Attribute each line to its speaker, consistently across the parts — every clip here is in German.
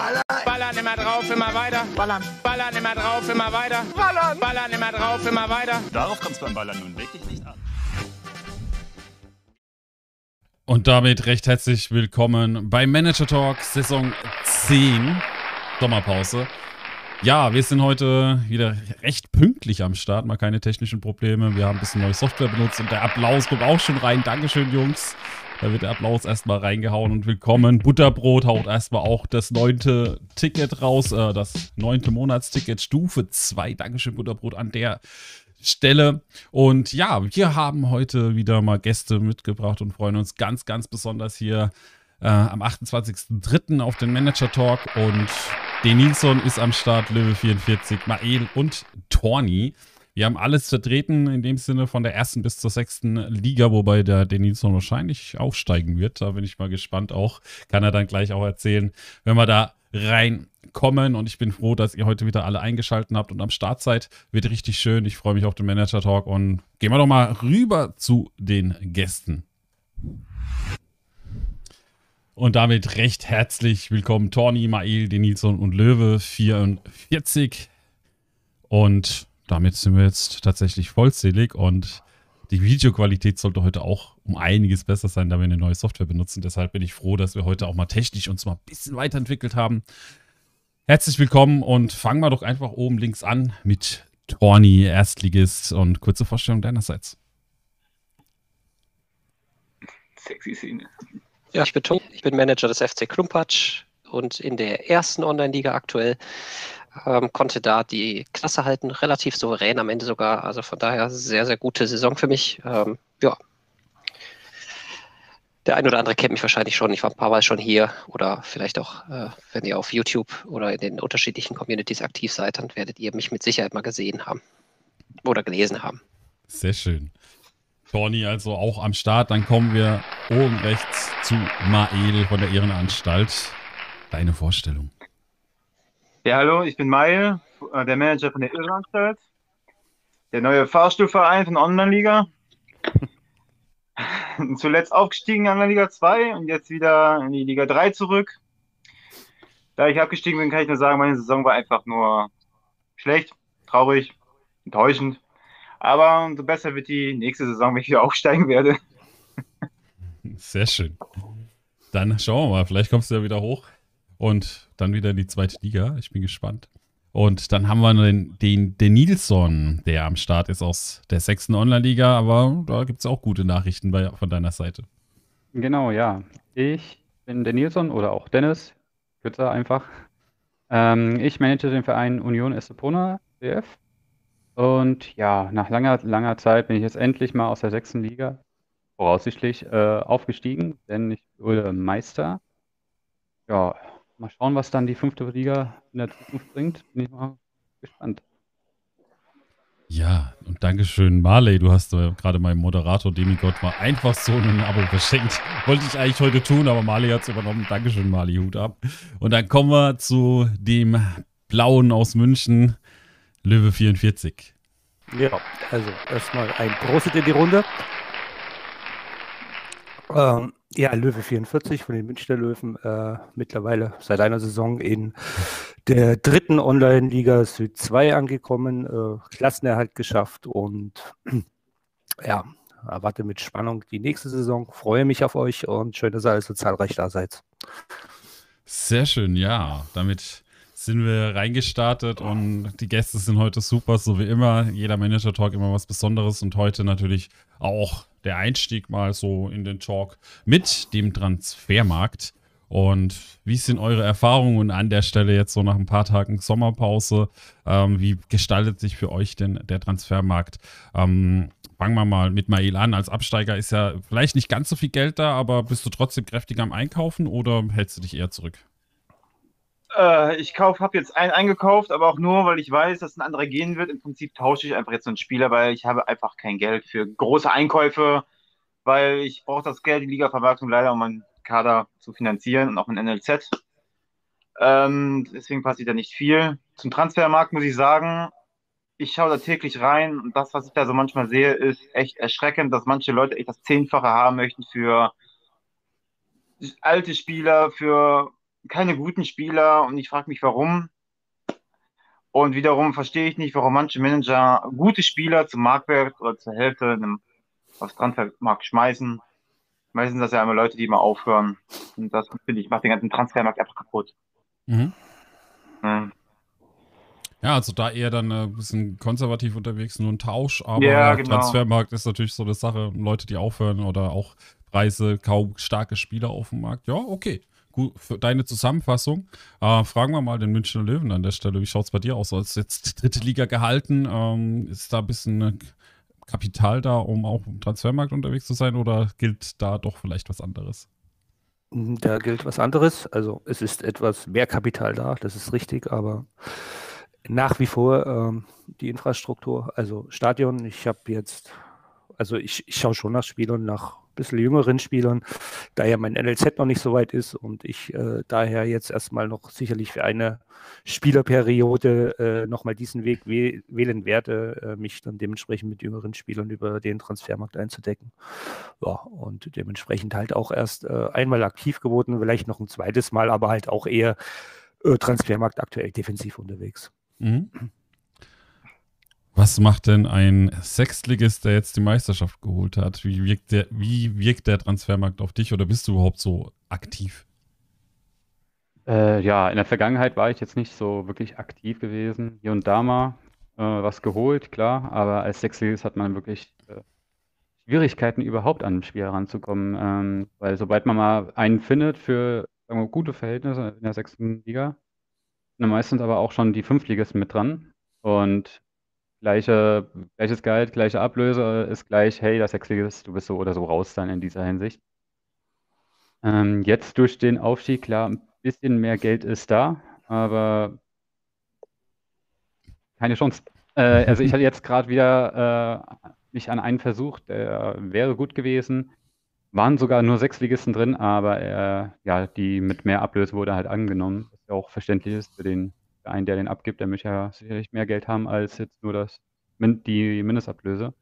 Speaker 1: Ballern.
Speaker 2: Ballern immer drauf, immer weiter.
Speaker 1: Ballern.
Speaker 2: Ballern immer drauf, immer weiter.
Speaker 1: Ballern.
Speaker 2: Ballern immer drauf, immer weiter.
Speaker 3: Darauf kommt es beim Ballern nun wirklich nicht an.
Speaker 4: Und damit recht herzlich willkommen bei Manager Talk Saison 10 Sommerpause. Ja, wir sind heute wieder recht pünktlich am Start, mal keine technischen Probleme. Wir haben ein bisschen neue Software benutzt und der Applaus kommt auch schon rein. Dankeschön, Jungs. Da wird der Applaus erstmal reingehauen und willkommen. Butterbrot haut erstmal auch das neunte Ticket raus, äh, das neunte Monatsticket Stufe 2. Dankeschön, Butterbrot, an der Stelle. Und ja, wir haben heute wieder mal Gäste mitgebracht und freuen uns ganz, ganz besonders hier äh, am 28.03. auf den Manager Talk. Und den Nilsson ist am Start, Löwe 44, Mael und Torni. Wir haben alles vertreten in dem Sinne von der ersten bis zur sechsten Liga, wobei der Denilson wahrscheinlich aufsteigen wird. Da bin ich mal gespannt auch. Kann er dann gleich auch erzählen, wenn wir da reinkommen. Und ich bin froh, dass ihr heute wieder alle eingeschaltet habt und am Start seid. Wird richtig schön. Ich freue mich auf den Manager Talk und gehen wir doch mal rüber zu den Gästen. Und damit recht herzlich willkommen Torni, Mael, Denilson und Löwe 44. Und damit sind wir jetzt tatsächlich vollzählig und die Videoqualität sollte heute auch um einiges besser sein, da wir eine neue Software benutzen. Deshalb bin ich froh, dass wir heute auch mal technisch uns mal ein bisschen weiterentwickelt haben. Herzlich willkommen und fangen wir doch einfach oben links an mit Torni, Erstligist und kurze Vorstellung deinerseits.
Speaker 5: Sexy Szene.
Speaker 6: Ja, ich bin Tom, ich bin Manager des FC Klumpatsch und in der ersten Online-Liga aktuell. Ähm, konnte da die Klasse halten, relativ souverän am Ende sogar. Also von daher sehr, sehr gute Saison für mich. Ähm, ja. Der ein oder andere kennt mich wahrscheinlich schon. Ich war ein paar Mal schon hier oder vielleicht auch, äh, wenn ihr auf YouTube oder in den unterschiedlichen Communities aktiv seid, dann werdet ihr mich mit Sicherheit mal gesehen haben oder gelesen haben.
Speaker 4: Sehr schön. Torni also auch am Start. Dann kommen wir oben rechts zu Mael von der Ehrenanstalt. Deine Vorstellung.
Speaker 5: Ja, hallo, ich bin Mail, äh, der Manager von der Irrenanstalt, der neue Fahrstuhlverein von Online-Liga. Zuletzt aufgestiegen an der Liga 2 und jetzt wieder in die Liga 3 zurück. Da ich abgestiegen bin, kann ich nur sagen, meine Saison war einfach nur schlecht, traurig, enttäuschend. Aber umso besser wird die nächste Saison, wenn ich wieder aufsteigen werde.
Speaker 4: Sehr schön. Dann schauen wir mal, vielleicht kommst du ja wieder hoch und dann wieder in die zweite Liga. Ich bin gespannt. Und dann haben wir den, den, den Nilsson, der am Start ist aus der sechsten Online-Liga, aber da gibt es auch gute Nachrichten bei, von deiner Seite.
Speaker 7: Genau, ja. Ich bin der Nilsson oder auch Dennis, kürzer einfach. Ähm, ich manage den Verein Union Estepona, CF. Und ja, nach langer, langer Zeit bin ich jetzt endlich mal aus der sechsten Liga, voraussichtlich, äh, aufgestiegen, denn ich wurde Meister. Ja, Mal schauen, was dann die fünfte Liga in der Zukunft bringt. Bin ich mal gespannt.
Speaker 4: Ja, und Dankeschön, Marley. Du hast äh, gerade meinem Moderator Demigod mal einfach so ein Abo verschenkt. Wollte ich eigentlich heute tun, aber Marley hat es übernommen. Dankeschön, Marley, Hut ab. Und dann kommen wir zu dem Blauen aus München, Löwe 44.
Speaker 8: Ja, also erstmal ein Prosit in die Runde. Ähm, ja, Löwe 44 von den Münchner Löwen, äh, mittlerweile seit einer Saison in der dritten Online-Liga Süd 2 angekommen, äh, Klassenerhalt geschafft und ja, erwarte mit Spannung die nächste Saison. Freue mich auf euch und schön, dass ihr alle so zahlreich da seid.
Speaker 4: Sehr schön, ja. Damit sind wir reingestartet und die Gäste sind heute super, so wie immer. Jeder Manager-Talk immer was Besonderes und heute natürlich auch der Einstieg mal so in den Talk mit dem Transfermarkt. Und wie sind eure Erfahrungen an der Stelle jetzt so nach ein paar Tagen Sommerpause? Ähm, wie gestaltet sich für euch denn der Transfermarkt? Ähm, fangen wir mal mit Mael an. Als Absteiger ist ja vielleicht nicht ganz so viel Geld da, aber bist du trotzdem kräftig am Einkaufen oder hältst du dich eher zurück?
Speaker 5: Äh, ich habe jetzt einen eingekauft, aber auch nur, weil ich weiß, dass ein anderer gehen wird. Im Prinzip tausche ich einfach jetzt einen Spieler, weil ich habe einfach kein Geld für große Einkäufe, weil ich brauche das Geld, die Liga-Vermarktung leider, um meinen Kader zu finanzieren und auch ein NLZ. Ähm, deswegen passiert da nicht viel. Zum Transfermarkt muss ich sagen, ich schaue da täglich rein und das, was ich da so manchmal sehe, ist echt erschreckend, dass manche Leute echt das Zehnfache haben möchten für alte Spieler, für keine guten Spieler und ich frage mich, warum. Und wiederum verstehe ich nicht, warum manche Manager gute Spieler zum Marktwert oder zur Hälfte aufs Transfermarkt schmeißen. Meistens sind das ja immer Leute, die immer aufhören. Und das, finde ich, macht den ganzen Transfermarkt einfach kaputt.
Speaker 4: Mhm.
Speaker 5: Ja.
Speaker 4: Ja, also da eher dann äh, ein bisschen konservativ unterwegs, nur ein Tausch, aber
Speaker 5: Ja, genau.
Speaker 4: Transfermarkt ist natürlich so eine Sache, Leute, die aufhören oder auch Preise, kaum starke Spieler auf dem Markt. Ja, okay. Gut, für deine Zusammenfassung. Äh, fragen wir mal den Münchner Löwen an der Stelle. Wie schaut es bei dir aus? Als jetzt dritte Liga gehalten, ähm, ist da ein bisschen Kapital da, um auch im Transfermarkt unterwegs zu sein oder gilt da doch vielleicht was anderes?
Speaker 8: Da gilt was anderes. Also es ist etwas mehr Kapital da, das ist richtig, aber nach wie vor ähm, die Infrastruktur, also Stadion, ich habe jetzt, also ich, ich schaue schon nach Spielern, nach bisschen jüngeren Spielern, da ja mein NLZ noch nicht so weit ist und ich äh, daher jetzt erstmal noch sicherlich für eine Spielerperiode äh, nochmal diesen Weg wäh wählen werde, äh, mich dann dementsprechend mit jüngeren Spielern über den Transfermarkt einzudecken. Ja, und dementsprechend halt auch erst äh, einmal aktiv geworden, vielleicht noch ein zweites Mal, aber halt auch eher äh, Transfermarkt aktuell defensiv unterwegs.
Speaker 4: Mhm. Was macht denn ein Sechstligist, der jetzt die Meisterschaft geholt hat? Wie wirkt der, wie wirkt der Transfermarkt auf dich oder bist du überhaupt so aktiv?
Speaker 7: Äh, ja, in der Vergangenheit war ich jetzt nicht so wirklich aktiv gewesen. Hier und da mal äh, was geholt, klar, aber als Sechsligist hat man wirklich äh, Schwierigkeiten, überhaupt an ein Spiel heranzukommen. Ähm, weil sobald man mal einen findet für wir, gute Verhältnisse in der sechsten Liga, sind meistens aber auch schon die Fünftligisten mit dran. Und gleiche, gleiches Gehalt, gleiche Ablöse ist gleich, hey, das Sechsligist, du bist so oder so raus dann in dieser Hinsicht. Ähm, jetzt durch den Aufstieg, klar, ein bisschen mehr Geld ist da, aber keine Chance. Äh, also ich hatte jetzt gerade wieder äh, mich an einen Versuch, der wäre gut gewesen. Waren sogar nur sechs Ligisten drin, aber äh, ja, die mit mehr Ablöse wurde halt angenommen, was ja auch verständlich ist für den einen, der den abgibt, der möchte ja sicherlich mehr Geld haben als jetzt nur das, die Mindestablöse.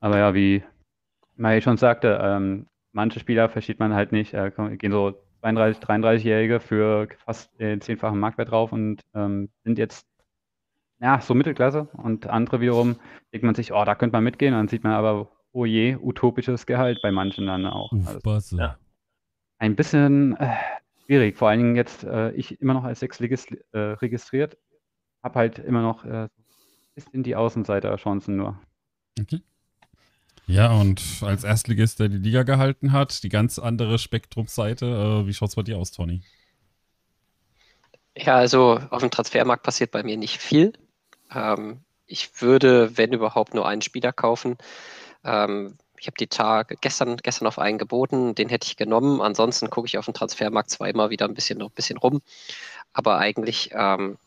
Speaker 7: Aber ja, wie Mai schon sagte, ähm, manche Spieler versteht man halt nicht, äh, gehen so 32, 33-Jährige für fast den zehnfachen Marktwert drauf und ähm, sind jetzt ja, so Mittelklasse und andere wiederum denkt man sich, oh, da könnte man mitgehen, dann sieht man aber, oh je, utopisches Gehalt bei manchen dann auch.
Speaker 4: Uff,
Speaker 7: Also
Speaker 5: ja.
Speaker 7: ein bisschen äh, schwierig, vor allen Dingen jetzt äh, ich immer noch als Sechsligist äh, registriert, habe halt immer noch äh, ein bisschen die Außenseiterchancen nur.
Speaker 4: Okay. Ja, und als Erstligist, der die Liga gehalten hat, die ganz andere Spektrumseite. Äh, wie schaut's bei dir aus, Tony?
Speaker 6: Ja, also auf dem Transfermarkt passiert bei mir nicht viel. Ähm, ich würde, wenn überhaupt, nur einen Spieler kaufen. Ähm, ich habe die Tage gestern, gestern auf einen geboten, den hätte ich genommen. Ansonsten gucke ich auf dem Transfermarkt zwar immer wieder ein bisschen ein bisschen rum, aber eigentlich ähm,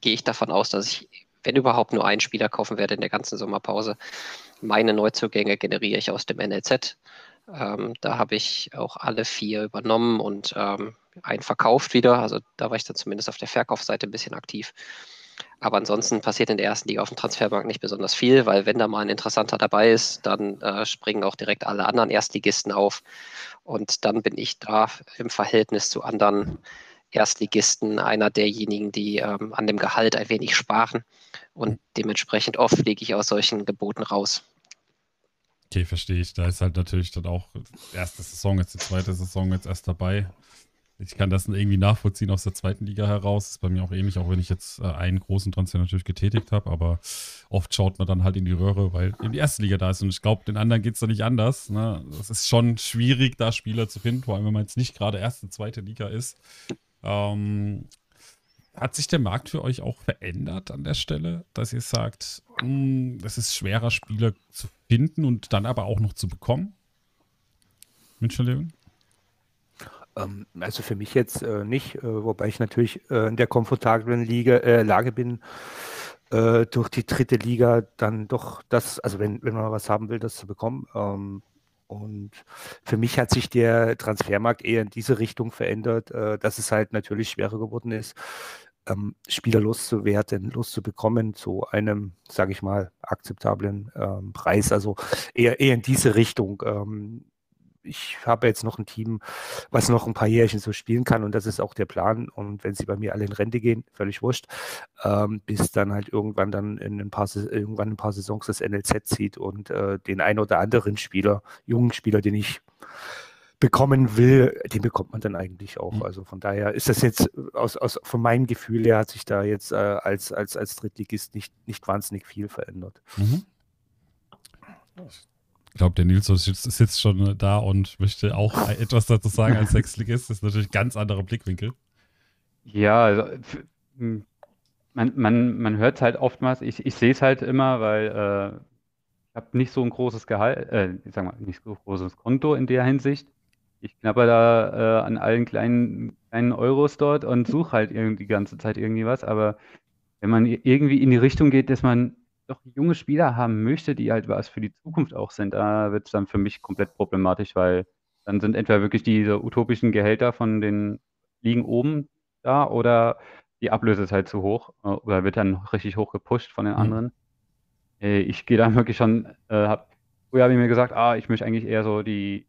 Speaker 6: gehe ich davon aus, dass ich, wenn überhaupt, nur einen Spieler kaufen werde in der ganzen Sommerpause. Meine Neuzugänge generiere ich aus dem NLZ. Ähm, da habe ich auch alle vier übernommen und ähm, einen verkauft wieder. Also da war ich dann zumindest auf der Verkaufsseite ein bisschen aktiv. Aber ansonsten passiert in der ersten Liga auf dem Transfermarkt nicht besonders viel, weil wenn da mal ein interessanter dabei ist, dann äh, springen auch direkt alle anderen Erstligisten auf. Und dann bin ich da im Verhältnis zu anderen Erstligisten einer derjenigen, die ähm, an dem Gehalt ein wenig sparen. Und dementsprechend oft fliege ich aus solchen Geboten raus.
Speaker 4: Okay, verstehe ich. Da ist halt natürlich dann auch erste Saison, jetzt die zweite Saison jetzt erst dabei. Ich kann das irgendwie nachvollziehen aus der zweiten Liga heraus. Ist bei mir auch ähnlich, auch wenn ich jetzt äh, einen großen Transfer natürlich getätigt habe, aber oft schaut man dann halt in die Röhre, weil eben die erste Liga da ist. Und ich glaube, den anderen geht es da nicht anders. Ne? Das ist schon schwierig, da Spieler zu finden, vor allem wenn man jetzt nicht gerade erste, zweite Liga ist. Ähm, hat sich der Markt für euch auch verändert an der Stelle, dass ihr sagt, "Hm, es ist schwerer, Spieler zu finden und dann aber auch noch zu bekommen? Münchner Löwen?
Speaker 8: Ähm, also für mich jetzt äh, nicht, äh, wobei ich natürlich äh, in der komfortablen Liga, äh, Lage bin, äh, durch die dritte Liga dann doch das, also wenn, wenn man was haben will, das zu bekommen. Ähm, und für mich hat sich der Transfermarkt eher in diese Richtung verändert, dass es halt natürlich schwerer geworden ist, ähm, Spieler loszuwerden, loszubekommen zu einem, sage ich mal, akzeptablen ähm, Preis. Also eher, eher in diese Richtung. Ähm, ich habe jetzt noch ein Team, was noch ein paar Jährchen so spielen kann und das ist auch der Plan. Und wenn sie bei mir alle in Rente gehen, völlig wurscht, ähm, bis dann halt irgendwann dann in ein paar, irgendwann ein paar Saisons das NLZ zieht und äh, den ein oder anderen Spieler, jungen Spieler, den ich bekommen will, den bekommt man dann eigentlich auch. Mhm. Also von daher ist das jetzt aus, aus von meinem Gefühl her hat sich da jetzt äh, als, als, als Drittligist nicht, nicht wahnsinnig viel verändert. Mhm.
Speaker 4: Ich glaube, der Nils ist jetzt schon da und möchte auch etwas dazu sagen als Sechsligist. Das ist natürlich ein ganz anderer Blickwinkel.
Speaker 7: Ja, also man, man, man hört es halt oftmals, ich, ich sehe es halt immer, weil äh, ich habe nicht so ein großes Gehalt, äh, ich sag mal, nicht so großes Konto in der Hinsicht ich knapper da äh, an allen kleinen, kleinen Euros dort und suche halt irgendwie die ganze Zeit irgendwie was. Aber wenn man irgendwie in die Richtung geht, dass man doch junge Spieler haben möchte, die halt was für die Zukunft auch sind, da wird es dann für mich komplett problematisch, weil dann sind entweder wirklich diese utopischen Gehälter von den Ligen oben da oder die Ablöse ist halt zu hoch äh, oder wird dann richtig hoch gepusht von den mhm. anderen. Äh, ich gehe da wirklich schon, äh, hab, früher habe ich mir gesagt, ah, ich möchte eigentlich eher so die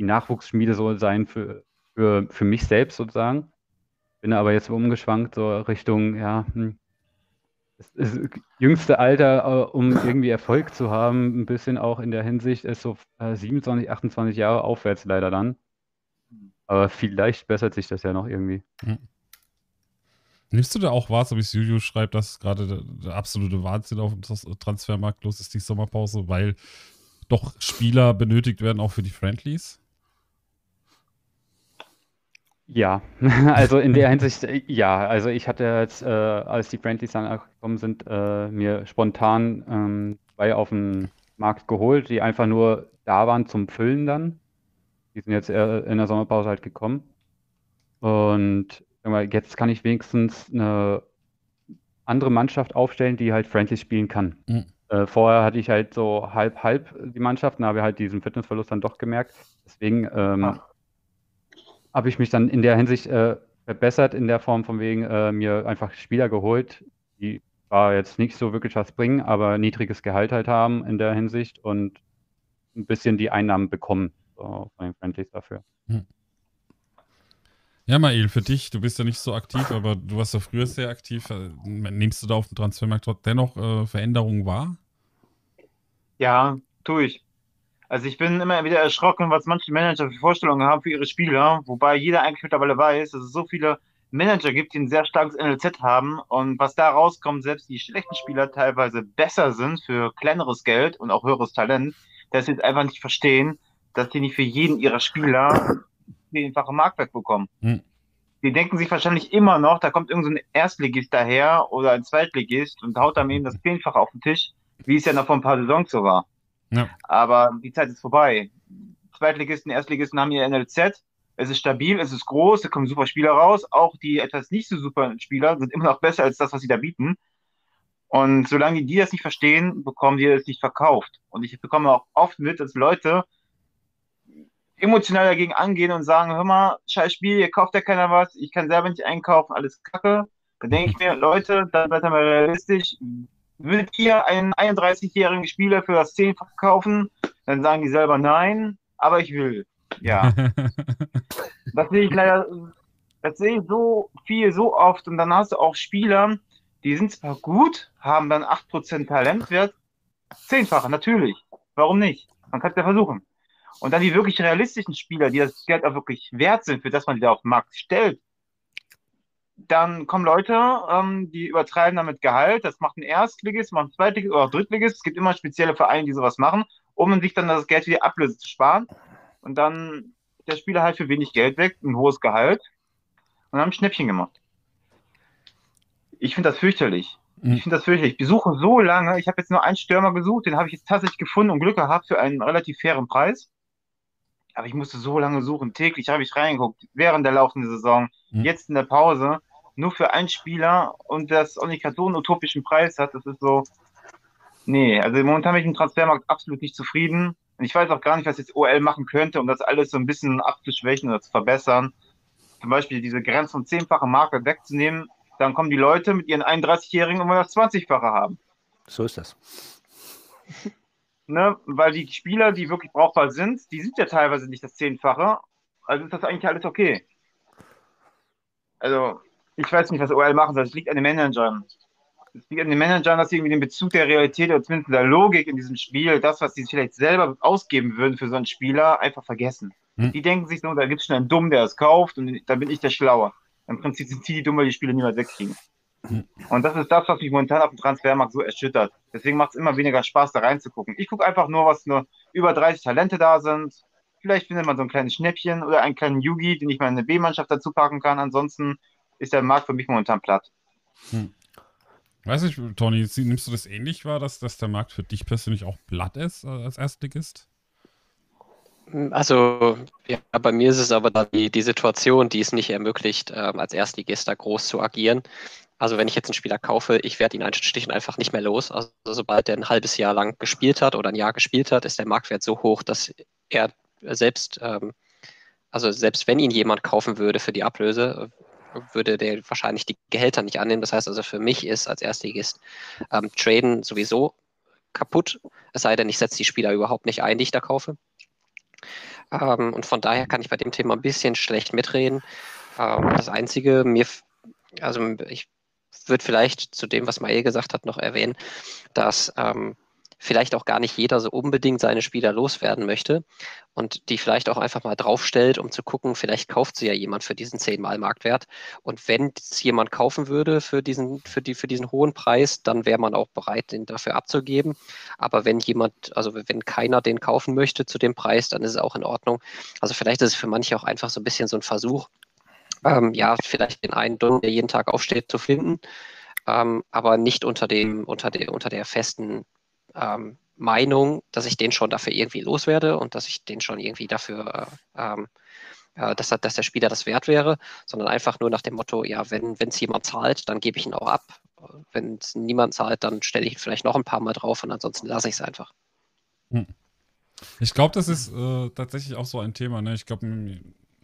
Speaker 7: die Nachwuchsschmiede soll sein für, für, für mich selbst sozusagen. Bin aber jetzt umgeschwankt, so Richtung, ja, hm, das, das jüngste Alter, äh, um irgendwie Erfolg zu haben, ein bisschen auch in der Hinsicht, ist so äh, 27, 28 Jahre aufwärts leider dann. Aber vielleicht bessert sich das ja noch irgendwie. Hm.
Speaker 4: Nimmst du da auch wahr, so wie es Juju schreibt, dass gerade der, der, absolute Wahnsinn auf dem Transfermarkt los ist, die Sommerpause, weil doch Spieler benötigt werden, auch für die Friendlies?
Speaker 7: Ja, also in der Hinsicht, äh, ja. Also ich hatte jetzt, äh, als die Friendlies dann gekommen sind, äh, mir spontan ähm, zwei auf den Markt geholt, die einfach nur da waren zum Füllen dann. Die sind jetzt in der Sommerpause halt gekommen. Und jetzt kann ich wenigstens eine andere Mannschaft aufstellen, die halt Friendlies spielen kann. Mhm. Äh, vorher hatte ich halt so halb, halb die Mannschaft, da habe ich halt diesen Fitnessverlust dann doch gemerkt. Deswegen ähm, habe ich mich dann in der Hinsicht äh, verbessert, in der Form von wegen äh, mir einfach Spieler geholt, die zwar jetzt nicht so wirklich was bringen, aber niedriges Gehalt halt haben in der Hinsicht und ein bisschen die Einnahmen bekommen so, von den Friendlies dafür. Hm.
Speaker 4: Ja, Mael, für dich, du bist ja nicht so aktiv, aber du warst ja früher sehr aktiv. Äh, nimmst du da auf dem Transfermarkt dennoch äh, Veränderungen wahr?
Speaker 5: Ja, tue ich. Also ich bin immer wieder erschrocken, was manche Manager für Vorstellungen haben für ihre Spieler, wobei jeder eigentlich mittlerweile weiß, dass es so viele Manager gibt, die ein sehr starkes NLZ haben und was da rauskommt, selbst die schlechten Spieler teilweise besser sind für kleineres Geld und auch höheres Talent, dass sie jetzt einfach nicht verstehen, dass sie nicht für jeden ihrer Spieler zehnfache Marktwert bekommen. Hm. Die denken sich wahrscheinlich immer noch, da kommt irgendein so Erstligist daher oder ein Zweitligist und haut dann eben das Zehnfache auf den Tisch, wie es ja noch vor ein paar Saisons so war. Ja. Aber die Zeit ist vorbei. Zweitligisten, Erstligisten haben ihr NLZ. Es ist stabil, es ist groß, da kommen super Spieler raus. Auch die etwas nicht so super Spieler sind immer noch besser als das, was sie da bieten. Und solange die das nicht verstehen, bekommen die das nicht verkauft. Und ich bekomme auch oft mit, dass Leute emotional dagegen angehen und sagen, hör mal, scheiß Spiel, hier kauft ja keiner was, ich kann selber nicht einkaufen, alles kacke. Dann denke ich mir, Leute, dann seid ihr mal realistisch, Würdet ihr einen 31-jährigen Spieler für das 10 verkaufen? Dann sagen die selber nein, aber ich will. Ja. das sehe ich leider, das sehe ich so viel, so oft. Und dann hast du auch Spieler, die sind zwar gut, haben dann 8% Talentwert. Zehnfache, natürlich. Warum nicht? Man kann es ja versuchen. Und dann die wirklich realistischen Spieler, die das Geld auch wirklich wert sind, für das man die da auf den Markt stellt, dann kommen Leute, ähm, die übertreiben damit Gehalt. Das macht ein Erstligist, macht ein Zweitligist oder Drittligist. Es gibt immer spezielle Vereine, die sowas machen, um sich dann das Geld für die Ablöse zu sparen. Und dann der Spieler halt für wenig Geld weg, ein hohes Gehalt und haben ein Schnäppchen gemacht. Ich finde das fürchterlich. Mhm. Ich finde das fürchterlich. Ich besuche so lange. Ich habe jetzt nur einen Stürmer gesucht, den habe ich jetzt tatsächlich gefunden und Glück gehabt für einen relativ fairen Preis. Aber ich musste so lange suchen. Täglich habe ich reingeguckt, während der laufenden Saison, mhm. jetzt in der Pause nur für einen Spieler und das auch nicht so einen utopischen Preis hat, das ist so, nee, also momentan bin ich im Transfermarkt absolut nicht zufrieden. Und ich weiß auch gar nicht, was jetzt OL machen könnte, um das alles so ein bisschen abzuschwächen oder zu verbessern. Zum Beispiel diese Grenze von zehnfachen Marke wegzunehmen, dann kommen die Leute mit ihren 31-Jährigen und wollen das 20-fache haben.
Speaker 8: So ist das.
Speaker 5: ne, weil die Spieler, die wirklich brauchbar sind, die sind ja teilweise nicht das Zehnfache. Also ist das eigentlich alles okay. Also, ich weiß nicht, was OL machen soll. Es liegt an den Managern. Es liegt an den Managern, dass sie irgendwie den Bezug der Realität oder zumindest der Logik in diesem Spiel, das, was sie vielleicht selber ausgeben würden für so einen Spieler, einfach vergessen.
Speaker 4: Hm.
Speaker 5: Die denken sich so, da gibt es schon einen Dumm, der es kauft und dann bin ich der Schlaue. Im Prinzip sind die, die dumm, weil die Spieler niemals wegkriegen.
Speaker 4: Hm.
Speaker 5: Und das ist das, was mich momentan auf dem Transfermarkt so erschüttert. Deswegen macht es immer weniger Spaß, da reinzugucken. Ich gucke einfach nur, was nur über 30 Talente da sind. Vielleicht findet man so ein kleines Schnäppchen oder einen kleinen Yugi, den ich mal in eine B-Mannschaft dazu packen kann. Ansonsten ist der Markt für mich momentan platt.
Speaker 4: Weiß nicht, Toni, sie- nimmst du das ähnlich wahr, dass, dass der Markt für dich persönlich auch platt ist äh, als Erstligist?
Speaker 6: Also, ja, bei mir ist es aber dann die, die Situation, die es nicht ermöglicht, ähm, als Erstligist da groß zu agieren. Also, wenn ich jetzt einen Spieler kaufe, ich werde ihn ein Stich und einfach nicht mehr los. Also, sobald er ein halbes Jahr lang gespielt hat oder ein Jahr gespielt hat, ist der Marktwert so hoch, dass er selbst, ähm, also selbst wenn ihn jemand kaufen würde für die Ablöse, würde der wahrscheinlich die Gehälter nicht annehmen. Das heißt also, für mich ist als Erstligist ähm, Traden sowieso kaputt, es sei denn, ich setze die Spieler überhaupt nicht ein, die ich da kaufe. Ähm, und von daher kann ich bei dem Thema ein bisschen schlecht mitreden. Ähm, das Einzige, mir, also ich würde vielleicht zu dem, was Mael gesagt hat, noch erwähnen, dass ähm, vielleicht auch gar nicht jeder so unbedingt seine Spieler loswerden möchte und die vielleicht auch einfach mal draufstellt, um zu gucken, vielleicht kauft sie ja jemand für diesen zehnmal Marktwert. Und wenn es jemand kaufen würde für diesen, für die, für diesen hohen Preis, dann wäre man auch bereit, den dafür abzugeben. Aber wenn jemand, also wenn keiner den kaufen möchte zu dem Preis, dann ist es auch in Ordnung. Also vielleicht ist es für manche auch einfach so ein bisschen so ein Versuch, ähm, ja, vielleicht den einen Dummen, der jeden Tag aufsteht, zu finden, ähm, aber nicht unter dem, unter der, unter der festen ähm, Meinung, dass ich den schon dafür irgendwie loswerde und dass ich den schon irgendwie dafür, äh, ähm, äh, dass, dass der Spieler das wert wäre, sondern einfach nur nach dem Motto, ja, wenn es jemand zahlt, dann gebe ich ihn auch ab. Wenn es niemand zahlt, dann stelle ich ihn vielleicht noch ein paar Mal drauf und ansonsten lasse ich es einfach.
Speaker 4: Ich glaube, das ist äh, tatsächlich auch so ein Thema. Ne? Ich glaube,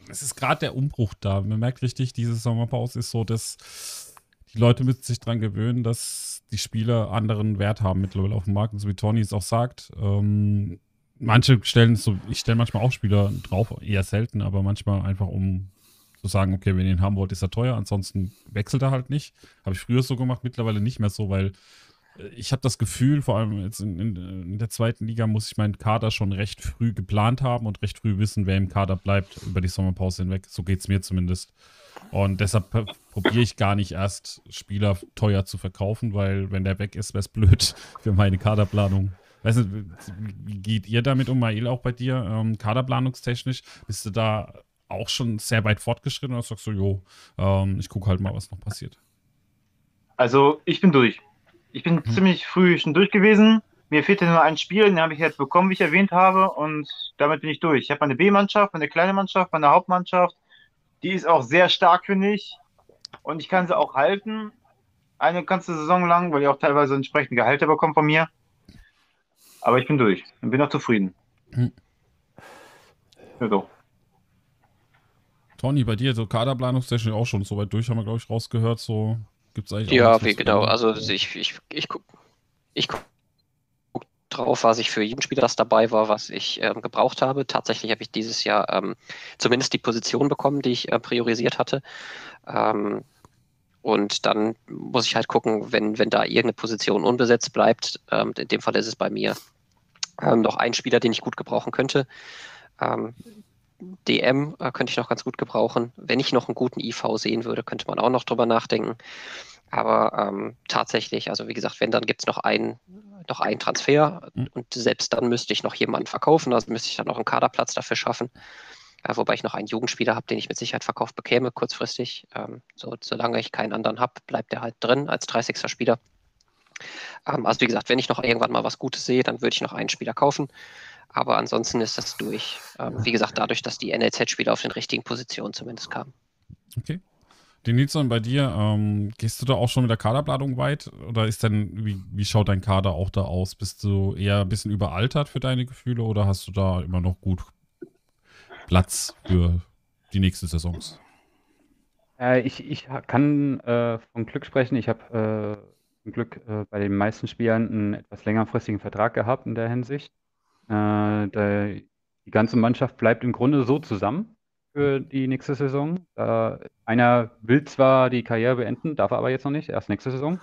Speaker 4: es ist gerade der Umbruch da. Man merkt richtig, diese Sommerpause ist so, dass die Leute müssen sich dran gewöhnen, dass die Spieler anderen Wert haben mittlerweile auf dem Markt. Und so wie Tony es auch sagt, ähm, manche stellen so, ich stelle manchmal auch Spieler drauf, eher selten, aber manchmal einfach um zu sagen, okay, wenn ihr ihn haben wollt, ist er teuer, ansonsten wechselt er halt nicht. Habe ich früher so gemacht, mittlerweile nicht mehr so, weil ich habe das Gefühl, vor allem jetzt in, in, in der zweiten Liga muss ich meinen Kader schon recht früh geplant haben und recht früh wissen, wer im Kader bleibt über die Sommerpause hinweg. So geht es mir zumindest. Und deshalb probiere ich gar nicht erst Spieler teuer zu verkaufen, weil wenn der weg ist, wäre es blöd für meine Kaderplanung. Weißt du, wie geht ihr damit um, Mael, auch bei dir? Ähm, kaderplanungstechnisch, bist du da auch schon sehr weit fortgeschritten oder sagst du, jo, ähm, ich gucke halt mal, was noch passiert?
Speaker 5: Also, ich bin durch. Ich bin ziemlich früh schon durch gewesen. Mir fehlte nur ein Spiel, den habe ich jetzt bekommen, wie ich erwähnt habe, und damit bin ich durch. Ich habe meine B-Mannschaft, meine kleine Mannschaft, meine Hauptmannschaft. Die ist auch sehr stark, finde ich. Und ich kann sie auch halten. Eine ganze Saison lang, weil ich auch teilweise entsprechende Gehalte bekomme von mir. Aber ich bin durch und bin auch zufrieden.
Speaker 4: Hm.
Speaker 5: Ja, so.
Speaker 4: Tony, bei dir, so Kaderplanungstechnisch auch schon so weit durch, haben wir, glaube ich, rausgehört. So gibt es eigentlich
Speaker 6: Ja, wie genau.
Speaker 4: verändern.
Speaker 6: Also ich, ich, ich gucke ich guck drauf, was ich für jeden Spieler, das dabei war, was ich ähm, gebraucht habe. Tatsächlich habe ich dieses Jahr ähm, zumindest die Position bekommen, die ich äh, priorisiert hatte. Ähm, und dann muss ich halt gucken, wenn, wenn da irgendeine Position unbesetzt bleibt, ähm, in dem Fall ist es bei mir ähm, noch ein Spieler, den ich gut gebrauchen könnte. DM äh, könnte ich noch ganz gut gebrauchen. Wenn ich noch einen guten IV sehen würde, könnte man auch noch drüber nachdenken. Aber ähm, tatsächlich, also wie gesagt, wenn, dann gibt es noch einen, noch einen Transfer
Speaker 4: Mhm.
Speaker 6: und selbst dann müsste ich noch jemanden verkaufen, also müsste ich dann noch einen Kaderplatz dafür schaffen. Äh, wobei ich noch einen Jugendspieler habe, den ich mit Sicherheit verkauft bekäme, kurzfristig. Ähm, so, solange ich keinen anderen habe, bleibt er halt drin als 30er Spieler. Ähm, also wie gesagt, wenn ich noch irgendwann mal was Gutes sehe, dann würde ich noch einen Spieler kaufen. Aber ansonsten ist das durch. Ähm, wie gesagt, dadurch, dass die NLZ-Spieler auf den richtigen Positionen zumindest kamen.
Speaker 4: Okay. Die Nilsson, bei dir, ähm, gehst du da auch schon mit der Kaderplanung weit? Oder ist denn, wie, wie schaut dein Kader auch da aus? Bist du eher ein bisschen überaltert für deine Gefühle oder hast du da immer noch gut Platz für die nächsten Saisons?
Speaker 7: Äh, ich, ich kann äh, von Glück sprechen. Ich habe zum Glück äh, bei den meisten Spielern einen etwas längerfristigen Vertrag gehabt in der Hinsicht. Äh, der, die ganze Mannschaft bleibt im Grunde so zusammen für die nächste Saison. Äh, einer will zwar die Karriere beenden, darf er aber jetzt noch nicht, erst nächste Saison.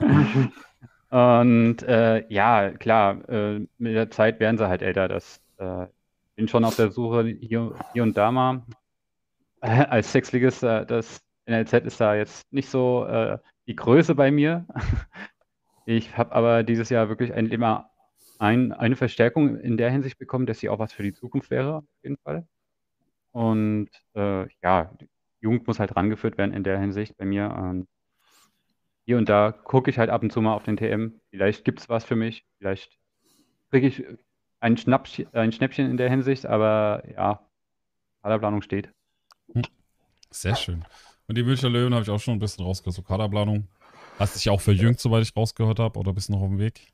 Speaker 7: Und äh, ja, klar, äh, mit der Zeit werden sie halt älter. Das äh, bin schon auf der Suche hier, hier und da mal. als Sechsligist, äh, das NLZ ist da jetzt nicht so äh, die Größe bei mir. Ich habe aber dieses Jahr wirklich ein, immer ein, eine Verstärkung in der Hinsicht bekommen, dass sie auch was für die Zukunft wäre, auf jeden Fall. Und äh, ja, Jugend muss halt rangeführt werden in der Hinsicht bei mir. Ähm, hier und da gucke ich halt ab und zu mal auf den TM. Vielleicht gibt es was für mich. Vielleicht kriege ich ein, Schnappsch ein Schnäppchen in der Hinsicht, aber ja, Kaderplanung steht.
Speaker 4: Hm. Sehr schön. Und die Münchner Löwen habe ich auch schon ein bisschen rausgehört. So Kaderplanung. Hast dich auch verjüngt, soweit ich rausgehört habe, oder bist du noch auf dem Weg?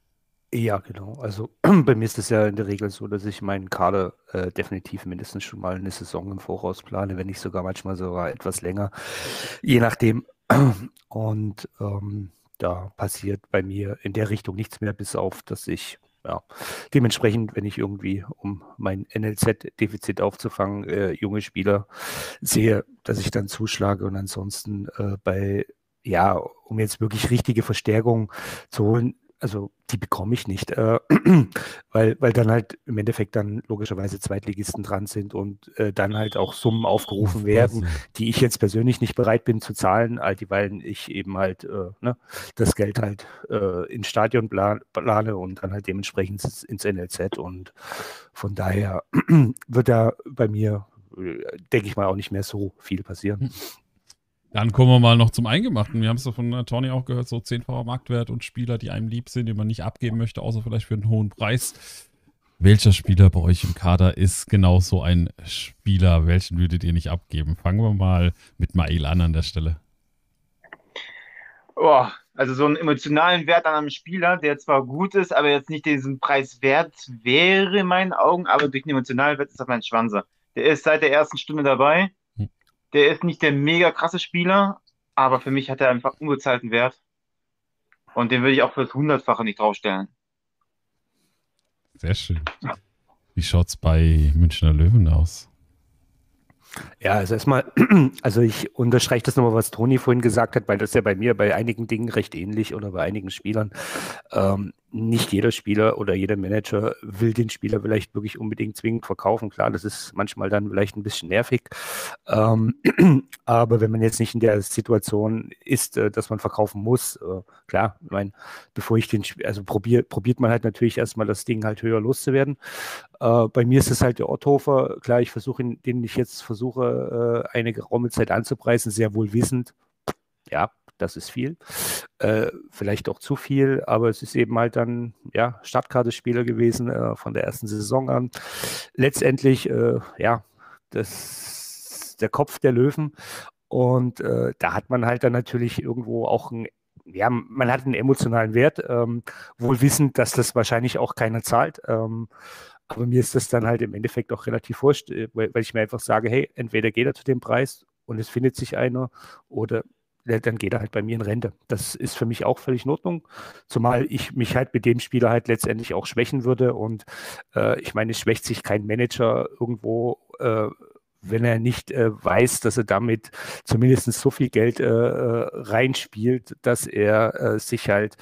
Speaker 8: Ja, genau. Also bei mir ist es ja in der Regel so, dass ich meinen Kader äh, definitiv mindestens schon mal eine Saison im Voraus plane, wenn nicht sogar manchmal sogar etwas länger, je nachdem. Und ähm, da passiert bei mir in der Richtung nichts mehr, bis auf, dass ich ja, dementsprechend, wenn ich irgendwie, um mein NLZ-Defizit aufzufangen, äh, junge Spieler sehe, dass ich dann zuschlage und ansonsten äh, bei, ja, um jetzt wirklich richtige Verstärkung zu holen, also die bekomme ich nicht, äh, weil, weil dann halt im Endeffekt dann logischerweise Zweitligisten dran sind und äh, dann halt auch Summen aufgerufen werden, die ich jetzt persönlich nicht bereit bin zu zahlen, all die, weil ich eben halt äh, ne, das Geld halt äh, ins Stadion plan, plane und dann halt dementsprechend ins NLZ und von daher wird da bei mir, äh, denke ich mal, auch nicht mehr so viel passieren.
Speaker 4: Dann kommen wir mal noch zum Eingemachten. Wir haben es ja von Tony auch gehört, so 10-facher Marktwert und Spieler, die einem lieb sind, die man nicht abgeben möchte, außer vielleicht für einen hohen Preis. Welcher Spieler bei euch im Kader ist genau so ein Spieler? Welchen würdet ihr nicht abgeben? Fangen wir mal mit Mail an an der Stelle.
Speaker 5: Oh, also so einen emotionalen Wert an einem Spieler, der zwar gut ist, aber jetzt nicht diesen Preis wert wäre in meinen Augen, aber durch den emotionalen Wert ist das mein Schwanzer. Der ist seit der ersten Stunde dabei der ist nicht der mega krasse Spieler, aber für mich hat er einfach unbezahlten Wert. Und den würde ich auch für das Hundertfache nicht draufstellen.
Speaker 4: Sehr schön. Wie schaut es bei Münchner Löwen aus?
Speaker 8: Ja, also erstmal, also ich unterstreiche das nochmal, was Toni vorhin gesagt hat, weil das ja bei mir bei einigen Dingen recht ähnlich oder bei einigen Spielern. Ähm, nicht jeder Spieler oder jeder Manager will den Spieler vielleicht wirklich unbedingt zwingend verkaufen. Klar, das ist manchmal dann vielleicht ein bisschen nervig. Ähm, aber wenn man jetzt nicht in der Situation ist, äh, dass man verkaufen muss, äh, klar, ich meine, bevor ich den, also probiert, probiert man halt natürlich erstmal das Ding halt höher loszuwerden. Äh, bei mir ist es halt der Otthofer. Klar, ich versuche, den ich jetzt versuche, äh, eine geraume Zeit anzupreisen, sehr wohl wissend. Ja, das ist viel. Äh, vielleicht auch zu viel, aber es ist eben halt dann, ja, Startkartespieler gewesen äh, von der ersten Saison an. Letztendlich, äh, ja, das der Kopf der Löwen. Und äh, da hat man halt dann natürlich irgendwo auch ein ja, man hat einen emotionalen Wert, ähm, wohl wissend, dass das wahrscheinlich auch keiner zahlt. Ähm, aber mir ist das dann halt im Endeffekt auch relativ wurscht, äh, weil ich mir einfach sage, hey, entweder geht er zu dem Preis und es findet sich einer oder dann geht er halt bei mir in Rente. Das ist für mich auch völlig in Ordnung, zumal ich mich halt mit dem Spieler halt letztendlich auch schwächen würde und äh, ich meine, es schwächt sich kein Manager irgendwo, äh, wenn er nicht äh, weiß, dass er damit zumindest so viel Geld äh, äh, reinspielt, dass er äh, sich halt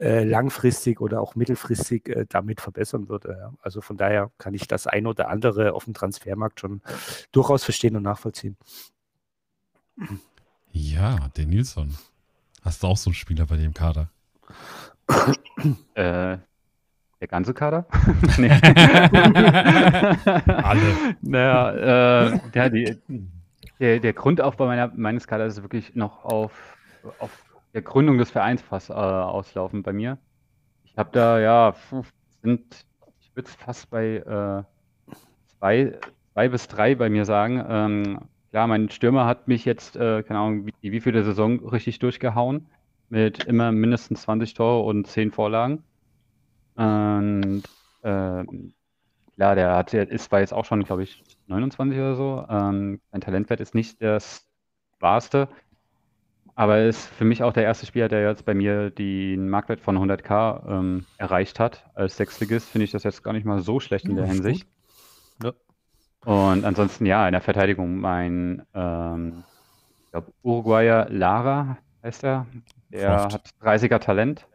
Speaker 8: langfristig oder auch mittelfristig damit verbessern würde. Also von daher kann ich das ein oder andere auf dem Transfermarkt schon durchaus verstehen und nachvollziehen.
Speaker 4: Ja, der Nilsson. Hast du auch so einen Spieler bei dem Kader?
Speaker 7: äh, der ganze Kader?
Speaker 4: nee. Alle.
Speaker 7: Naja, äh, der, die, der, der Grundaufbau meiner, meines Kaders ist wirklich noch auf, auf der Gründung des Vereins fast äh, auslaufen bei mir. Ich habe da, ja, sind, ich würde es fast bei äh, zwei, zwei bis drei bei mir sagen. Ähm, Klar, mein Stürmer hat mich jetzt, äh, keine Ahnung, wie, wie viele Saison richtig durchgehauen. Mit immer mindestens 20 Tore und 10 Vorlagen. Und äh, klar, der hat, ist war jetzt auch schon, glaube ich, 29 oder so. Ähm, sein Talentwert ist nicht das wahrste. aber ist für mich auch der erste Spieler, der jetzt bei mir den Marktwert von 100k ähm, erreicht hat. Als Sechsligist finde ich das jetzt gar nicht mal so schlecht in der
Speaker 8: Ja, ist
Speaker 7: Hinsicht.
Speaker 8: Ja.
Speaker 7: Und ansonsten, ja, in der Verteidigung mein, ähm, ich glaube, Uruguayer Lara heißt er. Der hat 30er Talent,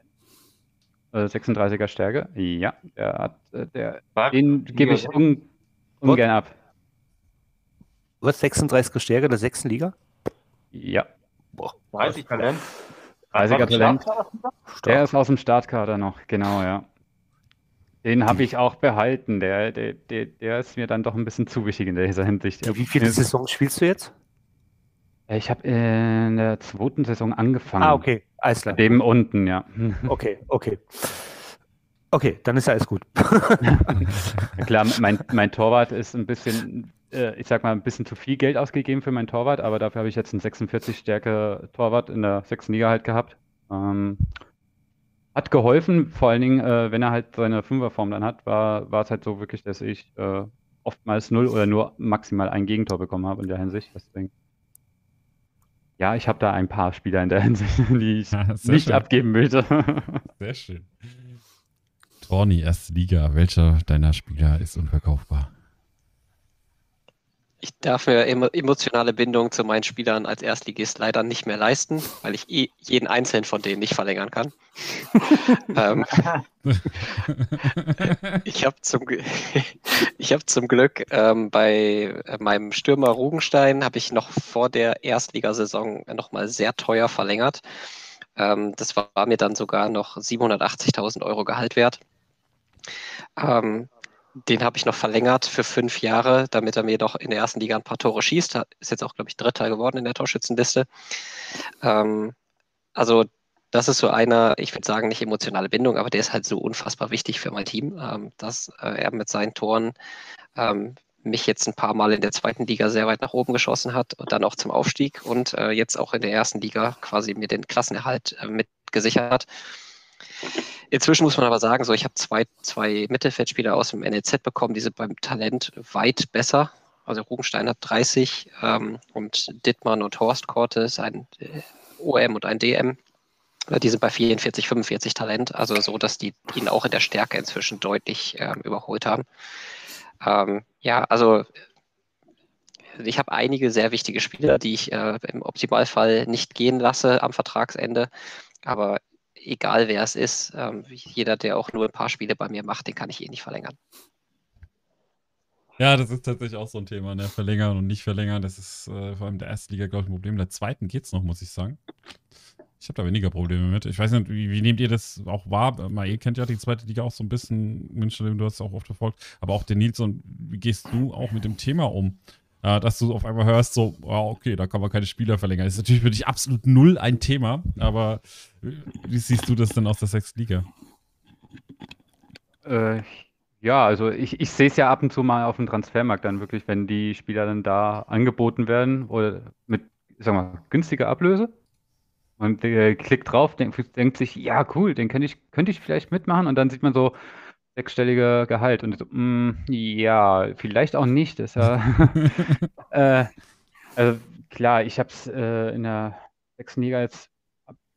Speaker 7: äh, 36er Stärke. Ja, der hat, äh, der, den gebe ich un, ungern ab.
Speaker 8: Hast 36er Stärke in der sechsten Liga?
Speaker 7: Ja,
Speaker 5: 30 Talent.
Speaker 7: 30er Talent. Der ist aus dem Startkader noch, genau, ja. Den habe ich auch behalten. Der, der, der, der ist mir dann doch ein bisschen zu wichtig in dieser Hinsicht.
Speaker 8: Wie viele Saisons spielst du jetzt?
Speaker 7: Ich habe in der zweiten Saison angefangen.
Speaker 8: Ah, okay. Alles klar.
Speaker 7: Dem unten, ja.
Speaker 8: Okay, okay. Okay, dann ist ja alles gut.
Speaker 7: Klar, mein, mein Torwart ist ein bisschen, äh, ich sag mal, ein bisschen zu viel Geld ausgegeben für meinen Torwart, aber dafür habe ich jetzt einen 46 Stärke Torwart in der sechsten Liga halt gehabt. Ähm, hat geholfen, vor allen Dingen, äh, wenn er halt seine Fünferform dann hat, war, war es halt so wirklich, dass ich äh, oftmals null oder nur maximal ein Gegentor bekommen habe in der Hinsicht. Deswegen. Ja, ich habe da ein paar Spieler in der Hinsicht, die ich
Speaker 4: Ja,
Speaker 7: nicht
Speaker 4: schön.
Speaker 7: abgeben möchte.
Speaker 4: Sehr schön. Trorni, erste Liga. Welcher deiner Spieler ist unverkaufbar?
Speaker 6: Ich darf mir emo emotionale Bindung zu meinen Spielern als Erstligist leider nicht mehr leisten, weil ich eh jeden einzelnen von denen nicht verlängern kann. ähm, ich habe zum, ich hab zum Glück ähm, bei meinem Stürmer Rugenstein habe ich noch vor der Erstligasaison nochmal sehr teuer verlängert. Ähm, das war, war mir dann sogar noch 780.000 Euro Gehalt wert. Ähm, den habe ich noch verlängert für fünf Jahre, damit er mir doch in der ersten Liga ein paar Tore schießt. Ist jetzt auch, glaube ich, Dritter geworden in der Torschützenliste. Ähm, also das ist so einer, ich würde sagen, nicht emotionale Bindung, aber der ist halt so unfassbar wichtig für mein Team, ähm, dass äh, er mit seinen Toren ähm, mich jetzt ein paar Mal in der zweiten Liga sehr weit nach oben geschossen hat und dann auch zum Aufstieg und äh, jetzt auch in der ersten Liga quasi mir den Klassenerhalt äh, mitgesichert hat. Inzwischen muss man aber sagen, so ich habe zwei, zwei Mittelfeldspieler aus dem NLZ bekommen, die sind beim Talent weit besser. Also Rugenstein hat 30 ähm, und Dittmann und Horst Korte ist ein äh, OM und ein DM. Äh, Die sind bei 44, 45 Talent, also so, dass die ihn auch in der Stärke inzwischen deutlich ähm, überholt haben. Ähm, ja, also ich habe einige sehr wichtige Spieler, die ich äh, im Optimalfall nicht gehen lasse am Vertragsende. Aber egal wer es ist, ähm, jeder, der auch nur ein paar Spiele bei mir macht, den kann ich eh nicht verlängern.
Speaker 4: Ja, das ist tatsächlich auch so ein Thema, ne? Verlängern und nicht verlängern. Das ist äh, vor allem der ersten Liga, glaube ich, ein Problem. Der zweiten geht's noch, muss ich sagen. Ich habe da weniger Probleme mit. Ich weiß nicht, wie, wie nehmt ihr das auch wahr? Mael kennt ja die zweite Liga auch so ein bisschen. München, du hast es auch oft verfolgt. Aber auch der Nilsson, wie gehst du auch mit dem Thema um? Äh, dass du auf einmal hörst, so, ah, okay, da kann man keine Spieler verlängern. Das ist natürlich für dich absolut null ein Thema. Aber wie wie siehst du das denn aus der sechsten Liga?
Speaker 7: Äh, ja, also ich, ich sehe es ja ab und zu mal auf dem Transfermarkt dann wirklich, wenn die Spieler dann da angeboten werden oder mit, ich sag mal, günstiger Ablöse. Und der klickt drauf, denkt, denkt sich, ja, cool, den könnte ich, könnte ich vielleicht mitmachen. Und dann sieht man so sechsstelliger Gehalt. Und so, mm, ja, vielleicht auch nicht. Das ist ja, äh, also klar, ich habe es äh, in der sechsten Liga jetzt,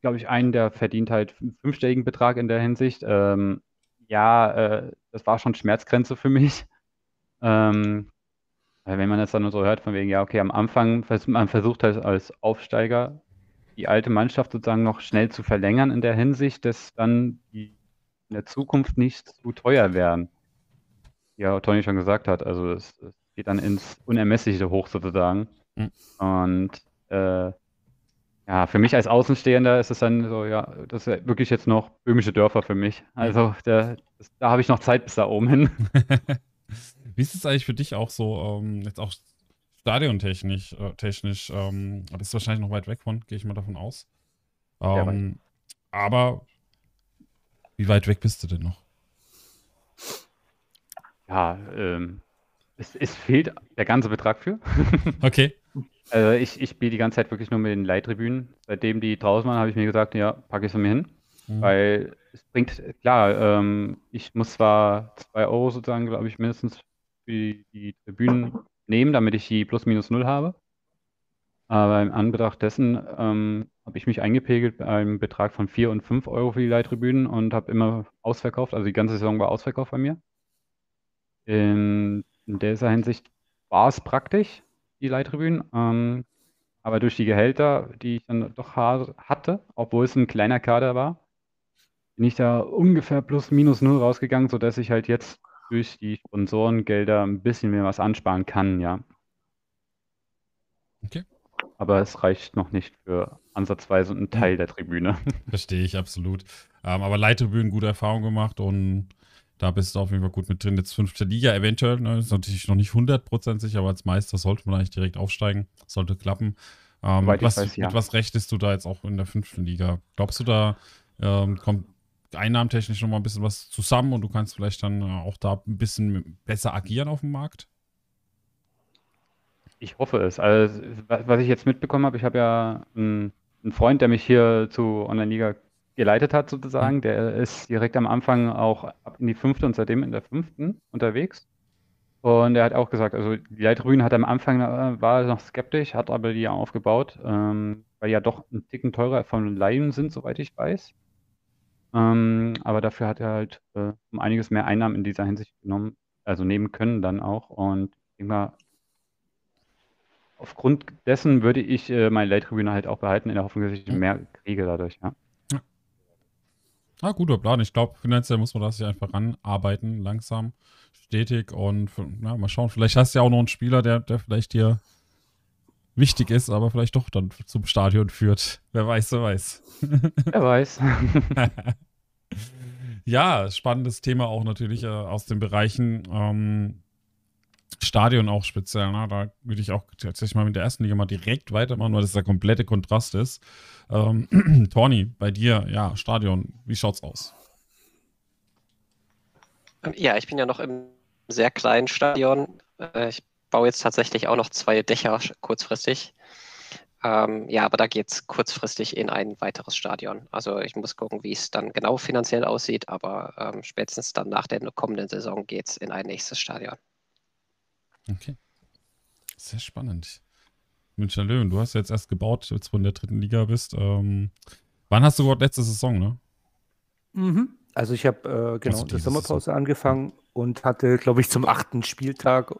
Speaker 7: glaube ich, einen, der verdient halt einen fünfstelligen Betrag in der Hinsicht. Ähm, ja, äh, das war schon Schmerzgrenze für mich. Ähm, wenn man das dann so hört, von wegen, ja, okay, am Anfang, vers man versucht halt als Aufsteiger die alte Mannschaft sozusagen noch schnell zu verlängern in der Hinsicht, dass dann die in der Zukunft nicht zu teuer werden. Ja, Toni schon gesagt hat, also es, es geht dann ins Unermessliche hoch sozusagen.
Speaker 4: Mhm.
Speaker 7: Und äh, ja, für mich als Außenstehender ist es dann so, ja, das ist ja wirklich jetzt noch böhmische Dörfer für mich. Also der, das, da habe ich noch Zeit bis da oben hin.
Speaker 4: Wie ist es eigentlich für dich auch so, ähm, jetzt auch stadiontechnisch, äh, technisch, ähm, bist du wahrscheinlich noch weit weg von, gehe ich mal davon aus. Ähm, aber wie weit weg bist du denn noch?
Speaker 7: Ja, ähm, es, es fehlt der ganze Betrag für.
Speaker 4: Okay.
Speaker 7: Also ich, ich spiele die ganze Zeit wirklich nur mit den Leihtribünen. Seitdem die draußen waren, habe ich mir gesagt, ja, packe ich es mir hin.
Speaker 4: Mhm.
Speaker 7: Weil es bringt, klar, ähm, ich muss zwar 2 Euro sozusagen, glaube ich, mindestens für die, die Tribünen nehmen, damit ich die plus minus null habe. Aber im Anbetracht dessen ähm, habe ich mich eingepegelt bei einem Betrag von 4 und 5 Euro für die Leihtribünen und habe immer ausverkauft. Also die ganze Saison war ausverkauft bei mir. In, in dieser Hinsicht war es praktisch, die Leihtribünen. Ähm, aber durch die Gehälter, die ich dann doch ha hatte, obwohl es ein kleiner Kader war, bin ich da ungefähr plus minus null rausgegangen, sodass ich halt jetzt durch die Sponsorengelder ein bisschen mehr was ansparen kann, ja.
Speaker 4: Okay.
Speaker 7: Aber es reicht noch nicht für ansatzweise einen Teil der Tribüne.
Speaker 4: Verstehe ich absolut. Ähm, aber Leittribünen gute Erfahrung gemacht und da bist du auf jeden Fall gut mit drin. Jetzt fünfte Liga eventuell, ne, ist natürlich noch nicht 100% sicher, aber als Meister sollte man eigentlich direkt aufsteigen. Sollte klappen. Ähm, mit, was, weiß, ja. mit was rechnest du da jetzt auch in der fünften Liga? Glaubst du, da ähm, kommt einnahmentechnisch noch mal ein bisschen was zusammen und du kannst vielleicht dann äh, auch da ein bisschen besser agieren auf dem Markt?
Speaker 7: Ich hoffe es. Also, was ich jetzt mitbekommen habe, ich habe ja einen, einen Freund, der mich hier zu Online-Liga geleitet hat, sozusagen. Der ist direkt am Anfang auch in die fünfte und seitdem in der fünften unterwegs. Und er hat auch gesagt, also die Leitrüben hat am Anfang äh, war noch skeptisch, hat aber die aufgebaut, ähm, weil ja doch ein Ticken teurer von Laien sind, soweit ich weiß. Ähm, aber dafür hat er halt äh, um einiges mehr Einnahmen in dieser Hinsicht genommen, also nehmen können dann auch. Und ich denke mal, aufgrund dessen würde ich äh, meine Leittribüne halt auch behalten, in der Hoffnung, dass ich mehr kriege dadurch, ja. ja.
Speaker 4: Ah, guter Plan. Ich glaube, finanziell muss man das sich einfach ranarbeiten, langsam, stetig und ja, mal schauen. Vielleicht hast du ja auch noch einen Spieler, der, der vielleicht hier wichtig ist, aber vielleicht doch dann zum Stadion führt. Wer weiß, wer weiß.
Speaker 7: Wer weiß.
Speaker 4: ja, spannendes Thema auch natürlich äh, aus den Bereichen ähm, Stadion auch speziell. Ne? Da würde ich auch tatsächlich mal mit der ersten Liga mal direkt weitermachen, weil das der komplette Kontrast ist. Ähm, Tony, bei dir, ja, Stadion, wie schaut's aus?
Speaker 6: Ja, ich bin ja noch im sehr kleinen Stadion. Äh, ich baue jetzt tatsächlich auch noch zwei Dächer kurzfristig. Ähm, ja, aber da geht es kurzfristig in ein weiteres Stadion. Also ich muss gucken, wie es dann genau finanziell aussieht, aber ähm, spätestens dann nach der kommenden Saison geht es in ein nächstes Stadion.
Speaker 4: Okay. Sehr spannend. Münchner Löwen, du hast ja jetzt erst gebaut, jetzt von der dritten Liga bist. Ähm, wann hast du überhaupt letzte Saison, ne?
Speaker 8: Mhm. Also ich habe äh, genau also die Sommerpause Saison. angefangen und hatte, glaube ich, zum achten Spieltag,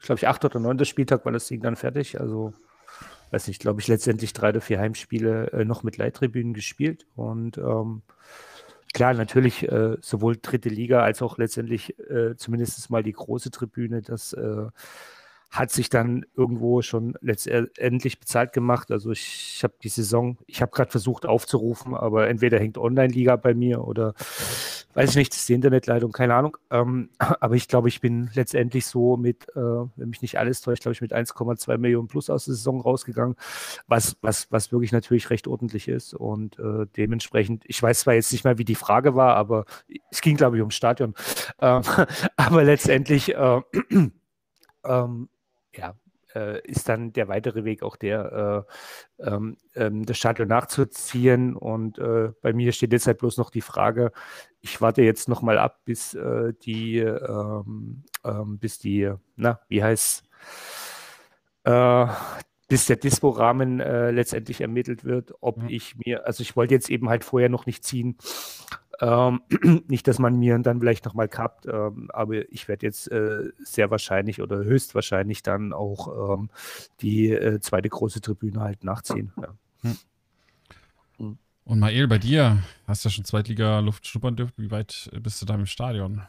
Speaker 8: glaube ich, acht oder neunter Spieltag war das Ding dann fertig. Also weiß nicht, glaube ich, letztendlich drei oder vier Heimspiele äh, noch mit Leittribünen gespielt. Und ähm, klar, natürlich äh, sowohl dritte Liga als auch letztendlich äh, zumindest mal die große Tribüne, das äh, hat sich dann irgendwo schon letztendlich bezahlt gemacht. Also ich, ich habe die Saison, ich habe gerade versucht aufzurufen, aber entweder hängt Online-Liga bei mir oder weiß ich nicht, das ist die Internetleitung, keine Ahnung. Ähm, aber ich glaube, ich bin letztendlich so mit, äh, wenn mich nicht alles täuscht, glaube ich, mit 1,2 Millionen plus aus der Saison rausgegangen, was, was, was wirklich natürlich recht ordentlich ist. Und äh, dementsprechend, ich weiß zwar jetzt nicht mehr, wie die Frage war, aber es ging, glaube ich, ums Stadion. Ähm, aber letztendlich äh, ähm, ja, äh, ist dann der weitere Weg auch der, äh, ähm, ähm, das Stadion nachzuziehen. Und äh, bei mir steht jetzt halt bloß noch die Frage, ich warte jetzt noch mal ab, bis äh, die, ähm, ähm, bis die, na, wie heißt äh, bis der Dispo-Rahmen äh, letztendlich ermittelt wird, ob mhm. ich mir, also ich wollte jetzt eben halt vorher noch nicht ziehen, ähm, nicht, dass man mir dann vielleicht nochmal kappt, ähm, aber ich werde jetzt äh, sehr wahrscheinlich oder höchstwahrscheinlich dann auch ähm, die äh, zweite große Tribüne halt nachziehen. Ja. Hm.
Speaker 4: hm. Und Mael, bei dir hast du ja schon Zweitliga-Luft schnuppern dürfen. Wie weit bist du da im Stadion?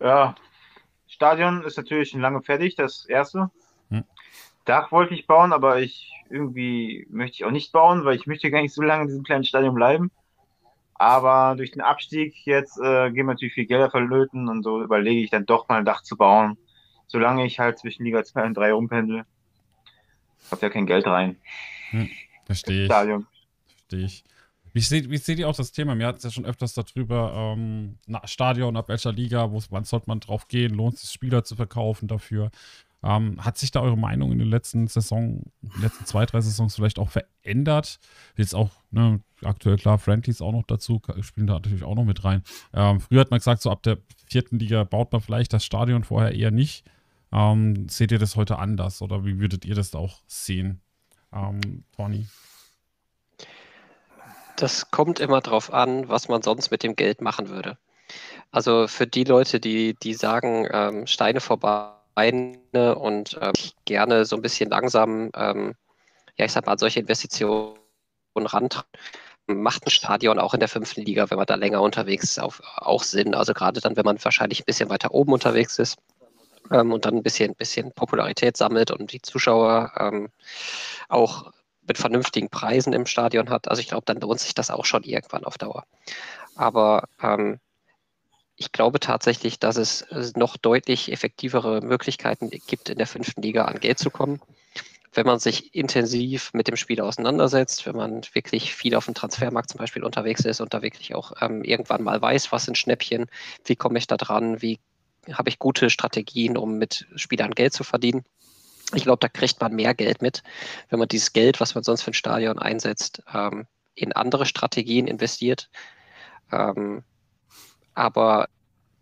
Speaker 5: Ja, Stadion ist natürlich schon lange fertig, das erste. Hm. Dach wollte ich bauen, aber ich irgendwie möchte ich auch nicht bauen, weil ich möchte gar nicht so lange in diesem kleinen Stadion bleiben. Aber durch den Abstieg jetzt äh, gehen natürlich viel Gelder verlöten und so überlege ich dann doch mal ein Dach zu bauen. Solange ich halt zwischen Liga 2 und 3 rumpendel, kommt ja kein Geld rein.
Speaker 4: Hm, verstehe ich. Stadion. Verstehe ich. Wie seht, wie seht ihr auch das Thema? Mir hat es ja schon öfters darüber, ähm, na, Stadion, ab welcher Liga, wo, wann sollte man drauf gehen, lohnt es sich Spieler zu verkaufen dafür? Ähm, hat sich da eure Meinung in den letzten Saison, letzten zwei, drei Saisons vielleicht auch verändert? Jetzt auch, ne, aktuell klar, Friendlies auch noch dazu, spielen da natürlich auch noch mit rein. Ähm, früher hat man gesagt, so ab der vierten Liga baut man vielleicht das Stadion vorher eher nicht. Ähm, seht ihr das heute anders oder wie würdet ihr das auch sehen, ähm, Tony?
Speaker 6: Das kommt immer darauf an, was man sonst mit dem Geld machen würde. Also für die Leute, die, die sagen, ähm, Steine vorbei und ähm, gerne so ein bisschen langsam, ähm, ja, ich sag mal, solche Investitionen rantragen, macht ein Stadion auch in der fünften Liga, wenn man da länger unterwegs ist, auch, auch Sinn. Also gerade dann, wenn man wahrscheinlich ein bisschen weiter oben unterwegs ist ähm, und dann ein bisschen, bisschen Popularität sammelt und die Zuschauer ähm, auch mit vernünftigen Preisen im Stadion hat. Also ich glaube, dann lohnt sich das auch schon irgendwann auf Dauer. Aber ähm, ich glaube tatsächlich, dass es noch deutlich effektivere Möglichkeiten gibt, in der fünften Liga an Geld zu kommen wenn man sich intensiv mit dem Spiel auseinandersetzt, wenn man wirklich viel auf dem Transfermarkt zum Beispiel unterwegs ist und da wirklich auch ähm, irgendwann mal weiß, was sind Schnäppchen, wie komme ich da dran, wie habe ich gute Strategien, um mit Spielern Geld zu verdienen. Ich glaube, da kriegt man mehr Geld mit, wenn man dieses Geld, was man sonst für ein Stadion einsetzt, ähm, in andere Strategien investiert. Ähm, aber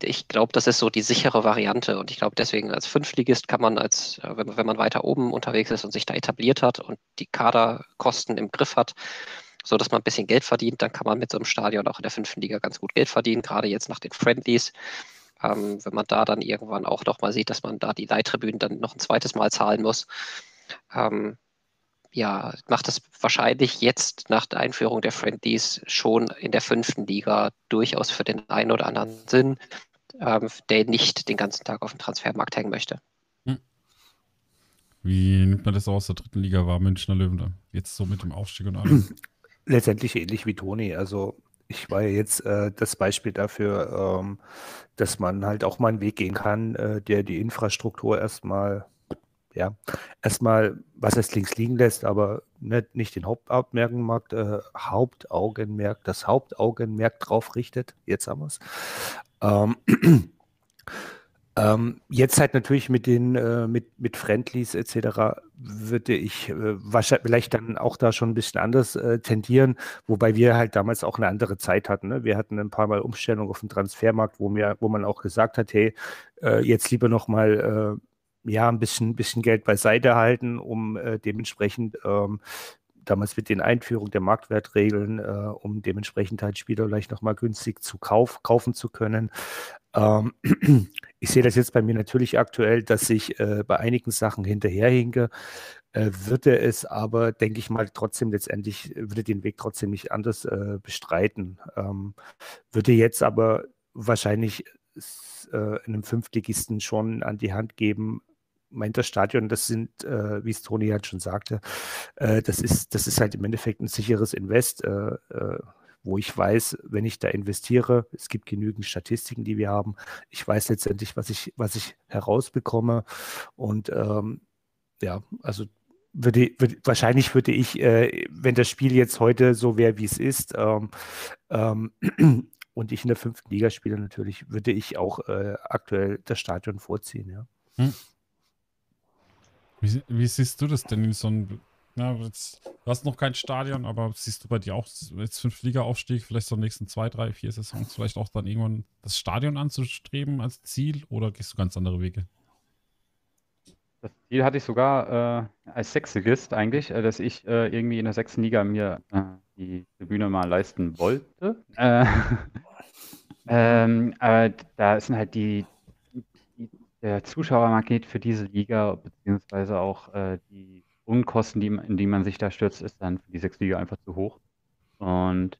Speaker 6: ich glaube, das ist so die sichere Variante und ich glaube, deswegen als Fünfligist kann man als, äh, wenn, wenn man weiter oben unterwegs ist und sich da etabliert hat und die Kaderkosten im Griff hat, so dass man ein bisschen Geld verdient, dann kann man mit so einem Stadion auch in der fünften Liga ganz gut Geld verdienen, gerade jetzt nach den Friendlies. Ähm, wenn man da dann irgendwann auch noch mal sieht, dass man da die Leittribünen dann noch ein zweites Mal zahlen muss, ähm, ja, macht es wahrscheinlich jetzt nach der Einführung der Friendlies schon in der fünften Liga durchaus für den einen oder anderen Sinn, ähm, der nicht den ganzen Tag auf dem Transfermarkt hängen möchte. Hm.
Speaker 4: Wie nimmt man das aus der dritten Liga war, Münchner Löwen da? Jetzt so mit dem Aufstieg und allem?
Speaker 8: Letztendlich ähnlich wie Toni. Also ich war ja jetzt äh, das Beispiel dafür, ähm, dass man halt auch mal einen Weg gehen kann, äh, der die Infrastruktur erstmal, ja, erstmal, was es links liegen lässt, aber nicht, nicht den Hauptaugenmerk, äh, Hauptaugenmerk, das Hauptaugenmerk drauf richtet. Jetzt haben wir es. Ähm, ähm, jetzt halt natürlich mit den äh, mit, mit Friendlies etc. würde ich äh, wahrscheinlich vielleicht dann auch da schon ein bisschen anders äh, tendieren, wobei wir halt damals auch eine andere Zeit hatten. Ne? Wir hatten ein paar Mal Umstellung auf dem Transfermarkt, wo mir, wo man auch gesagt hat, hey, äh, jetzt lieber noch mal äh, ja ein bisschen, bisschen Geld beiseite halten, um äh, dementsprechend ähm, damals mit den Einführung der Marktwertregeln, äh, um dementsprechend halt Spieler vielleicht nochmal günstig zu kauf, kaufen zu können. Ähm, ich sehe das jetzt bei mir natürlich aktuell, dass ich äh, bei einigen Sachen hinterherhinke. Äh, würde es aber, denke ich mal, trotzdem letztendlich, würde den Weg trotzdem nicht anders äh, bestreiten. Ähm, würde jetzt aber wahrscheinlich äh, einem Fünftligisten schon an die Hand geben, meint das Stadion, das sind, äh, wie es Toni halt schon sagte, äh, das, ist, das ist halt im Endeffekt ein sicheres Invest, äh, äh, wo ich weiß, wenn ich da investiere, es gibt genügend Statistiken, die wir haben, ich weiß letztendlich, was ich, was ich herausbekomme. Und ähm, ja, also würde, würde, wahrscheinlich würde ich, äh, wenn das Spiel jetzt heute so wäre, wie es ist, ähm, ähm, und ich in der fünften Liga spiele, natürlich, würde ich auch äh, aktuell das Stadion vorziehen, ja. Hm.
Speaker 4: Wie, wie, siehst du das denn in so einem, na, jetzt, du hast noch kein Stadion, aber siehst du bei dir auch jetzt fünf Liga-Aufstieg, vielleicht so in den nächsten zwei, drei, vier Saisons, vielleicht auch dann irgendwann das Stadion anzustreben als Ziel oder gehst du ganz andere Wege?
Speaker 7: Das Ziel hatte ich sogar äh, als Sechsigist eigentlich, äh, dass ich äh, irgendwie in der sechsten Liga mir äh, die Tribüne mal leisten wollte. Äh, ähm, aber da sind halt die, der Zuschauermagnet für diese Liga, beziehungsweise auch äh, die Unkosten, die, in die man sich da stürzt, ist dann für die sechste Liga einfach zu hoch. Und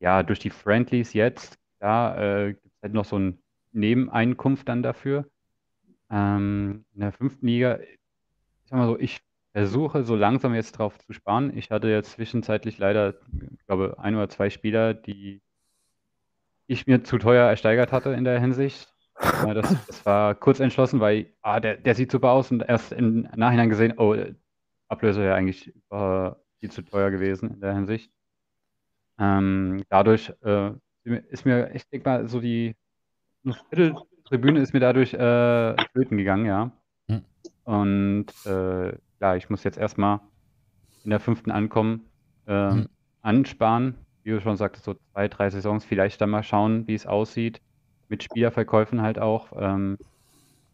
Speaker 7: ja, durch die Friendlies jetzt, da äh, gibt es halt noch so ein Nebeneinkunft dann dafür. Ähm, in der fünften Liga, ich sag mal so, ich versuche so langsam jetzt drauf zu sparen. Ich hatte jetzt zwischenzeitlich leider, ich glaube, ein oder zwei Spieler, die ich mir zu teuer ersteigert hatte in der Hinsicht. Ja, das, das war kurz entschlossen, weil ah, der, der sieht super aus und erst im Nachhinein gesehen, oh, Ablöse wäre eigentlich äh, viel zu teuer gewesen in der Hinsicht. Ähm, dadurch äh, ist mir, ich denke mal, so die Vierteltribüne ist mir dadurch äh, flöten gegangen, ja. Hm. Und äh, ja, ich muss jetzt erstmal in der fünften ankommen, äh, hm. ansparen, wie du schon sagtest, so zwei, drei Saisons, vielleicht dann mal schauen, wie es aussieht mit Spielerverkäufen halt auch. Ähm,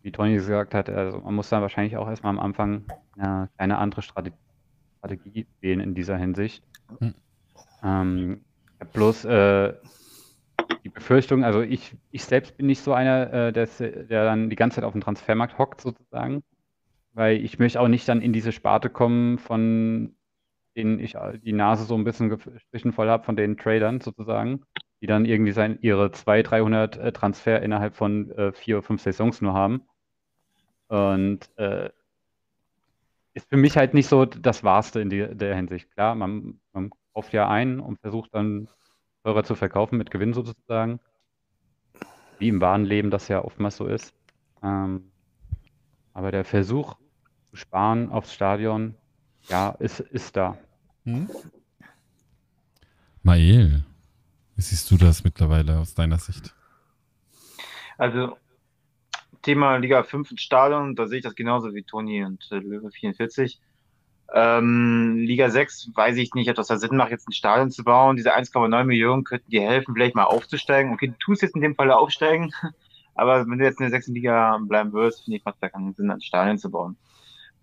Speaker 7: wie Toni gesagt hat, also man muss dann wahrscheinlich auch erstmal am Anfang eine, eine andere Strategie, Strategie wählen in dieser Hinsicht. Mhm. Ähm, Bloß äh, die Befürchtung, also ich, ich selbst bin nicht so einer, äh, der, der dann die ganze Zeit auf dem Transfermarkt hockt, sozusagen. Weil ich möchte auch nicht dann in diese Sparte kommen, von denen ich die Nase so ein bisschen gestrichen voll habe, von den Tradern sozusagen, die dann irgendwie sein, ihre 200, 300 äh, Transfer innerhalb von äh, vier, fünf Saisons nur haben. Und äh, ist für mich halt nicht so das Wahrste in die, der Hinsicht. Klar, man, man kauft ja ein und versucht dann teurer zu verkaufen mit Gewinn sozusagen. Wie im wahren Leben das ja oftmals so ist. Ähm, aber der Versuch zu sparen aufs Stadion, ja, ist, ist da. Hm?
Speaker 4: Mael, wie siehst du das mittlerweile aus deiner Sicht?
Speaker 5: Also Thema Liga 5 im Stadion, da sehe ich das genauso wie Toni und äh, Löwe 44. Ähm, Liga 6 weiß ich nicht, ob das da Sinn macht, jetzt ein Stadion zu bauen. Diese 1,9 Millionen könnten dir helfen, vielleicht mal aufzusteigen. Okay, du tust jetzt in dem Fall aufsteigen, aber wenn du jetzt in der 6. Liga bleiben würdest, finde ich fast da keinen Sinn, ein Stadion zu bauen.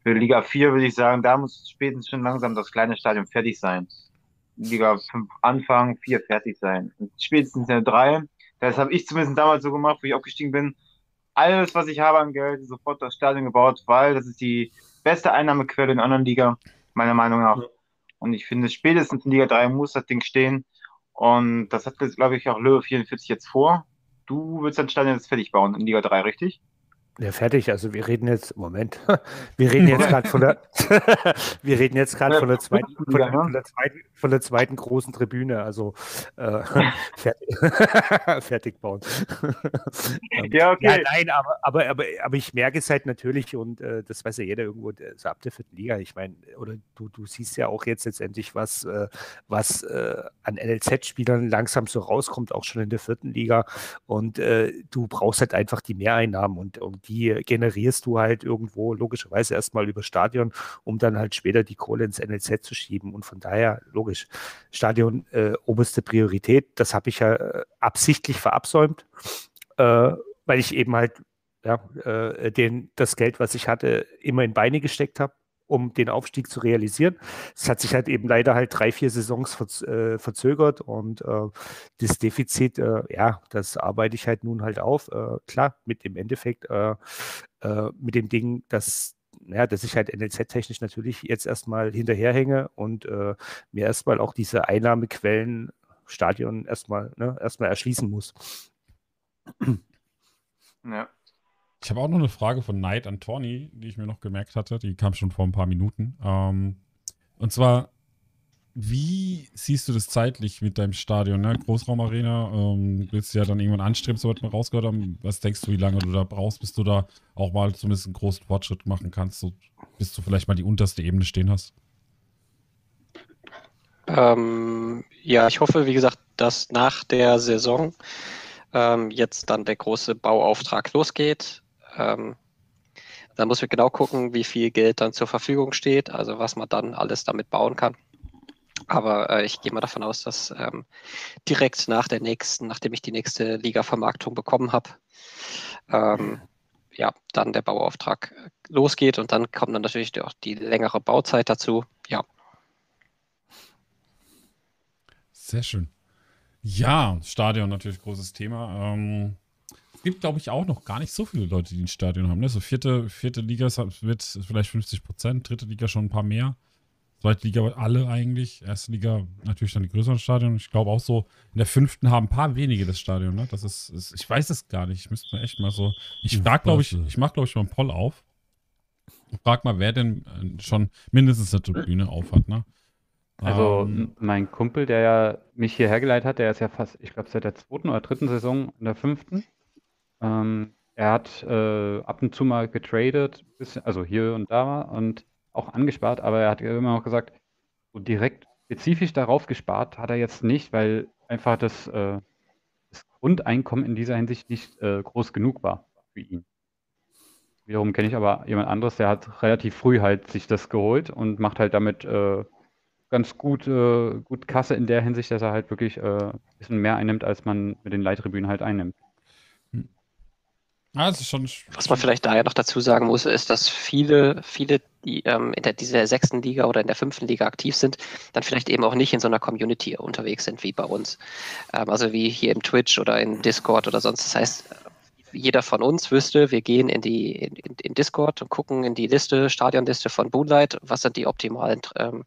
Speaker 5: Für Liga 4 würde ich sagen, da muss spätestens schon langsam das kleine Stadion fertig sein. Liga 5 Anfang, 4 fertig sein. Und spätestens in der 3, das habe ich zumindest damals so gemacht, wo ich aufgestiegen bin, alles, was ich habe an Geld, sofort das Stadion gebaut, weil das ist die beste Einnahmequelle in der anderen Liga, meiner Meinung nach. Und ich finde, spätestens in Liga 3 muss das Ding stehen. Und das hat, glaube ich, auch Löwe 44 jetzt vor. Du willst dein Stadion jetzt fertig bauen in Liga 3, richtig?
Speaker 8: Ja, fertig. Also wir reden jetzt, Moment, wir reden jetzt gerade von der, wir reden jetzt gerade von von, der, von, von der zweiten großen Tribüne. Also äh, fertig, fertig bauen. ja, okay. Ja, nein, aber, aber, aber, aber ich merke es halt natürlich und äh, das weiß ja jeder irgendwo, so ab der vierten Liga. Ich meine, oder du, du siehst ja auch jetzt letztendlich, was, äh, was äh, an NLZ-Spielern langsam so rauskommt, auch schon in der vierten Liga. Und äh, du brauchst halt einfach die Mehreinnahmen und, und die generierst du halt irgendwo logischerweise erstmal über Stadion, um dann halt später die Kohle ins NLZ zu schieben. Und von daher, logisch, Stadion äh, oberste Priorität. Das habe ich ja äh, absichtlich verabsäumt, äh, weil ich eben halt ja, äh, den, das Geld, was ich hatte, immer in Beine gesteckt habe um den Aufstieg zu realisieren. Es hat sich halt eben leider halt drei, vier Saisons verz äh, verzögert und äh, das Defizit, äh, ja, das arbeite ich halt nun halt auf. Äh, klar, mit dem Endeffekt, äh, äh, mit dem Ding, dass ja, dass ich halt NLZ-technisch natürlich jetzt erstmal hinterherhänge und mir erstmal auch diese Einnahmequellen Stadion erstmal, ne, erstmal erschließen muss.
Speaker 4: Ja. Ich habe auch noch eine Frage von Knight an Tony, die ich mir noch gemerkt hatte. Die kam schon vor ein paar Minuten. Ähm, und zwar, wie siehst du das zeitlich mit deinem Stadion? Ne? Großraumarena, ähm, willst du ja dann irgendwann anstreben, so was wir rausgehört haben. Was denkst du, wie lange du da brauchst, bis du da auch mal zumindest einen großen Fortschritt machen kannst, so, bis du vielleicht mal die unterste Ebene stehen hast?
Speaker 6: Ähm, ja, ich hoffe, wie gesagt, dass nach der Saison ähm, jetzt dann der große Bauauftrag losgeht. Ähm, dann muss man genau gucken, wie viel Geld dann zur Verfügung steht, also was man dann alles damit bauen kann. Aber äh, ich gehe mal davon aus, dass ähm, direkt nach der nächsten, nachdem ich die nächste Liga-Vermarktung bekommen habe, ähm, ja, dann der Bauauftrag losgeht und dann kommt dann natürlich auch die längere Bauzeit dazu. Ja.
Speaker 4: Sehr schön. Ja, Stadion natürlich großes Thema. Ähm, gibt, glaube ich, auch noch gar nicht so viele Leute, die ein Stadion haben. Ne? So vierte, vierte Liga wird vielleicht 50 Prozent, dritte Liga schon ein paar mehr. Zweite Liga alle eigentlich. Erste Liga natürlich dann die größeren Stadien. Ich glaube auch so, in der fünften haben ein paar wenige das Stadion. Ne? Das ist, ist ich weiß es gar nicht. Ich müsste mir echt mal so. Ich frage, glaube ich, ich mache, glaube ich, mal einen Poll auf. Und frag mal, wer denn äh, schon mindestens eine Tribüne auf hat. Ne?
Speaker 7: Also ähm, mein Kumpel, der ja mich hierher geleitet hat, der ist ja fast, ich glaube, seit der zweiten oder dritten Saison in der fünften. Ähm, er hat äh, ab und zu mal getradet, bisschen, also hier und da und auch angespart, aber er hat immer noch gesagt, so direkt spezifisch darauf gespart hat er jetzt nicht, weil einfach das, äh, das Grundeinkommen in dieser Hinsicht nicht äh, groß genug war für ihn. Wiederum kenne ich aber jemand anderes, der hat relativ früh halt sich das geholt und macht halt damit äh, ganz gut, äh, gut Kasse in der Hinsicht, dass er halt wirklich äh, ein bisschen mehr einnimmt, als man mit den Leittribünen halt einnimmt.
Speaker 4: Ist schon.
Speaker 6: Was man vielleicht daher noch dazu sagen muss, ist, dass viele, viele, die ähm, in der, dieser sechsten Liga oder in der fünften Liga aktiv sind, dann vielleicht eben auch nicht in so einer Community unterwegs sind wie bei uns. Ähm, also wie hier im Twitch oder in Discord oder sonst. Das heißt, jeder von uns wüsste, wir gehen in die in, in Discord und gucken in die Liste, Stadionliste von Boonlight, was sind die optimalen, ähm,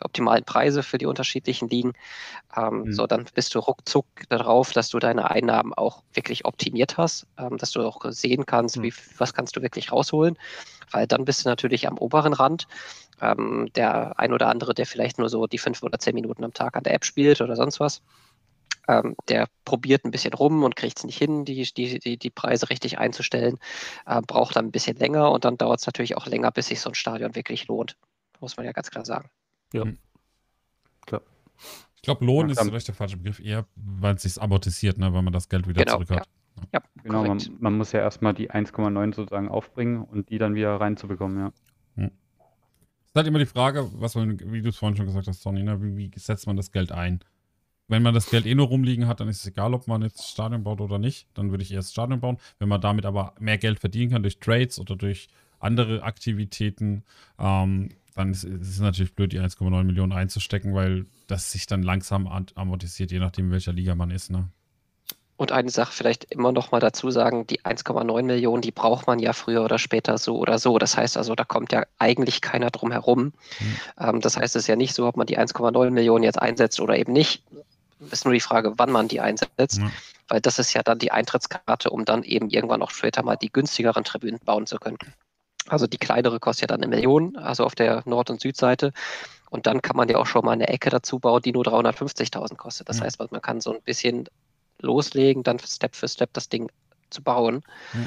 Speaker 6: optimalen Preise für die unterschiedlichen Ligen. Ähm, mhm. So, dann bist du ruckzuck darauf, dass du deine Einnahmen auch wirklich optimiert hast, ähm, dass du auch sehen kannst, mhm. wie, was kannst du wirklich rausholen, weil dann bist du natürlich am oberen Rand. Ähm, der ein oder andere, der vielleicht nur so die fünf oder zehn Minuten am Tag an der App spielt oder sonst was, ähm, der probiert ein bisschen rum und kriegt es nicht hin, die, die, die, die Preise richtig einzustellen, äh, braucht dann ein bisschen länger und dann dauert es natürlich auch länger, bis sich so ein Stadion wirklich lohnt. Muss man ja ganz klar sagen.
Speaker 4: Ja. Mhm. Klar. Ich glaube, Lohn ja, ist vielleicht der falsche Begriff, eher, weil es sich amortisiert, ne, weil man das Geld wieder
Speaker 6: genau,
Speaker 4: zurück hat.
Speaker 7: Ja. ja genau, man, man, muss ja erstmal die 1,9 sozusagen aufbringen und die dann wieder reinzubekommen, ja. Hm.
Speaker 4: Es ist halt immer die Frage, was man, wie du es vorhin schon gesagt hast, Tony, ne, wie, wie setzt man das Geld ein? Wenn man das Geld eh nur rumliegen hat, dann ist es egal, ob man jetzt Stadion baut oder nicht. Dann würde ich erst Stadion bauen. Wenn man damit aber mehr Geld verdienen kann durch Trades oder durch andere Aktivitäten, ähm, dann ist, ist, es natürlich blöd, die 1,9 Millionen einzustecken, weil das sich dann langsam amortisiert, je nachdem, welcher Liga man ist. Ne?
Speaker 6: Und eine Sache vielleicht immer noch mal dazu sagen, die 1,9 Millionen, die braucht man ja früher oder später so oder so. Das heißt also, da kommt ja eigentlich keiner drum herum. Mhm. Ähm, das heißt, es ist ja nicht so, ob man die 1,9 Millionen jetzt einsetzt oder eben nicht, ist nur die Frage, wann man die einsetzt, ja. weil das ist ja dann die Eintrittskarte, um dann eben irgendwann auch später mal die günstigeren Tribünen bauen zu können. Also die kleinere kostet ja dann eine Million, also auf der Nord- und Südseite. Und dann kann man ja auch schon mal eine Ecke dazu bauen, die nur 350.000 kostet. Das ja. heißt, man kann so ein bisschen loslegen, dann Step für Step das Ding zu bauen. Ja.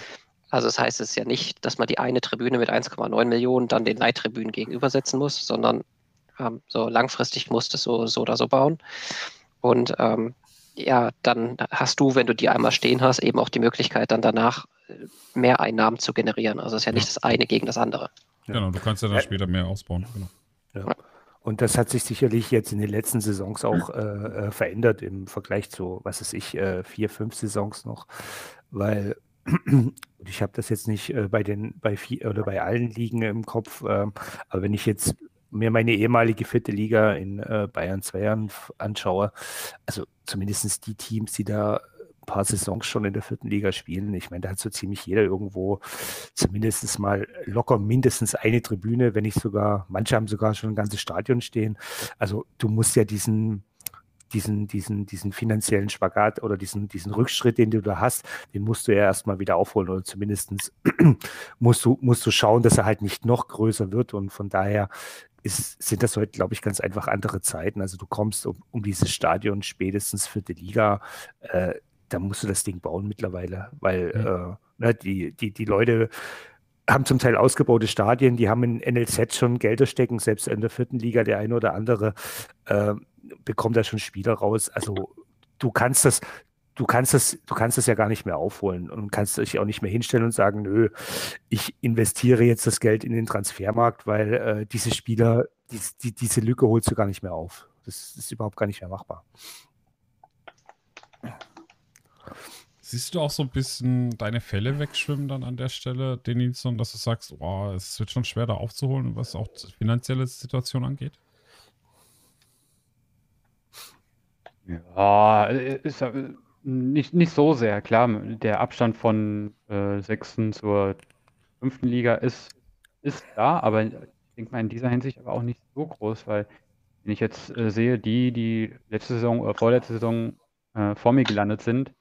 Speaker 6: Also das heißt es ist ja nicht, dass man die eine Tribüne mit 1,9 Millionen dann den Leittribünen gegenübersetzen muss, sondern ähm, so langfristig musst du es so, so oder so bauen. Und ähm, ja, dann hast du, wenn du die einmal stehen hast, eben auch die Möglichkeit, dann danach äh, mehr Einnahmen zu generieren. Also es ist ja nicht das eine gegen das andere.
Speaker 4: Genau, du kannst ja dann später mehr ausbauen. Genau.
Speaker 8: Ja. Und das hat sich sicherlich jetzt in den letzten Saisons auch äh, äh verändert im Vergleich zu, was weiß ich, äh, vier, fünf Saisons noch, weil ich habe das jetzt nicht äh, bei den bei vier oder bei allen Ligen im Kopf, äh, aber wenn ich jetzt mir meine ehemalige vierte Liga in äh, Bayern 2 anschaue, also zumindest die Teams, die da ein paar Saisons schon in der vierten Liga spielen, ich meine, da hat so ziemlich jeder irgendwo zumindest mal locker mindestens eine Tribüne, wenn nicht sogar, manche haben sogar schon ein ganzes Stadion stehen. Also du musst ja diesen diesen, diesen, diesen finanziellen Spagat oder diesen, diesen Rückschritt, den du da hast, den musst du ja erstmal wieder aufholen oder zumindest musst du, musst du schauen, dass er halt nicht noch größer wird und von daher ist, sind das heute, glaube ich, ganz einfach andere Zeiten. Also du kommst um, um dieses Stadion spätestens für die Liga, äh, da musst du das Ding bauen mittlerweile, weil mhm. äh, ne, die, die, die Leute haben zum Teil ausgebaute Stadien, die haben in NLZ schon Gelder stecken, selbst in der vierten Liga der eine oder andere äh, bekommt da schon Spieler raus. Also du kannst das, du kannst das, du kannst das ja gar nicht mehr aufholen und kannst dich auch nicht mehr hinstellen und sagen, nö, ich investiere jetzt das Geld in den Transfermarkt, weil äh, diese Spieler, die, die, diese Lücke holst du gar nicht mehr auf. Das ist überhaupt gar nicht mehr machbar.
Speaker 4: Siehst du auch so ein bisschen deine Fälle wegschwimmen dann an der Stelle, Denilson, dass du sagst, oh, es wird schon schwer da aufzuholen, was auch die finanzielle Situation angeht?
Speaker 7: Ja, ist ja nicht, nicht so sehr, klar. Der Abstand von äh, sechsten zur fünften Liga ist, ist da, aber ich denke mal in dieser Hinsicht aber auch nicht so groß, weil wenn ich jetzt äh, sehe, die, die letzte Saison oder vorletzte Saison äh, vor mir gelandet sind,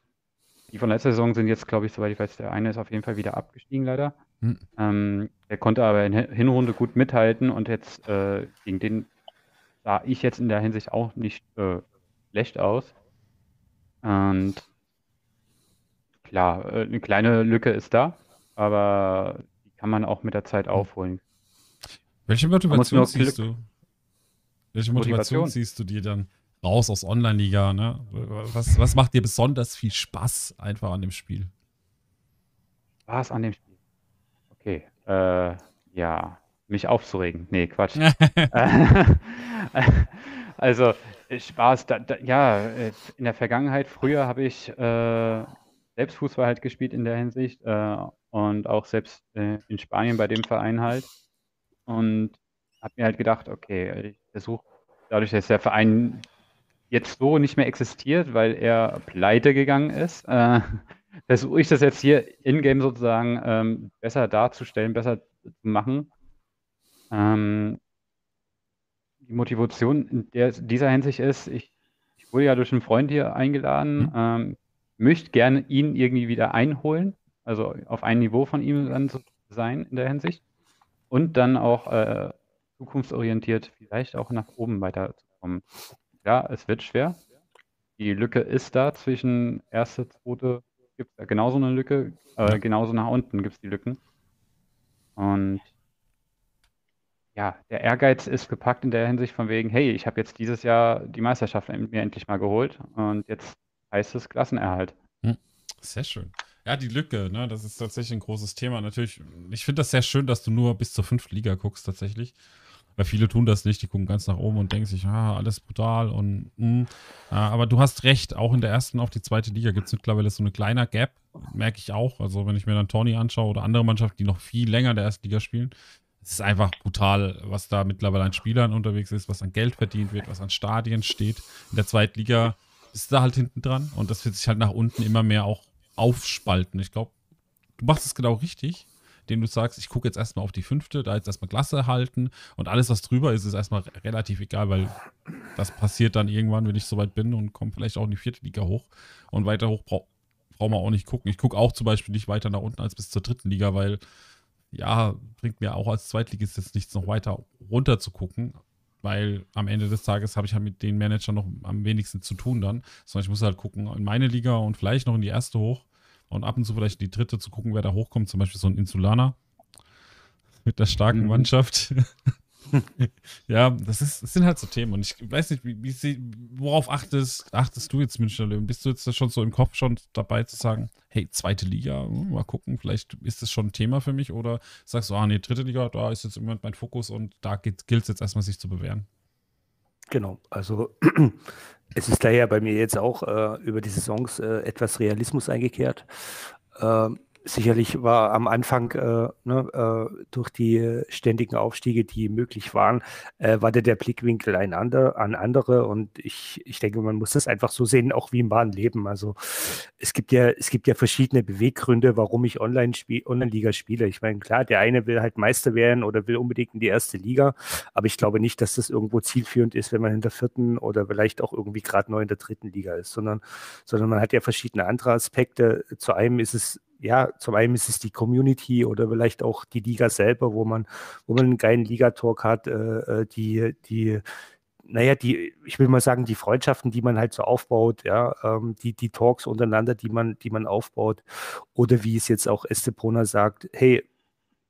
Speaker 7: die von letzter Saison sind jetzt, glaube ich, soweit ich weiß, der eine ist auf jeden Fall wieder abgestiegen, leider. Hm. Ähm, der konnte aber in der Hinrunde gut mithalten und jetzt äh, gegen den sah ich jetzt in der Hinsicht auch nicht äh, schlecht aus. Und klar, äh, eine kleine Lücke ist da, aber die kann man auch mit der Zeit hm. aufholen.
Speaker 4: Welche Motivation siehst du? Welche Motivation, Motivation siehst du dir dann raus aus Online-Liga? Ne? Was, was macht dir besonders viel Spaß einfach an dem Spiel?
Speaker 7: Spaß an dem Spiel. Okay, äh, ja, mich aufzuregen. Nee, Quatsch. also, Spaß, da, da, ja, äh, in der Vergangenheit, früher habe ich äh, selbst Fußball halt gespielt in der Hinsicht äh, und auch selbst äh, in Spanien bei dem Verein halt. Und habe mir halt gedacht, okay, ich versuche, dadurch, dass der Verein jetzt so nicht mehr existiert, weil er pleite gegangen ist, äh, versuche ich das jetzt hier in-game sozusagen ähm, besser darzustellen, besser zu machen. Ähm, die Motivation in der, dieser Hinsicht ist, ich, ich wurde ja durch einen Freund hier eingeladen, mhm. ähm, möchte gerne ihn irgendwie wieder einholen, also auf ein Niveau von ihm dann zu sein in der Hinsicht und dann auch äh, zukunftsorientiert vielleicht auch nach oben weiterzukommen. Ja, es wird schwer. Die Lücke ist da zwischen erste, zweite, gibt es da genauso eine Lücke, äh, genauso nach unten gibt es die Lücken. Und ja, der Ehrgeiz ist gepackt in der Hinsicht von wegen, hey, ich habe jetzt dieses Jahr die Meisterschaft mir endlich mal geholt und jetzt heißt es Klassenerhalt.
Speaker 4: Hm. Sehr schön. Ja, die Lücke, ne, das ist tatsächlich ein großes Thema. Natürlich, ich finde das sehr schön, dass du nur bis zur fünften Liga guckst, tatsächlich. Weil viele tun das nicht, die gucken ganz nach oben und denken sich, ah, alles brutal und mh. Hm. aber du hast recht, auch in der ersten auf die zweite Liga gibt es mittlerweile so eine kleine Gap, merke ich auch. Also wenn ich mir dann Tony anschaue oder andere Mannschaften, die noch viel länger in der ersten Liga spielen, es ist einfach brutal, was da mittlerweile an Spielern unterwegs ist, was an Geld verdient wird, was an Stadien steht. In der zweiten Liga ist da halt hinten dran und das wird sich halt nach unten immer mehr auch aufspalten. Ich glaube, du machst es genau richtig, indem du sagst, ich gucke jetzt erstmal auf die fünfte, da jetzt erstmal Klasse halten und alles, was drüber ist, ist erstmal relativ egal, weil das passiert dann irgendwann, wenn ich soweit bin und komme vielleicht auch in die vierte Liga hoch und weiter hoch braucht brauchen wir auch nicht gucken. Ich gucke auch zum Beispiel nicht weiter nach unten als bis zur dritten Liga, weil ja, bringt mir auch als Zweitligist jetzt nichts, noch weiter runter zu gucken, weil am Ende des Tages habe ich halt mit den Managern noch am wenigsten zu tun dann, sondern ich muss halt gucken in meine Liga und vielleicht noch in die erste hoch und ab und zu vielleicht in die dritte zu gucken, wer da hochkommt, zum Beispiel so ein Insulaner mit der starken mhm. Mannschaft. ja, das, ist, das sind halt so Themen. Und ich weiß nicht, wie, wie, worauf achtest, achtest du jetzt, Münchner Löwen? Bist du jetzt schon so im Kopf schon dabei zu sagen, hey, zweite Liga, hm, mal gucken, vielleicht ist das schon ein Thema für mich? Oder sagst du, ah, nee, dritte Liga, da ist jetzt im mein Fokus und da gilt es jetzt erstmal, sich zu bewähren?
Speaker 8: Genau, also es ist daher bei mir jetzt auch äh, über die Saisons äh, etwas Realismus eingekehrt. Ähm, sicherlich war am Anfang äh, ne, äh, durch die ständigen Aufstiege, die möglich waren, äh, war der, Blickwinkel ein ander, an andere und ich, ich denke, man muss das einfach so sehen, auch wie im wahren Leben. Also es gibt ja, es gibt ja verschiedene Beweggründe, warum ich Online-Liga Online spiele. Ich meine, klar, der eine will halt Meister werden oder will unbedingt in die erste Liga, aber ich glaube nicht, dass das irgendwo zielführend ist, wenn man in der vierten oder vielleicht auch irgendwie gerade neu in der dritten Liga ist, sondern, sondern man hat ja verschiedene andere Aspekte. Zu einem ist es ja, zum einen ist es die Community oder vielleicht auch die Liga selber, wo man, wo man einen geilen Ligatalk hat, äh, äh, die, die, naja, die, ich will mal sagen, die Freundschaften, die man halt so aufbaut, ja, ähm, die, die Talks untereinander, die man, die man aufbaut, oder wie es jetzt auch Estepona sagt, hey,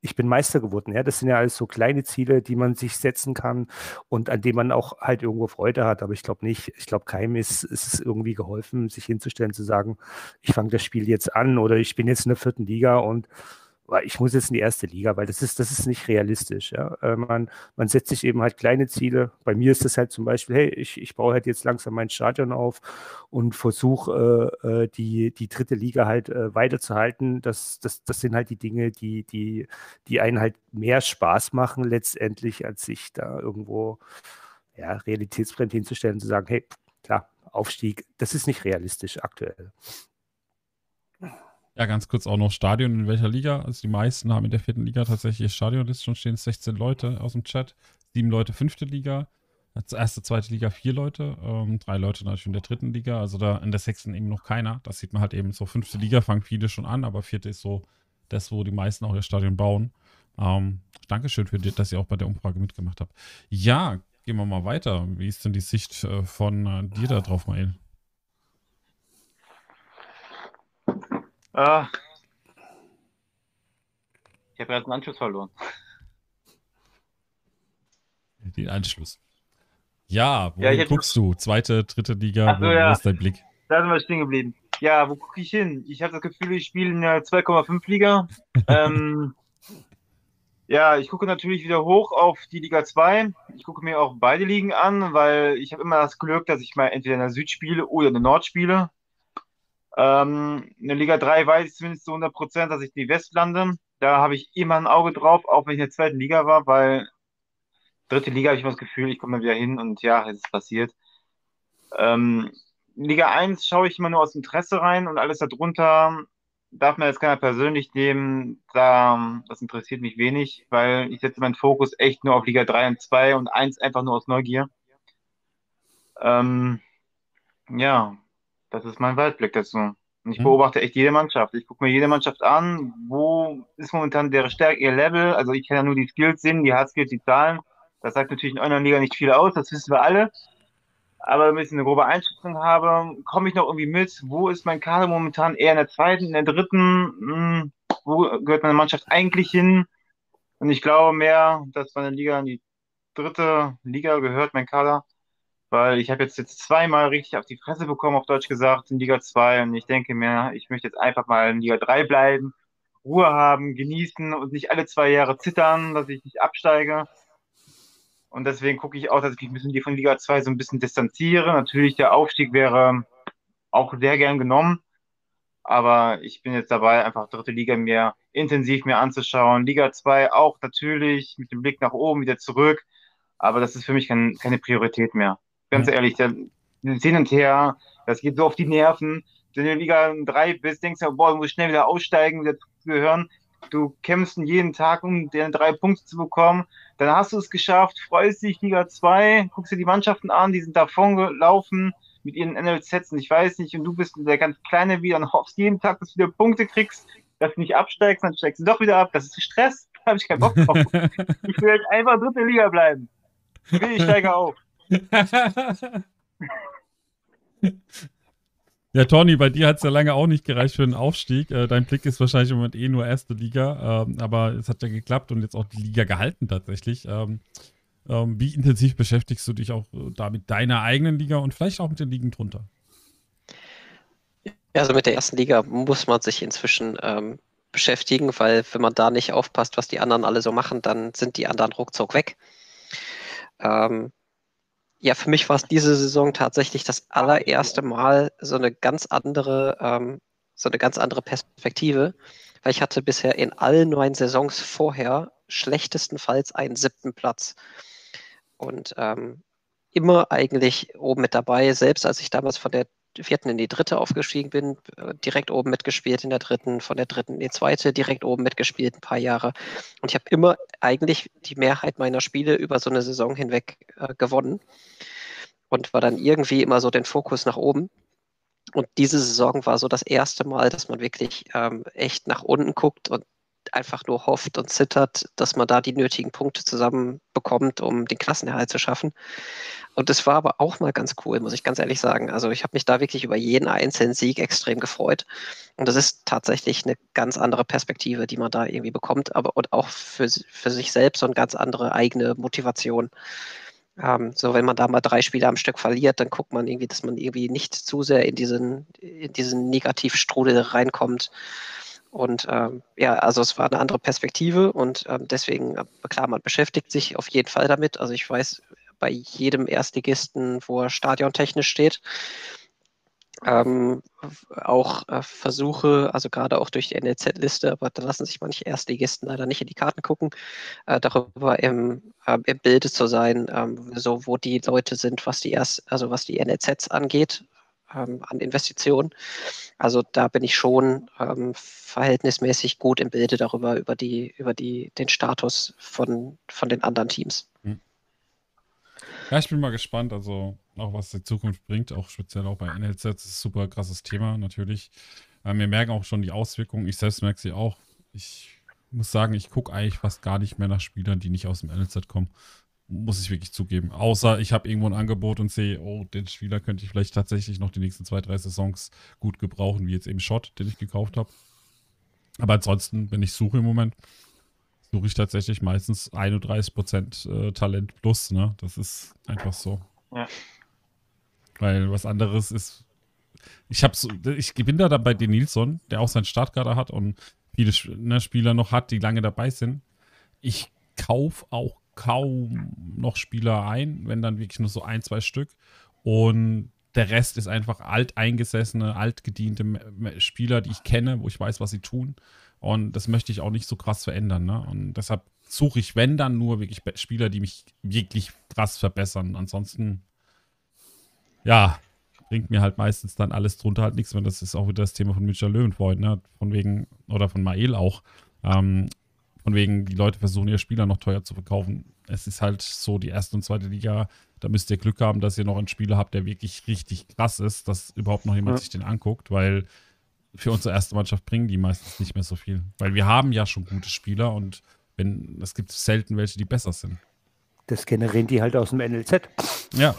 Speaker 8: ich bin Meister geworden. Ja, das sind ja alles so kleine Ziele, die man sich setzen kann und an denen man auch halt irgendwo Freude hat. Aber ich glaube nicht, ich glaube, keinem ist, ist es irgendwie geholfen, sich hinzustellen, zu sagen, ich fange das Spiel jetzt an oder ich bin jetzt in der vierten Liga und ich muss jetzt in die erste Liga, weil das ist, das ist nicht realistisch. Ja? Äh, man, man setzt sich eben halt kleine Ziele. Bei mir ist das halt zum Beispiel, hey, ich, ich baue halt jetzt langsam mein Stadion auf und versuche äh, äh, die, die dritte Liga halt äh, weiterzuhalten. Das, das, das sind halt die Dinge, die, die, die einen halt mehr Spaß machen letztendlich, als sich da irgendwo ja, realitätsfremd hinzustellen und zu sagen, hey, klar, Aufstieg, das ist nicht realistisch aktuell.
Speaker 4: Ja, ganz kurz auch noch Stadion in welcher Liga. Also die meisten haben in der vierten Liga tatsächlich ihr Stadionlist schon stehen 16 Leute aus dem Chat, sieben Leute fünfte Liga, erste, zweite Liga vier Leute, ähm, drei Leute natürlich in der dritten Liga, also da in der sechsten eben noch keiner. Das sieht man halt eben so. Fünfte Liga fangen viele schon an, aber vierte ist so das, wo die meisten auch ihr Stadion bauen. Ähm, Dankeschön für die, dass ihr auch bei der Umfrage mitgemacht habt. Ja, gehen wir mal weiter. Wie ist denn die Sicht äh, von äh, dir da drauf, Mael?
Speaker 5: Ah. Ich habe gerade den Anschluss verloren.
Speaker 4: Den Anschluss. Ja, wo ja, guckst du? Zweite, dritte Liga,
Speaker 5: so, wo, ja. ist dein Blick? Da sind wir stehen geblieben. Ja, wo gucke ich hin? Ich habe das Gefühl, ich spiele in der 2,5 Liga. ähm, ja, ich gucke natürlich wieder hoch auf die Liga 2. Ich gucke mir auch beide Ligen an, weil ich habe immer das Glück, dass ich mal entweder in der Süd spiele oder in der Nord spiele. Ähm, in der Liga 3 weiß ich zumindest zu 100 Prozent, dass ich die West lande. Da habe ich immer ein Auge drauf, auch wenn ich in der zweiten Liga war, weil dritte Liga habe ich immer das Gefühl, ich komme da wieder hin und ja, es ist passiert. Ähm, Liga 1 schaue ich immer nur aus Interesse rein und alles darunter darf mir jetzt keiner persönlich nehmen. Da, das interessiert mich wenig, weil ich setze meinen Fokus echt nur auf Liga 3 und 2 und 1 einfach nur aus Neugier. Ähm, ja, das ist mein Weitblick dazu. Und ich
Speaker 4: Hm.
Speaker 5: beobachte echt jede Mannschaft. Ich gucke mir jede Mannschaft an. Wo ist momentan deren Stärke, ihr Level? Also ich kann ja nur die Skills sehen, die Hardskills, die Zahlen. Das sagt natürlich in einer Liga nicht viel aus, das wissen wir alle. Aber damit ich eine grobe Einschätzung habe, komme ich noch irgendwie mit. Wo ist mein Kader momentan? Eher in der zweiten, in der dritten? Hm, wo gehört meine Mannschaft eigentlich hin? Und ich glaube mehr, dass meine Liga in die dritte Liga gehört, mein Kader. Weil ich habe jetzt, jetzt zweimal richtig auf die Fresse bekommen, auf Deutsch gesagt, in Liga 2. Und ich denke mir, ich möchte jetzt einfach mal in Liga 3 bleiben, Ruhe haben, genießen und nicht alle zwei Jahre zittern, dass ich nicht absteige. Und deswegen gucke ich auch, dass ich mich ein bisschen von Liga 2 so ein bisschen distanziere. Natürlich, der Aufstieg wäre auch sehr gern genommen. Aber ich bin jetzt dabei, einfach dritte Liga mir intensiv mir anzuschauen. Liga 2 auch natürlich mit dem Blick nach oben wieder zurück. Aber das ist für mich kein, keine Priorität mehr. Ganz ehrlich, der, das hin und her, das geht so auf die Nerven. Wenn du in Liga 3 bist, denkst du, boah, du musst schnell wieder aussteigen, wieder zu gehören. Du kämpfst jeden Tag, um deine drei Punkte zu bekommen. Dann hast du es geschafft, freust dich, Liga 2, guckst dir die Mannschaften an, die sind davon gelaufen mit ihren NLZs und ich weiß nicht, und du bist der ganz Kleine wieder und hoffst jeden Tag, dass du wieder Punkte kriegst, dass du nicht absteigst, dann steigst du doch wieder ab. Das ist Stress, da habe ich keinen Bock drauf. ich will jetzt einfach dritte Liga bleiben. Ich steige auf.
Speaker 4: Ja, Tony, bei dir hat es ja lange auch nicht gereicht für einen Aufstieg. Äh, dein Blick ist wahrscheinlich im Moment eh nur erste Liga, ähm, aber es hat ja geklappt und jetzt auch die Liga gehalten tatsächlich. Ähm, ähm, wie intensiv beschäftigst du dich auch äh, da mit deiner eigenen Liga und vielleicht auch mit den Ligen drunter?
Speaker 6: Also mit der ersten Liga muss man sich inzwischen ähm, beschäftigen, weil wenn man da nicht aufpasst, was die anderen alle so machen, dann sind die anderen ruckzuck weg. Ähm, ja, für mich war es diese Saison tatsächlich das allererste Mal so eine ganz andere, ähm, so eine ganz andere Perspektive, weil ich hatte bisher in allen neun Saisons vorher schlechtestenfalls einen siebten Platz. Und ähm, immer eigentlich oben mit dabei, selbst als ich damals von der vierten in die dritte aufgestiegen bin, äh, direkt oben mitgespielt in der dritten, von der dritten in die zweite, direkt oben mitgespielt ein paar Jahre. Und ich habe immer eigentlich die Mehrheit meiner Spiele über so eine Saison hinweg äh, gewonnen und war dann irgendwie immer so den Fokus nach oben. Und diese Saison war so das erste Mal, dass man wirklich ähm, echt nach unten guckt und einfach nur hofft und zittert, dass man da die nötigen Punkte zusammen bekommt, um den Klassenerhalt zu schaffen. Und das war aber auch mal ganz cool, muss ich ganz ehrlich sagen. Also ich habe mich da wirklich über jeden einzelnen Sieg extrem gefreut. Und das ist tatsächlich eine ganz andere Perspektive, die man da irgendwie bekommt, aber und auch für, für sich selbst so eine ganz andere eigene Motivation. Ähm, so, wenn man da mal drei Spiele am Stück verliert, dann guckt man irgendwie, dass man irgendwie nicht zu sehr in diesen, in diesen Negativstrudel reinkommt. Und ähm, ja, also es war eine andere Perspektive und ähm, deswegen, äh, klar, man beschäftigt sich auf jeden Fall damit. Also ich weiß bei jedem Erstligisten, wo er stadiontechnisch steht, ähm, auch äh, Versuche, also gerade auch durch die NLZ-Liste, aber da lassen sich manche Erstligisten leider nicht in die Karten gucken, äh, darüber im, äh, im Bilde zu sein, ähm, so wo die Leute sind, was die erst, also was die NLZs angeht, ähm, an Investitionen. Also da bin ich schon ähm, verhältnismäßig gut im Bilde darüber, über die, über die, den Status von, von den anderen Teams.
Speaker 4: Ja, ich bin mal gespannt, also auch was die Zukunft bringt, auch speziell auch bei NLZ, das ist ein super krasses Thema natürlich. Ähm, wir merken auch schon die Auswirkungen, ich selbst merke sie auch. Ich muss sagen, ich gucke eigentlich fast gar nicht mehr nach Spielern, die nicht aus dem NLZ kommen. Muss ich wirklich zugeben. Außer ich habe irgendwo ein Angebot und sehe, oh, den Spieler könnte ich vielleicht tatsächlich noch die nächsten zwei, drei Saisons gut gebrauchen, wie jetzt eben Shot, den ich gekauft habe. Aber ansonsten, wenn ich suche im Moment, suche ich tatsächlich meistens 31% äh, Talent plus, ne? Das ist einfach so.
Speaker 5: Ja.
Speaker 4: Weil was anderes ist. Ich habe so, ich bin da dann bei den Nilsson, der auch seinen Startkader hat und viele ne, Spieler noch hat, die lange dabei sind. Ich kaufe auch kaum noch Spieler ein, wenn dann wirklich nur so ein, zwei Stück. Und der Rest ist einfach alteingesessene, altgediente Spieler, die ich kenne, wo ich weiß, was sie tun. Und das möchte ich auch nicht so krass verändern. Ne? Und deshalb suche ich, wenn dann, nur wirklich Spieler, die mich wirklich krass verbessern. Ansonsten, ja, bringt mir halt meistens dann alles drunter halt nichts mehr. Das ist auch wieder das Thema von Münchner Löwenfreund, ne? Von wegen, oder von Mael auch. Ähm, von wegen, die Leute versuchen ihre Spieler noch teuer zu verkaufen. Es ist halt so, die erste und zweite Liga, da müsst ihr Glück haben, dass ihr noch einen Spieler habt, der wirklich richtig krass ist, dass überhaupt noch jemand
Speaker 8: Ja.
Speaker 4: sich den anguckt, weil für unsere erste Mannschaft bringen die meistens nicht mehr so viel. Weil wir haben ja schon gute Spieler und wenn, es gibt selten welche, die besser sind.
Speaker 8: Das generieren die halt aus dem NLZ.
Speaker 4: Ja,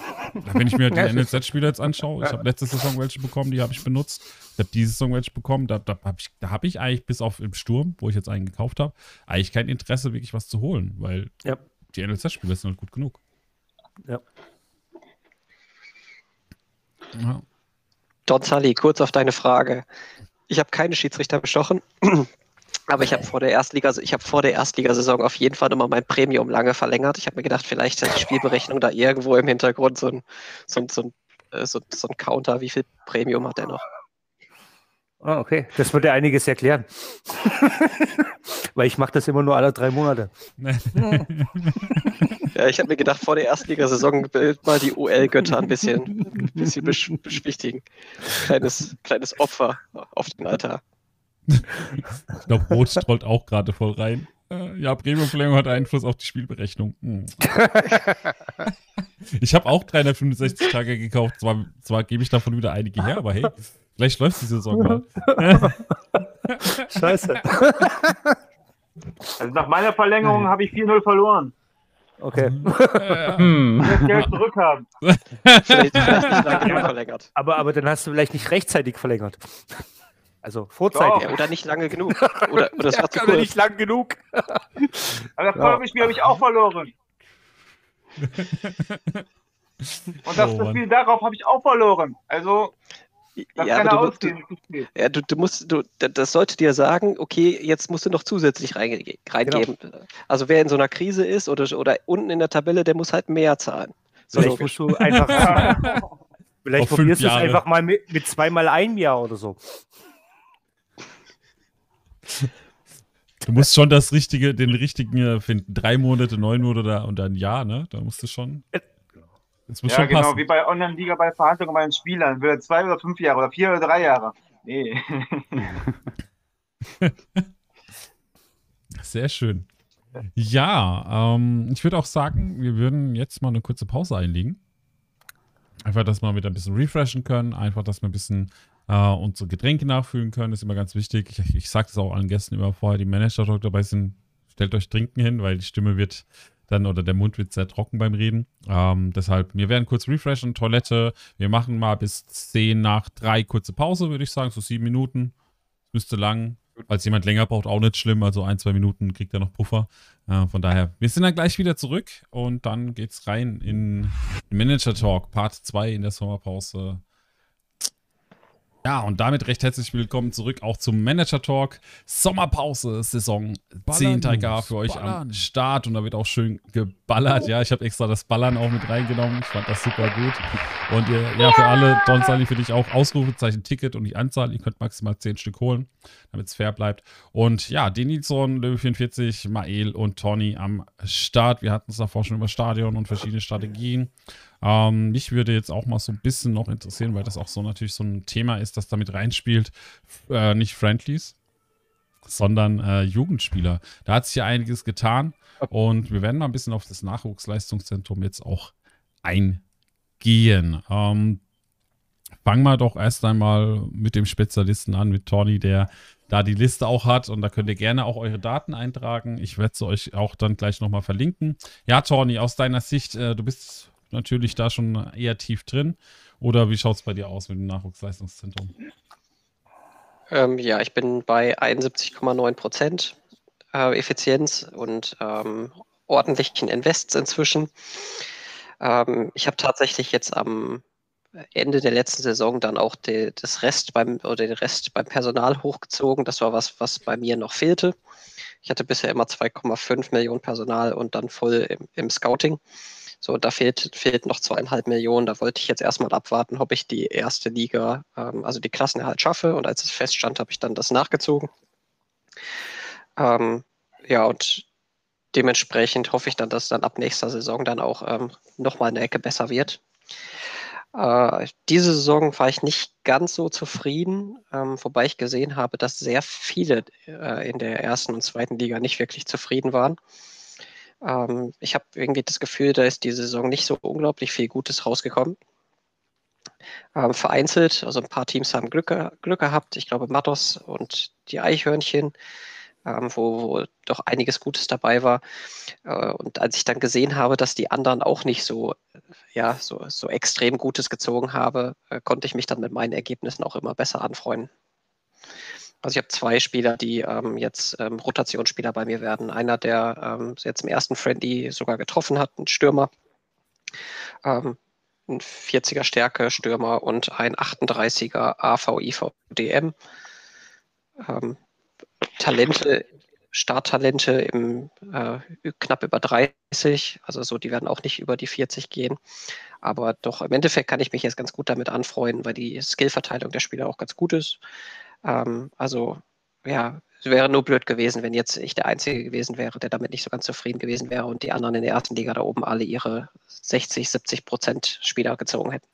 Speaker 4: wenn ich mir die NLZ-Spieler jetzt anschaue, ich habe letzte Saison welche bekommen, die habe ich benutzt. Ich habe diese Saison welche bekommen, da, da habe ich, da hab ich eigentlich bis auf im Sturm, wo ich jetzt einen gekauft habe, eigentlich kein Interesse, wirklich was zu holen, weil
Speaker 8: Ja.
Speaker 4: die NLZ-Spieler sind halt gut genug.
Speaker 8: Ja.
Speaker 4: Ja.
Speaker 6: Don Sully, kurz auf deine Frage. Ich habe keine Schiedsrichter bestochen, aber ich habe vor der Erstliga, ich habe vor der Erstligasaison auf jeden Fall nochmal mein Premium lange verlängert. Ich habe mir gedacht, vielleicht hat die Spielberechnung da irgendwo im Hintergrund so ein, so ein, so ein, äh, so, so ein Counter. Wie viel Premium hat er noch?
Speaker 8: Ah, okay. Das würde einiges erklären. Weil ich mache das immer nur alle drei Monate.
Speaker 6: Ja, ich habe mir gedacht, vor der Erstligasaison will mal die UL-Götter ein bisschen, ein bisschen besch beschwichtigen. Kleines, kleines Opfer auf den Altar.
Speaker 4: Ich glaube, Rot strollt auch gerade voll rein. Äh, Ja, Premium-Verlängerung hat Einfluss auf die Spielberechnung. Hm. Ich habe auch 365 Tage gekauft. Zwar, zwar gebe ich davon wieder einige her, aber hey, vielleicht läuft die Saison mal.
Speaker 8: Scheiße.
Speaker 5: Also nach meiner Verlängerung habe ich 4-0 verloren.
Speaker 8: Okay.
Speaker 7: Hm.
Speaker 5: Ich will das Geld zurückhaben.
Speaker 6: Vielleicht, vielleicht.
Speaker 8: Aber, aber dann hast du vielleicht nicht rechtzeitig verlängert. Also vorzeitig.
Speaker 6: Ja, oder nicht lange genug. Oder, oder es
Speaker 8: Ja,
Speaker 6: war zu
Speaker 8: aber
Speaker 6: kurz.
Speaker 8: nicht lang genug.
Speaker 5: Aber das Folgespiel habe ich auch verloren. Und das,
Speaker 4: Oh,
Speaker 5: das. Spiel darauf habe ich auch verloren. Also, das
Speaker 6: Ja,
Speaker 5: kann
Speaker 6: aber du,
Speaker 5: ausgehen.
Speaker 6: du, ja, du, du musst, du, das sollte dir sagen, okay, jetzt musst du noch zusätzlich reinge reingeben. Also wer in so einer Krise ist oder, oder unten in der Tabelle, der muss halt mehr zahlen. So
Speaker 8: Vielleicht musst du einfach. vielleicht
Speaker 4: Auf
Speaker 8: probierst du es einfach mal mit, mit zweimal einem Jahr oder so.
Speaker 4: Du musst schon das richtige, den richtigen äh, finden. Drei Monate, neun Monate und ein Jahr, ne? Da musst du schon. Das muss
Speaker 5: Ja,
Speaker 4: schon
Speaker 5: genau,
Speaker 4: passen.
Speaker 5: wie bei Online-Liga bei Verhandlungen bei den Spielern. Will er zwei oder fünf Jahre oder vier oder drei Jahre? Nee.
Speaker 4: Sehr schön. Ja, ähm, ich würde auch sagen, wir würden jetzt mal eine kurze Pause einlegen. Einfach, dass wir wieder ein bisschen refreshen können. Einfach, dass wir ein bisschen äh, unsere Getränke nachfüllen können. ist immer ganz wichtig. Ich, ich sage das auch allen Gästen immer vorher, die Manager dort dabei sind. Stellt euch Trinken hin, weil die Stimme wird dann oder der Mund wird sehr trocken beim Reden. Ähm, deshalb, wir werden kurz refreshen, Toilette. Wir machen mal bis 10 nach 3 kurze Pause, würde ich sagen. So sieben Minuten. Müsste lang. Falls jemand länger braucht, auch nicht schlimm. Also ein, zwei Minuten kriegt er noch Puffer. Äh, von daher, wir sind dann gleich wieder zurück und dann geht's rein in Manager Talk, Part 2 in der Sommerpause. Ja, und damit recht herzlich willkommen zurück auch zum Manager Talk. Sommerpause, Saison 10 Tiger für euch am Start und da wird auch schön geballert. Ja, ich habe extra das Ballern auch mit reingenommen. Ich fand das super gut. Und ihr, ja, für alle, Don Sally, für dich auch Ausrufezeichen Ticket und die Anzahl. Ihr könnt maximal 10 Stück holen, damit es fair bleibt. Und ja, Denilson, Löwe 44, Mael und Tony am Start. Wir hatten es davor schon über Stadion und verschiedene Strategien. Ähm, mich würde jetzt auch mal so ein bisschen noch interessieren, weil das auch so natürlich so ein Thema ist, das damit reinspielt. Äh, nicht Friendlies, sondern äh, Jugendspieler. Da hat sich ja einiges getan und wir werden mal ein bisschen auf das Nachwuchsleistungszentrum jetzt auch eingehen. Ähm, fangen wir doch erst einmal mit dem Spezialisten an, mit Tony, der da die Liste auch hat und da könnt ihr gerne auch eure Daten eintragen. Ich werde sie euch auch dann gleich nochmal verlinken. Ja, Tony, aus deiner Sicht, äh, du bist natürlich da schon eher tief drin oder wie schaut es bei dir aus mit dem Nachwuchsleistungszentrum?
Speaker 6: Ähm, ja, ich bin bei 71,9 Prozent äh, Effizienz und ähm, ordentlichen Invests inzwischen. Ähm, ich habe tatsächlich jetzt am Ende der letzten Saison dann auch die, das Rest beim oder den Rest beim Personal hochgezogen. Das war was, was bei mir noch fehlte. Ich hatte bisher immer 2,5 Millionen Personal und dann voll im, im Scouting. So, da fehlt, fehlt noch zweieinhalb Millionen. Da wollte ich jetzt erstmal abwarten, ob ich die erste Liga, ähm, also die Klassenerhalt schaffe. Und als es feststand, habe ich dann das nachgezogen. Ähm, ja, und dementsprechend hoffe ich dann, dass dann ab nächster Saison dann auch ähm, nochmal eine Ecke besser wird. Äh, diese Saison war ich nicht ganz so zufrieden, ähm, wobei ich gesehen habe, dass sehr viele äh, in der ersten und zweiten Liga nicht wirklich zufrieden waren. Ähm, ich habe irgendwie das Gefühl, da ist die Saison nicht so unglaublich viel Gutes rausgekommen. Ähm, vereinzelt, also ein paar Teams haben Glück, Glück gehabt. Ich glaube, Matos und die Eichhörnchen ähm, wo, wo, doch einiges Gutes dabei war. Äh, und als ich dann gesehen habe, dass die anderen auch nicht so, ja, so, so extrem Gutes gezogen habe, äh, konnte ich mich dann mit meinen Ergebnissen auch immer besser anfreunden. Also ich habe zwei Spieler, die ähm, jetzt ähm, Rotationsspieler bei mir werden. Einer, der ähm, jetzt im ersten Friendly sogar getroffen hat, ein Stürmer. Ähm, ein 40er Stärke Stürmer und ein 38er AVIVDM. Ähm, Talente, Starttalente im äh, knapp über 30, also so, die werden auch nicht über die 40 gehen. Aber doch im Endeffekt kann ich mich jetzt ganz gut damit anfreunden, weil die Skillverteilung der Spieler auch ganz gut ist. Ähm, also ja, es wäre nur blöd gewesen, wenn jetzt ich der Einzige gewesen wäre, der damit nicht so ganz zufrieden gewesen wäre und die anderen in der ersten Liga da oben alle ihre 60, 70 Prozent Spieler gezogen hätten.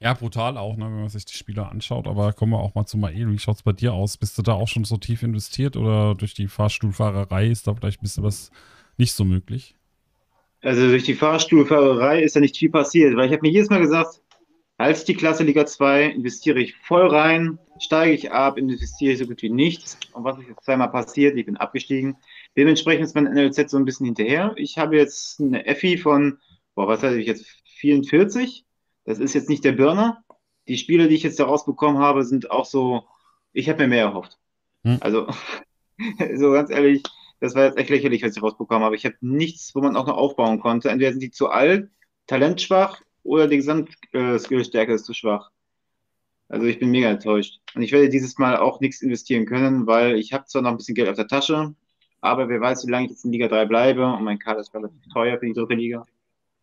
Speaker 4: Ja, brutal auch, ne, wenn man sich die Spieler anschaut. Aber kommen wir auch mal zu Mael. Wie schaut es bei dir aus? Bist du da auch schon so tief investiert oder durch die Fahrstuhlfahrerei ist da vielleicht ein bisschen was nicht so möglich?
Speaker 5: Also durch die Fahrstuhlfahrerei ist ja nicht viel passiert, weil ich habe mir jedes Mal gesagt, als die Klasse Liga 2 investiere ich voll rein, steige ich ab, investiere ich so gut wie nichts. Und was ist jetzt zweimal passiert? Ich bin abgestiegen. Dementsprechend ist mein NLZ so ein bisschen hinterher. Ich habe jetzt eine Effi von, boah, was hatte ich jetzt, 44 das ist jetzt nicht der Burner. Die Spiele, die ich jetzt da rausbekommen habe, sind auch so, ich habe mir mehr erhofft. Hm. Also, so ganz ehrlich, das war jetzt echt lächerlich, was ich rausbekommen habe. Ich habe nichts, wo man auch noch aufbauen konnte. Entweder sind die zu alt, talentschwach oder die Gesamtskillstärke ist zu schwach. Also ich bin mega enttäuscht. Und ich werde dieses Mal auch nichts investieren können, weil ich habe zwar noch ein bisschen Geld auf der Tasche, aber wer weiß, wie lange ich jetzt in Liga 3 bleibe und mein Kader ist relativ teuer für die dritte Liga.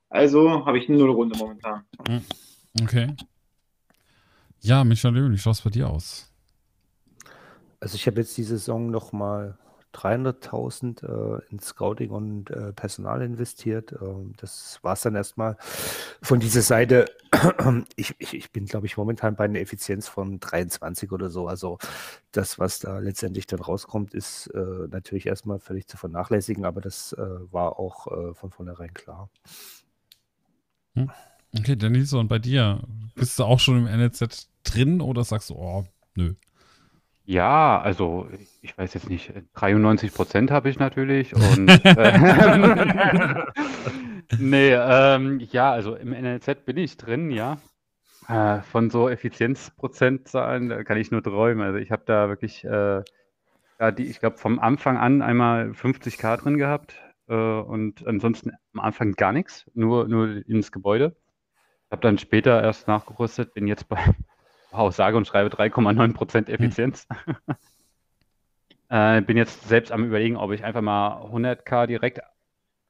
Speaker 5: Also habe ich eine Nullrunde momentan. Hm.
Speaker 4: Okay. Ja, Michael, wie schaut es bei dir aus?
Speaker 8: Also ich habe jetzt die Saison nochmal 300.000 äh, in Scouting und äh, Personal investiert. Ähm, das war es dann erstmal von dieser Seite. ich, ich, ich bin, glaube ich, momentan bei einer Effizienz von 23 oder so. Also das, was da letztendlich dann rauskommt, ist äh, natürlich erstmal völlig zu vernachlässigen, aber das äh, war auch äh, von vornherein klar.
Speaker 4: Hm? Okay, Dennis, und bei dir? Bist du auch schon im NLZ drin oder sagst du, oh, nö?
Speaker 7: Ja, also ich weiß jetzt nicht, 93 Prozent habe ich natürlich und äh, nee, ähm, ja, also im NLZ bin ich drin, ja. Äh, von so Effizienzprozentzahlen da kann ich nur träumen. Also ich habe da wirklich, äh, ja, die, ich glaube, vom Anfang an einmal 50k drin gehabt äh, und ansonsten am Anfang gar nichts, nur, nur ins Gebäude. Habe dann später erst nachgerüstet, bin jetzt bei, wow, sage und schreibe 3,9% Effizienz. Hm. äh, bin jetzt selbst am überlegen, ob ich einfach mal 100k direkt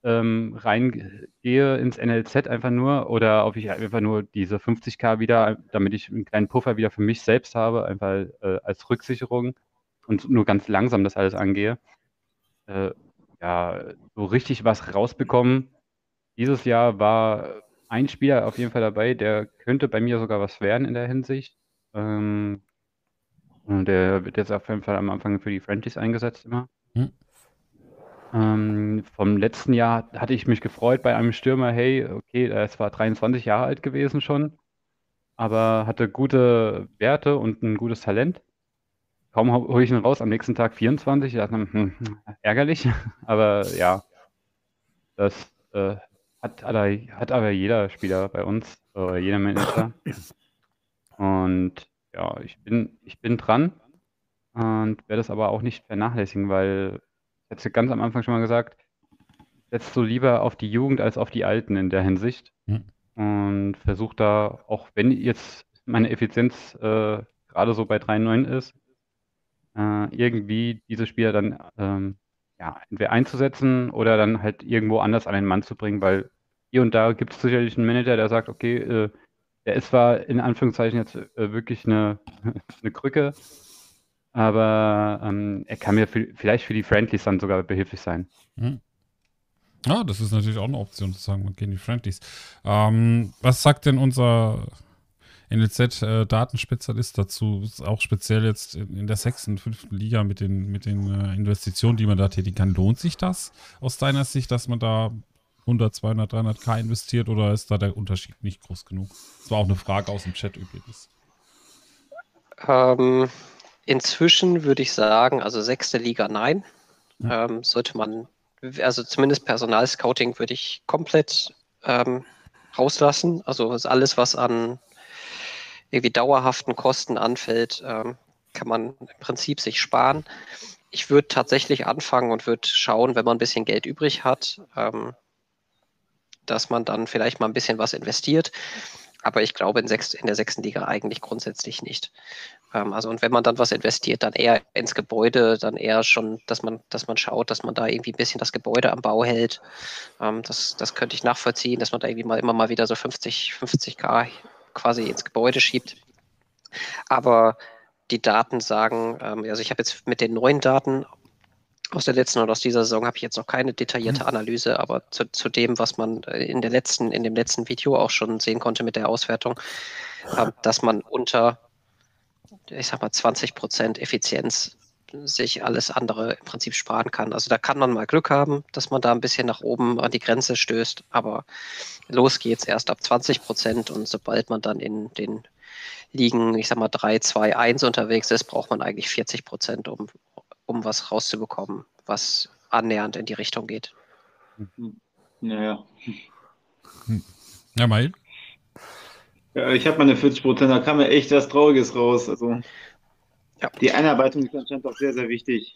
Speaker 7: ähm, reingehe ins NLZ einfach nur oder ob ich einfach nur diese 50k wieder, damit ich einen kleinen Puffer wieder für mich selbst habe, einfach äh, als Rücksicherung und nur ganz langsam das alles angehe. Äh, ja, so richtig was rausbekommen. Dieses Jahr war ein Spieler auf jeden Fall dabei, der könnte bei mir sogar was werden in der Hinsicht. Ähm, der wird jetzt auf jeden Fall am Anfang für die Franchise eingesetzt immer. Hm. Ähm, vom letzten Jahr hatte ich mich gefreut bei einem Stürmer, hey, okay, er ist zwar 23 Jahre alt gewesen schon, aber hatte gute Werte und ein gutes Talent kaum hole ich ihn raus, am nächsten Tag 24. Ich dachte, hm, ärgerlich, aber ja, das äh, hat, hat aber jeder Spieler bei uns, oder jeder Manager. Und ja, ich bin, ich bin dran und werde es aber auch nicht vernachlässigen, weil ich hatte ganz am Anfang schon mal gesagt, setzt so lieber auf die Jugend als auf die Alten in der Hinsicht. Mhm. Und versuche da, auch wenn jetzt meine Effizienz äh, gerade so bei 3,9 ist, äh, irgendwie diese Spieler dann ähm, ja, ja, entweder einzusetzen oder dann halt irgendwo anders an den Mann zu bringen, weil hier und da gibt es sicherlich einen Manager, der sagt, okay, äh, der ist zwar in Anführungszeichen jetzt äh, wirklich eine, eine Krücke, aber ähm, er kann mir für, vielleicht für die Friendlies dann sogar behilflich sein.
Speaker 4: Hm. Ja, das ist natürlich auch eine Option zu sagen, man geht in die Friendlies. Ähm, was sagt denn unser NLZ-Datenspezialist äh, dazu? Auch speziell jetzt in, in, der sechsten, fünften Liga mit den, mit den äh, Investitionen, die man da tätigen kann. Lohnt sich das aus deiner Sicht, dass man da 100, 200, 300 K investiert oder ist da der Unterschied nicht groß genug? Das war auch eine Frage aus dem Chat übrigens.
Speaker 6: Ähm, Inzwischen würde ich sagen, also sechste Liga nein. Ja. Ähm, sollte man, also zumindest Personalscouting würde ich komplett ähm, rauslassen. Also alles, was an irgendwie dauerhaften Kosten anfällt, ähm, kann man im Prinzip sich sparen. Ich würde tatsächlich anfangen und würde schauen, wenn man ein bisschen Geld übrig hat, ähm, dass man dann vielleicht mal ein bisschen was investiert. Aber ich glaube in, sechs, in der sechsten Liga eigentlich grundsätzlich nicht. Ähm, also und wenn man dann was investiert, dann eher ins Gebäude, dann eher schon, dass man, dass man schaut, dass man da irgendwie ein bisschen das Gebäude am Bau hält. Ähm, das, das könnte ich nachvollziehen, dass man da irgendwie mal immer mal wieder so 50, 50k quasi ins Gebäude schiebt. Aber die Daten sagen, ähm, also ich habe jetzt mit den neuen Daten aus der letzten und aus dieser Saison habe ich jetzt noch keine detaillierte mhm. Analyse, aber zu, zu, dem, was man äh, in der letzten, in dem letzten Video auch schon sehen konnte mit der Auswertung, äh, dass man unter ich sag mal, 20 Prozent Effizienz sich alles andere im Prinzip sparen kann. Also da kann man mal Glück haben, dass man da ein bisschen nach oben an die Grenze stößt, aber los geht's erst ab 20 Prozent und sobald man dann in den Ligen, ich sag mal 3, 2, 1 unterwegs ist, braucht man eigentlich 40 Prozent, um, um was rauszubekommen, was annähernd in die Richtung geht.
Speaker 5: Naja.
Speaker 4: Ja, Mail?
Speaker 5: Ja, ich habe meine 40 Prozent, da kam mir echt was Trauriges raus. Also ja. die Einarbeitung ist anscheinend auch sehr, sehr wichtig.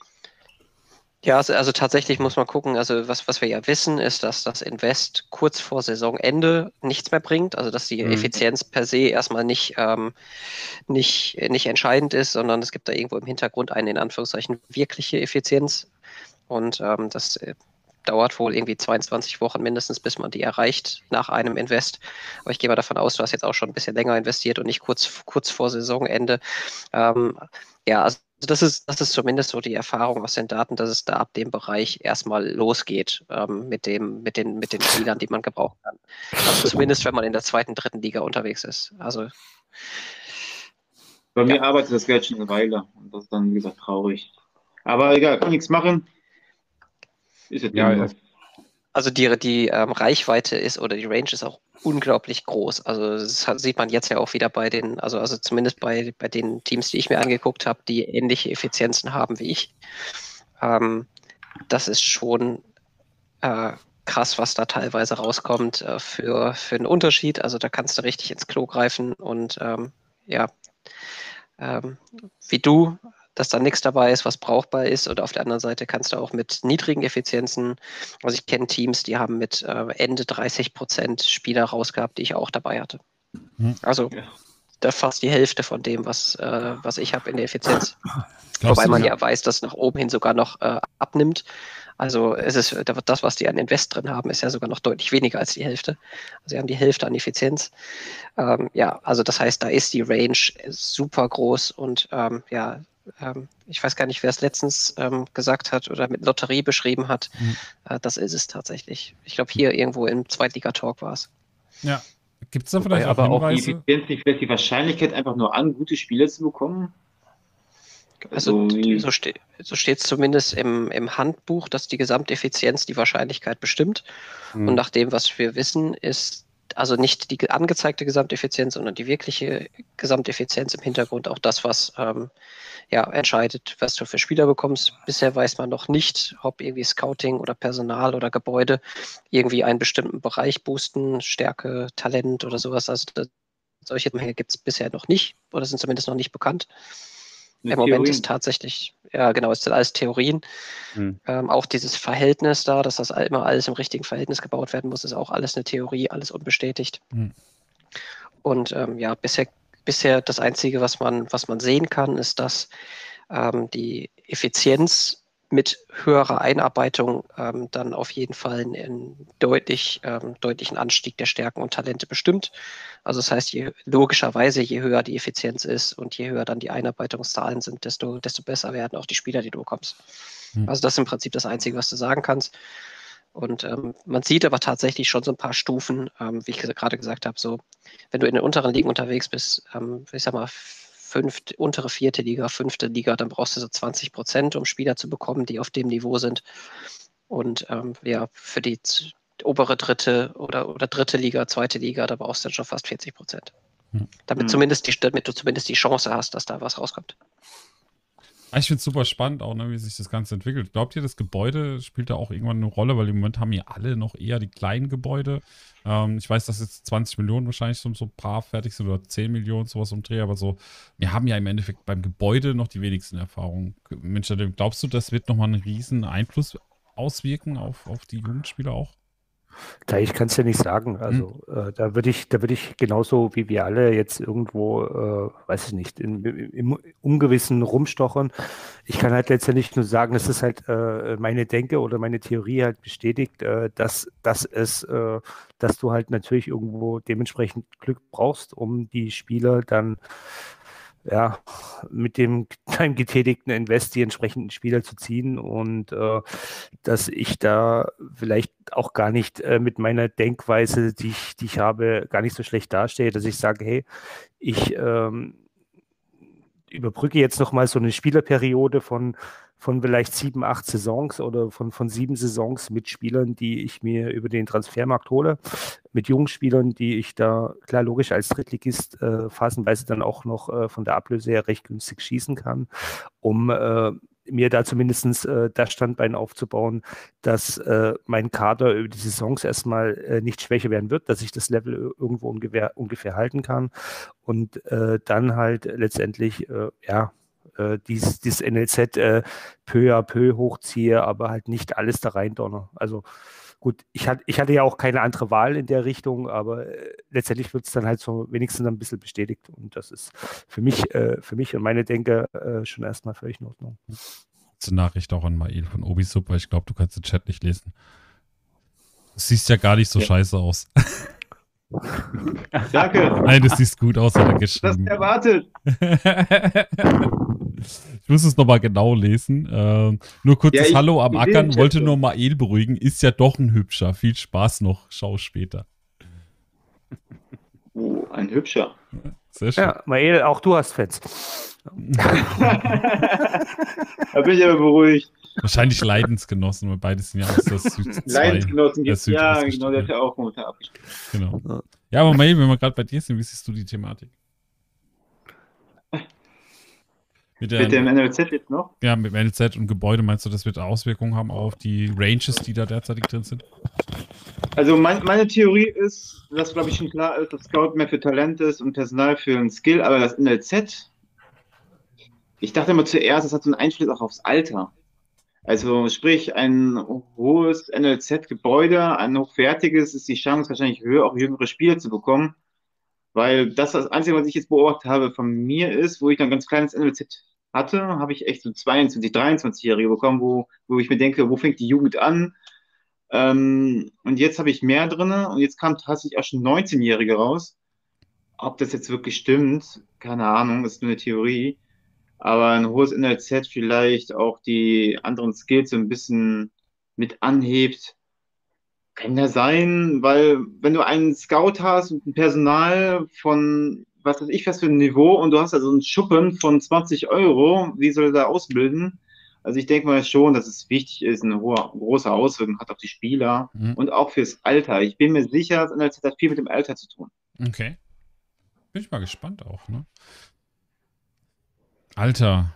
Speaker 6: Ja, also, also, tatsächlich muss man gucken, also was, was wir ja wissen, ist, dass das Invest kurz vor Saisonende nichts mehr bringt, also dass die mhm. Effizienz per se erstmal nicht, ähm, nicht, nicht entscheidend ist, sondern es gibt da irgendwo im Hintergrund eine in Anführungszeichen wirkliche Effizienz. Und ähm, das dauert wohl irgendwie 22 Wochen mindestens, bis man die erreicht nach einem Invest. Aber ich gehe mal davon aus, du hast jetzt auch schon ein bisschen länger investiert und nicht kurz, kurz vor Saisonende. Ähm, ja, also das ist, das ist zumindest so die Erfahrung aus den Daten, dass es da ab dem Bereich erstmal losgeht ähm, mit, dem, mit, den, mit den Spielern, die man gebrauchen kann. Also zumindest, wenn man in der zweiten, dritten Liga unterwegs ist. Also
Speaker 5: bei mir ja. arbeitet das Geld schon eine Weile und das ist dann, wie gesagt, traurig. Aber egal, kann nichts machen.
Speaker 6: Ist ja, ja. Also die, die ähm, Reichweite ist oder die Range ist auch unglaublich groß. Also das sieht man jetzt ja auch wieder bei den, also, also zumindest bei, bei den Teams, die ich mir angeguckt habe, die ähnliche Effizienzen haben wie ich. Ähm, das ist schon äh, krass, was da teilweise rauskommt äh, für, für einen Unterschied. Also da kannst du richtig ins Klo greifen und ähm, ja, ähm, wie du dass da nichts dabei ist, was brauchbar ist. Und auf der anderen Seite kannst du auch mit niedrigen Effizienzen, also ich kenne Teams, die haben mit äh, Ende 30 Prozent Spieler rausgehabt, die ich auch dabei hatte. Mhm. Also ja. da fast die Hälfte von dem, was, äh, was ich habe in der Effizienz. Wobei man ja weiß, dass nach oben hin sogar noch äh, abnimmt. Also es ist das, was die an Invest drin haben, ist ja sogar noch deutlich weniger als die Hälfte. Also sie haben die Hälfte an Effizienz. Ähm, ja, also das heißt, da ist die Range super groß und ähm, ja, ähm, ich weiß gar nicht, wer es letztens ähm, gesagt hat oder mit Lotterie beschrieben hat. Mhm. Äh, das ist es tatsächlich. Ich glaube, hier irgendwo im Zweitliga-Talk war es.
Speaker 4: Ja. Gibt es da vielleicht
Speaker 5: auch aber auch die Effizienz nicht vielleicht die Wahrscheinlichkeit, einfach nur an, gute Spiele zu bekommen?
Speaker 6: Also, also so, ste so steht es zumindest im, im Handbuch, dass die Gesamteffizienz die Wahrscheinlichkeit bestimmt. Mhm. Und nach dem, was wir wissen, ist also nicht die angezeigte Gesamteffizienz, sondern die wirkliche Gesamteffizienz im Hintergrund auch das, was ähm, ja, entscheidet, was du für Spieler bekommst. Bisher weiß man noch nicht, ob irgendwie Scouting oder Personal oder Gebäude irgendwie einen bestimmten Bereich boosten, Stärke, Talent oder sowas. Also das, solche Dinge gibt es bisher noch nicht oder sind zumindest noch nicht bekannt. Im Theorien. Moment ist tatsächlich, ja genau, es sind alles Theorien. Hm. Ähm, auch dieses Verhältnis da, dass das immer alles im richtigen Verhältnis gebaut werden muss, ist auch alles eine Theorie, alles unbestätigt. Hm. Und ähm, ja, bisher bisher das Einzige, was man, was man sehen kann, ist, dass ähm, die Effizienz mit höherer Einarbeitung ähm, dann auf jeden Fall einen deutlich, ähm, deutlichen Anstieg der Stärken und Talente bestimmt. Also das heißt, je, logischerweise, je höher die Effizienz ist und je höher dann die Einarbeitungszahlen sind, desto, desto besser werden auch die Spieler, die du bekommst. Mhm. Also das ist im Prinzip das Einzige, was du sagen kannst. Und ähm, man sieht aber tatsächlich schon so ein paar Stufen, ähm, wie ich gerade gesagt habe, so wenn du in den unteren Ligen unterwegs bist, ähm, ich sag mal, fünfte, untere vierte Liga, fünfte Liga, dann brauchst du so 20 Prozent, um Spieler zu bekommen, die auf dem Niveau sind. Und ähm, ja, für die obere dritte oder, oder dritte Liga, zweite Liga, da brauchst du dann schon fast 40 Prozent. Hm. Damit, hm. zumindest die, damit du zumindest die Chance hast, dass da was rauskommt.
Speaker 4: Ich finde es super spannend, auch ne, wie sich das Ganze entwickelt. Glaubt ihr, das Gebäude spielt da auch irgendwann eine Rolle? Weil im Moment haben hier alle noch eher die kleinen Gebäude. Ähm, ich weiß, dass jetzt 20 Millionen wahrscheinlich so, so brav fertig sind oder 10 Millionen, sowas umdrehen, aber so, wir haben ja im Endeffekt beim Gebäude noch die wenigsten Erfahrungen. Mensch, glaubst du, das wird nochmal einen riesen Einfluss auswirken auf, auf die Jugendspieler auch?
Speaker 8: Ich kann es ja nicht sagen. Hm. Also mhm. äh, da würde ich, da würde ich genauso wie wir alle jetzt irgendwo, äh, weiß ich nicht, in, im Ungewissen rumstochern. Ich kann halt letztendlich nur sagen, es ist halt äh, meine Denke oder meine Theorie halt bestätigt, äh, dass, dass es, äh, dass du halt natürlich irgendwo dementsprechend Glück brauchst, um die Spieler dann ja, mit dem kleinen getätigten Invest die entsprechenden Spieler zu ziehen und äh, dass ich da vielleicht auch gar nicht äh, mit meiner Denkweise, die ich, die ich habe, gar nicht so schlecht dastehe, dass ich sage, hey, ich ähm, überbrücke jetzt noch mal so eine Spielerperiode von von vielleicht sieben, acht Saisons oder von, von sieben Saisons mit Spielern, die ich mir über den Transfermarkt hole, mit jungen Spielern, die ich da klar logisch als Drittligist äh, phasenweise dann auch noch äh, von der Ablöse her recht günstig schießen kann, um äh, mir da zumindest äh, das Standbein aufzubauen, dass äh, mein Kader über die Saisons erstmal äh, nicht schwächer werden wird, dass ich das Level irgendwo ungefähr, ungefähr halten kann und äh, dann halt letztendlich, äh, ja, äh, dieses, dieses NLZ peu à peu hochziehe, aber halt nicht alles da rein donner. Also gut, ich, hat, ich hatte ja auch keine andere Wahl in der Richtung, aber äh, letztendlich wird es dann halt so wenigstens ein bisschen bestätigt. Und das ist für mich, äh, für mich und meine Denke äh, schon erstmal völlig in Ordnung.
Speaker 4: Zur Nachricht auch an Mail von Obisub, weil ich glaube, du kannst den Chat nicht lesen. Du siehst ja gar nicht so ja. scheiße aus.
Speaker 5: Danke.
Speaker 4: Nein, das sieht gut aus, hat er geschrieben.
Speaker 5: Das erwartet.
Speaker 4: ich muss es nochmal genau lesen. Ähm, nur kurzes ja, ich, Hallo am Ackern. Wollte nur Mael beruhigen. Ist ja doch ein hübscher. Viel Spaß noch. Schau später.
Speaker 5: Oh, ein hübscher.
Speaker 8: Sehr schön. Ja, Mael, auch du hast Fans.
Speaker 5: da bin ich aber beruhigt.
Speaker 4: Wahrscheinlich Leidensgenossen, weil beides sind ja aus der Süd 2.
Speaker 5: Leidensgenossen gibt ja, genau, der hat ja auch momentan abgespielt.
Speaker 4: Genau. Ja, aber Mail, wenn wir gerade bei dir sind, wie siehst du die Thematik?
Speaker 5: Mit, der, mit, dem NLZ jetzt noch?
Speaker 4: Ja, mit dem NLZ und Gebäude meinst du, das wird Auswirkungen haben auf die Ranges, die da derzeitig drin sind?
Speaker 5: Also mein, meine Theorie ist, dass glaube ich schon klar ist, dass Scout mehr für Talent ist und Personal für ein Skill, aber das NLZ, ich dachte immer zuerst, das hat so einen Einfluss auch aufs Alter. Also sprich, ein hohes NLZ-Gebäude, ein hochwertiges, ist die Chance wahrscheinlich höher, auch jüngere Spieler zu bekommen. Weil das das Einzige, was ich jetzt beobachtet habe von mir ist, wo ich dann ganz kleines NLZ hatte, habe ich echt so 22, 23-Jährige bekommen, wo, wo ich mir denke, wo fängt die Jugend an? Ähm, und jetzt habe ich mehr drin und jetzt kam tatsächlich auch schon 19-Jährige raus. Ob das jetzt wirklich stimmt, keine Ahnung, ist nur eine Theorie aber ein hohes NLZ vielleicht auch die anderen Skills so ein bisschen mit anhebt. Kann ja sein, weil wenn du einen Scout hast und ein Personal von, was weiß ich, was für ein Niveau und du hast also einen Schuppen von 20 Euro, wie soll er da ausbilden? Also ich denke mal schon, dass es wichtig ist, eine hohe, große Auswirkung hat auf die Spieler mhm. und auch fürs Alter. Ich bin mir sicher, das NLZ hat viel mit dem Alter zu tun.
Speaker 4: Okay. Bin ich mal gespannt auch, ne? Alter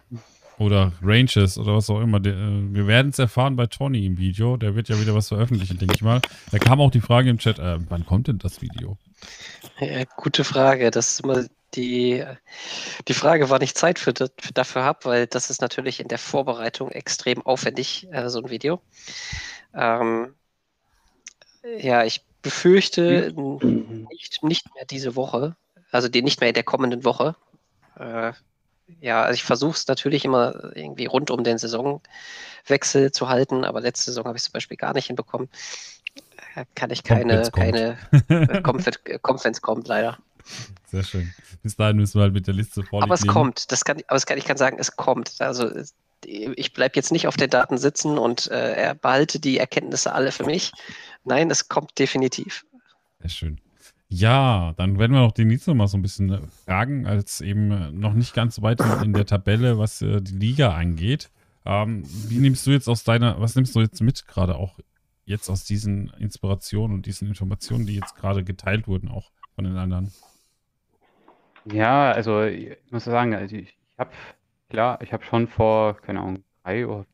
Speaker 4: oder Ranges oder was auch immer. Äh, wir werden es erfahren bei Tony im Video. Der wird ja wieder was veröffentlichen, denke ich mal. Da kam auch die Frage im Chat, äh, wann kommt denn das Video?
Speaker 6: Ja, gute Frage. Das ist immer die, die Frage, wann ich Zeit für, dafür habe, weil das ist natürlich in der Vorbereitung extrem aufwendig, äh, so ein Video. Ähm, ja, ich befürchte nicht, nicht mehr diese Woche, also die, nicht mehr in der kommenden Woche. Äh, Ja, also ich versuche es natürlich immer irgendwie rund um den Saisonwechsel zu halten, aber letzte Saison habe ich zum Beispiel gar nicht hinbekommen. Da kann ich keine, keine, kommt, kommt wenn es kommt, leider.
Speaker 4: Sehr schön. Bis dahin müssen wir halt mit der Liste vorliegen.
Speaker 6: Aber es kommt, das kann, aber es kann, ich kann sagen, es kommt. Also ich bleibe jetzt nicht auf den Daten sitzen und äh, behalte die Erkenntnisse alle für mich. Nein, es kommt definitiv.
Speaker 4: Sehr schön. Ja, dann werden wir noch den noch mal so ein bisschen äh, fragen, als eben äh, noch nicht ganz so weit in der Tabelle, was äh, die Liga angeht. Ähm, wie nimmst du jetzt aus deiner, was nimmst du jetzt mit, gerade auch jetzt aus diesen Inspirationen und diesen Informationen, die jetzt gerade geteilt wurden, auch von den anderen?
Speaker 7: Ja, also ich muss sagen, also ich, ich habe, klar, ich habe schon vor, keine Ahnung, drei oder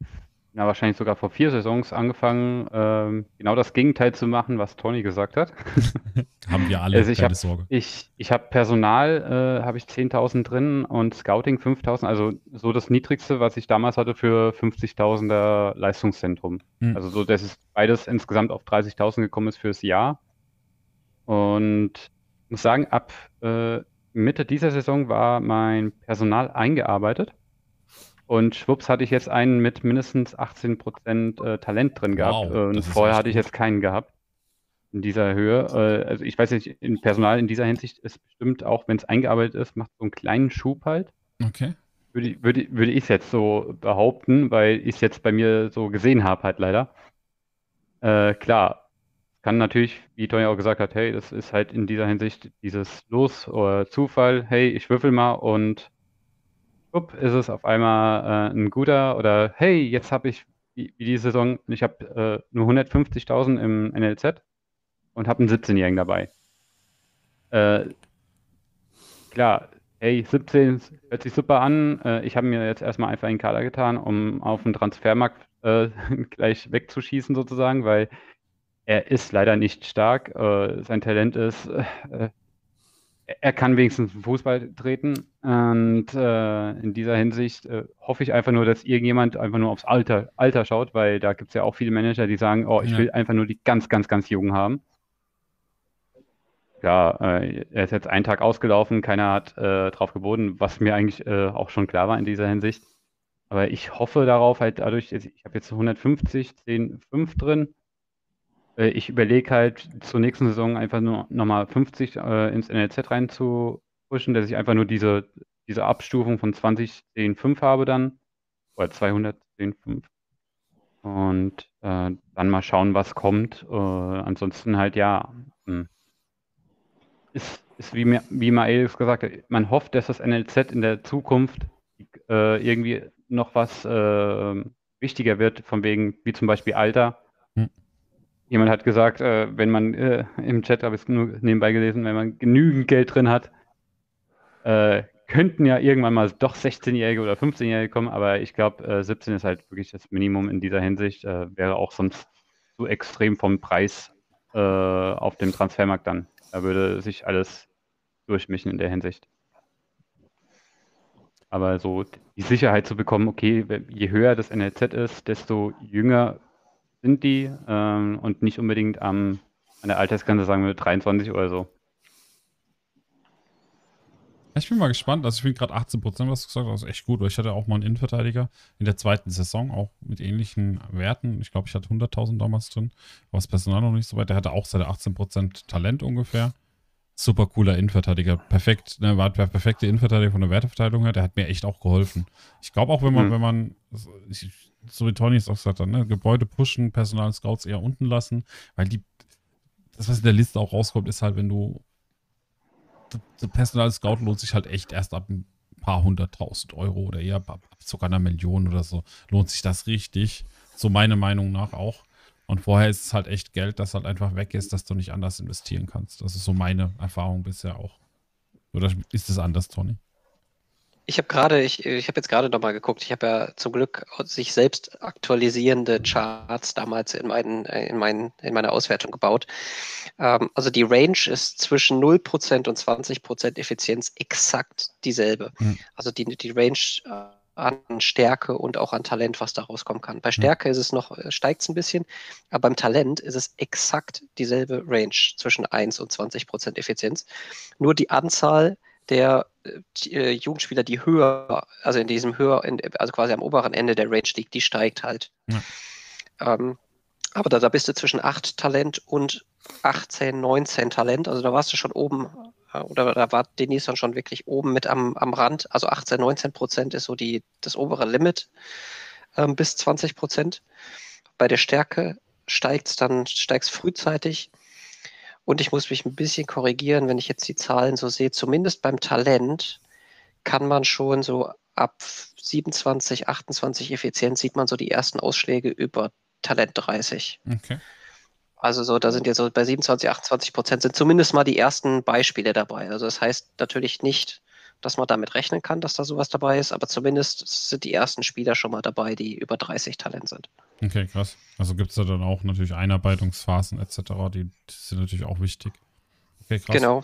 Speaker 7: na, wahrscheinlich sogar vor vier Saisons angefangen, ähm, genau das Gegenteil zu machen, was Tony gesagt hat.
Speaker 4: haben wir alle,
Speaker 7: also ich
Speaker 4: keine
Speaker 7: hab,
Speaker 4: Sorge.
Speaker 7: Ich, ich habe Personal, äh, habe ich 10.000 drin und Scouting 5.000, also so das Niedrigste, was ich damals hatte für 50.000er Leistungszentrum. Hm. Also so, dass es beides insgesamt auf 30.000 gekommen ist fürs Jahr. Und ich muss sagen, ab äh, Mitte dieser Saison war mein Personal eingearbeitet. Und schwupps hatte ich jetzt einen mit mindestens 18% äh, Talent drin gehabt. Wow, und vorher hatte ich jetzt keinen gehabt in dieser Höhe. Äh, also ich weiß nicht, in Personal in dieser Hinsicht ist bestimmt, auch wenn es eingearbeitet ist, macht so einen kleinen Schub halt.
Speaker 4: Okay.
Speaker 7: Würde, würde, würde ich es jetzt so behaupten, weil ich es jetzt bei mir so gesehen habe, halt leider. Äh, klar, kann natürlich, wie Tony auch gesagt hat, hey, das ist halt in dieser Hinsicht dieses Los oder Zufall, hey, ich würfel mal und up, ist es auf einmal äh, ein guter oder hey, jetzt habe ich wie, wie die Saison, ich habe äh, nur 150.000 im NLZ und habe einen 17-Jährigen dabei. Äh, klar, hey, 17 hört sich super an. Äh, ich habe mir jetzt erstmal einfach einen Kader getan, um auf den Transfermarkt äh, gleich wegzuschießen sozusagen, weil er ist leider nicht stark. Äh, sein Talent ist er kann wenigstens Fußball treten. Und äh, in dieser Hinsicht äh, hoffe ich einfach nur, dass irgendjemand einfach nur aufs Alter, Alter schaut, weil da gibt es ja auch viele Manager, die sagen, oh, ich ja. will einfach nur die ganz, ganz, ganz Jungen haben. Ja, äh, er ist jetzt einen Tag ausgelaufen, keiner hat äh, drauf geboten, was mir eigentlich äh, auch schon klar war in dieser Hinsicht. Aber ich hoffe darauf halt dadurch, ich habe jetzt 150, 10, 5 drin äh, ich überlege halt zur nächsten Saison einfach nur nochmal 50 äh, ins NLZ rein zu pushen, dass ich einfach nur diese, diese Abstufung von 20, 10, 5 habe dann. Oder 200, 10, 5. Und äh, dann mal schauen, was kommt. Äh, ansonsten halt ja. Hm. Ist, ist wie, wie Mael gesagt hat, man hofft, dass das NLZ in der Zukunft äh, irgendwie noch was äh, wichtiger wird, von wegen, wie zum Beispiel Alter Jemand hat gesagt, äh, wenn man äh, im Chat, habe ich es nebenbei gelesen, wenn man genügend Geld drin hat, äh, könnten ja irgendwann mal doch 16-Jährige oder 15-Jährige kommen, aber ich glaube, 17 äh, ist halt wirklich das Minimum in dieser Hinsicht. Äh, wäre auch sonst zu extrem vom Preis äh, auf dem Transfermarkt dann. Da würde sich alles durchmischen in der Hinsicht. Aber so die Sicherheit zu bekommen, okay, je höher das NLZ ist, desto jünger sind die ähm, und nicht unbedingt am, an der Altersgrenze, sagen wir 23 oder so.
Speaker 4: Ich bin mal gespannt. Also ich bin gerade 18 Prozent, was du gesagt hast, echt gut. Ich hatte auch mal einen Innenverteidiger in der zweiten Saison, auch mit ähnlichen Werten. Ich glaube, ich hatte 100.000 damals drin. Aber das Personal noch nicht so weit. Der hatte auch seine 18 Prozent Talent ungefähr. Super cooler Innenverteidiger. Perfekt, ne, war der perfekte Innenverteidiger von der Werteverteilung her. Der hat mir echt auch geholfen. Ich glaube auch, wenn man, mhm. wenn man, so wie Tony es auch gesagt hat, ne, Gebäude pushen, Personal-Scouts eher unten lassen, weil die, das, was in der Liste auch rauskommt, ist halt, wenn du, so Personal-Scout lohnt sich halt echt erst ab ein paar hunderttausend Euro oder eher ab sogar einer Million oder so, lohnt sich das richtig. So meine Meinung nach auch. Und vorher ist es halt echt Geld, das halt einfach weg ist, dass du nicht anders investieren kannst. Das ist so meine Erfahrung bisher auch. Oder ist es anders, Tony?
Speaker 6: Ich habe gerade, ich, ich habe jetzt gerade nochmal geguckt, ich habe ja zum Glück sich selbst aktualisierende Charts damals in, meinen, in, meinen, in meiner Auswertung gebaut. Ähm, also die Range ist zwischen 0% und 20% Effizienz exakt dieselbe. Mhm. Also die, die Range an Stärke und auch an Talent, was da rauskommen kann. Bei hm. Stärke ist es noch, äh, steigt es ein bisschen, aber beim Talent ist es exakt dieselbe Range zwischen 1 und 20% Effizienz. Nur die Anzahl der äh, Jugendspieler, die höher, also in diesem höher, also quasi am oberen Ende der Range liegt, die steigt halt. Ja. Ähm, aber da, da bist du zwischen 8 Talent und 18, 19 Talent. Also da warst du schon oben, äh, oder da war Denis dann schon wirklich oben mit am, am Rand. Also 18, 19 Prozent ist so die, das obere Limit ähm, bis 20 Prozent. Bei der Stärke steigt es dann, steigst frühzeitig. Und ich muss mich ein bisschen korrigieren, wenn ich jetzt die Zahlen so sehe. Zumindest beim Talent kann man schon so ab 27, 28 Effizienz sieht man so die ersten Ausschläge über Talent 30. Okay. Also so, da sind jetzt so bei 27, 28 Prozent sind zumindest mal die ersten Beispiele dabei. Also das heißt natürlich nicht, dass man damit rechnen kann, dass da sowas dabei ist, aber zumindest sind die ersten Spieler schon mal dabei, die über 30 Talent sind.
Speaker 4: Okay, krass. Also gibt es da dann auch natürlich Einarbeitungsphasen etc., die, die sind natürlich auch wichtig.
Speaker 6: Okay, krass. Genau.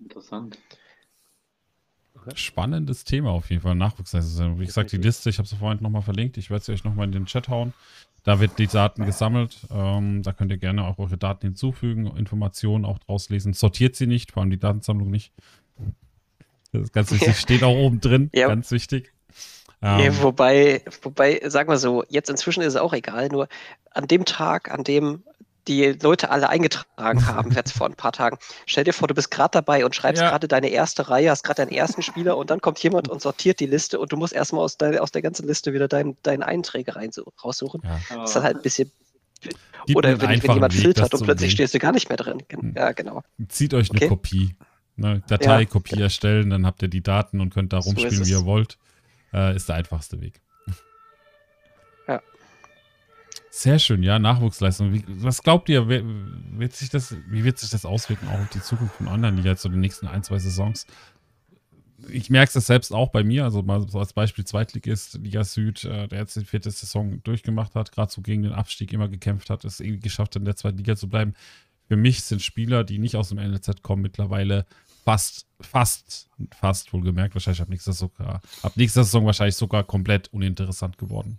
Speaker 5: Interessant.
Speaker 4: Spannendes Thema auf jeden Fall. Nachwuchs. Wie gesagt, die Liste, ich habe sie vorhin nochmal verlinkt. Ich werde sie euch nochmal in den Chat hauen. Da wird die Daten gesammelt. Ähm, da könnt ihr gerne auch eure Daten hinzufügen, Informationen auch draus lesen. Sortiert sie nicht, vor allem die Datensammlung nicht. Das ist ganz wichtig. Steht auch oben drin. Ja. Ganz wichtig.
Speaker 6: Ähm, wobei, wobei, sag mal so, jetzt inzwischen ist es auch egal, nur an dem Tag, an dem die Leute alle eingetragen haben, jetzt vor ein paar Tagen. Stell dir vor, du bist gerade dabei und schreibst ja. gerade deine erste Reihe, hast gerade deinen ersten Spieler und dann kommt jemand und sortiert die Liste und du musst erstmal aus, dein, aus der ganzen Liste wieder deinen dein Einträge rein, so, raussuchen. Ja. Das ist dann halt ein bisschen. Gibt oder wenn, wenn, jemand Weg, filtert und plötzlich stehst du gar nicht mehr drin. Hm. Ja, genau.
Speaker 4: Zieht euch eine okay. Kopie. Ne, Dateikopie ja. erstellen, dann habt ihr die Daten und könnt da rumspielen, so wie ihr wollt. Äh, ist der einfachste Weg. Sehr schön, ja, Nachwuchsleistung. Wie, was glaubt ihr, wird sich das, wie wird sich das auswirken auch auf die Zukunft von Online-Liga jetzt so die nächsten ein, zwei Saisons? Ich merke es selbst auch bei mir, also mal so als Beispiel Zweitligist Liga Süd, äh, der jetzt die vierte Saison durchgemacht hat, gerade so gegen den Abstieg immer gekämpft hat, es irgendwie geschafft hat, in der zweiten Liga zu bleiben. Für mich sind Spieler, die nicht aus dem NLZ kommen, mittlerweile fast, fast, fast wohlgemerkt, wahrscheinlich ab nächster sogar, ab nächster Saison wahrscheinlich sogar komplett uninteressant geworden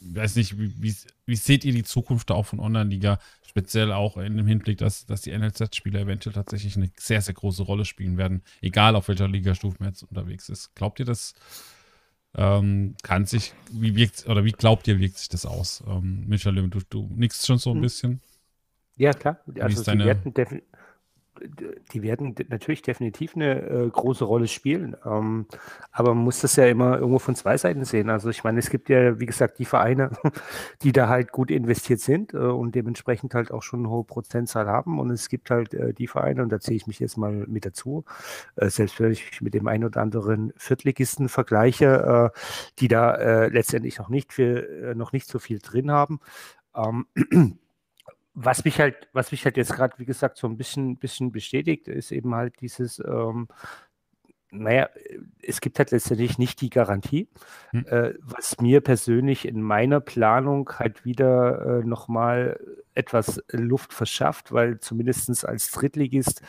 Speaker 4: weiß nicht, wie, wie, wie, seht ihr die Zukunft auch von Online-Liga, speziell auch in dem Hinblick, dass, dass die NLZ-Spieler eventuell tatsächlich eine sehr, sehr große Rolle spielen werden, egal auf welcher Ligastufe man jetzt unterwegs ist. Glaubt ihr, das ähm, kann sich, wie wirkt, oder wie glaubt ihr, wirkt sich das aus? Ähm, Michael, du, du nickst schon so ein hm. bisschen.
Speaker 8: Ja, klar. Also, die werden die werden natürlich definitiv eine äh, große Rolle spielen. Ähm, aber man muss das ja immer irgendwo von zwei Seiten sehen. Also ich meine, es gibt ja, wie gesagt, die Vereine, die da halt gut investiert sind äh, und dementsprechend halt auch schon eine hohe Prozentzahl haben. Und es gibt halt äh, die Vereine, und da zähle ich mich jetzt mal mit dazu, äh, selbst wenn ich mich mit dem einen oder anderen Viertligisten vergleiche, äh, die da äh, letztendlich noch nicht für noch nicht so viel drin haben. Ähm, was mich halt, was mich halt jetzt gerade, wie gesagt, so ein bisschen, bisschen bestätigt, ist eben halt dieses, ähm, naja, es gibt halt letztendlich nicht die Garantie, hm. äh, was mir persönlich in meiner Planung halt wieder äh, nochmal etwas Luft verschafft, weil zumindest als Drittligist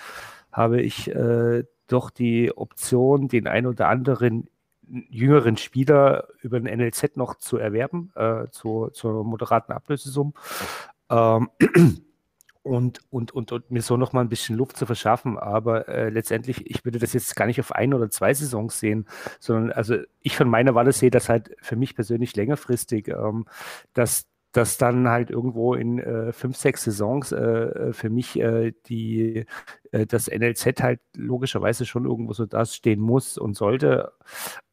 Speaker 8: habe ich äh, doch die Option, den ein oder anderen jüngeren Spieler über den NLZ noch zu erwerben, äh, zu, zur moderaten Ablösesumme. Ähm, und, und, und, und mir so noch mal ein bisschen Luft zu verschaffen. Aber äh, letztendlich, ich würde das jetzt gar nicht auf ein oder zwei Saisons sehen, sondern also ich von meiner Walle sehe das halt für mich persönlich längerfristig, ähm, dass dass dann halt irgendwo in äh, fünf, sechs Saisons äh, für mich äh, die, äh, das NLZ halt logischerweise schon irgendwo so das stehen muss und sollte,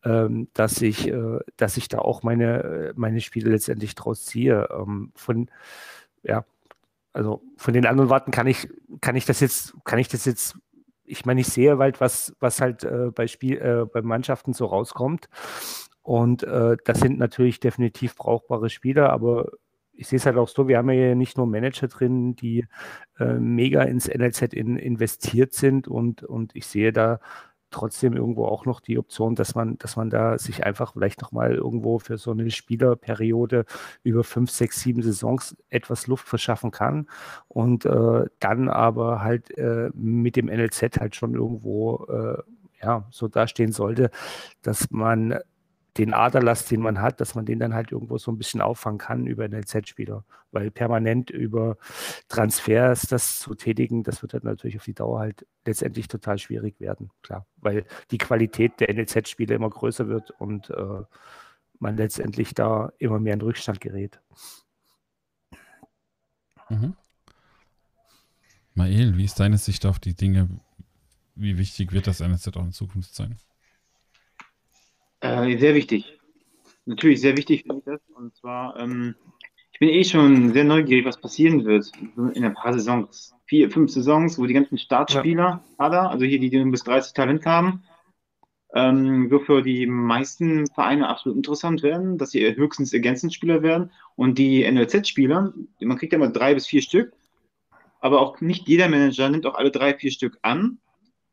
Speaker 8: ähm, dass ich, äh, dass ich da auch meine, meine Spiele letztendlich draus ziehe. Ähm, von ja, also von den anderen Warten kann ich, kann ich das jetzt, kann ich das jetzt, ich meine, ich sehe halt, was, was halt äh, bei Spiel, äh, bei Mannschaften so rauskommt. Und äh, das sind natürlich definitiv brauchbare Spieler, aber ich sehe es halt auch so, wir haben ja nicht nur Manager drin, die äh, mega ins NLZ in, investiert sind und, und ich sehe da trotzdem irgendwo auch noch die Option, dass man, dass man da sich einfach vielleicht nochmal irgendwo für so eine Spielerperiode über fünf, sechs, sieben Saisons etwas Luft verschaffen kann und äh, dann aber halt äh, mit dem NLZ halt schon irgendwo äh, ja, so dastehen sollte, dass man den Aderlass, den man hat, dass man den dann halt irgendwo so ein bisschen auffangen kann über NLZ-Spieler. Weil permanent über Transfers das zu tätigen, das wird dann natürlich auf die Dauer halt letztendlich total schwierig werden, klar. Weil die Qualität der NLZ-Spieler immer größer wird und äh, man letztendlich da immer mehr in Rückstand gerät.
Speaker 4: Mhm. Mael, wie ist deine Sicht auf die Dinge? Wie wichtig wird das NLZ auch in Zukunft sein?
Speaker 5: Äh, sehr wichtig. Natürlich sehr wichtig finde ich das. Und zwar, ähm, ich bin eh schon sehr neugierig, was passieren wird in ein paar Saisons. Vier, fünf Saisons, wo die ganzen Startspieler, ja. also hier, die, die bis 30 Talent haben, ähm, so für die meisten Vereine absolut interessant werden, dass sie höchstens Ergänzungsspieler werden. Und die NLZ-Spieler, man kriegt ja mal drei bis vier Stück, aber auch nicht jeder Manager nimmt auch alle drei, vier Stück an.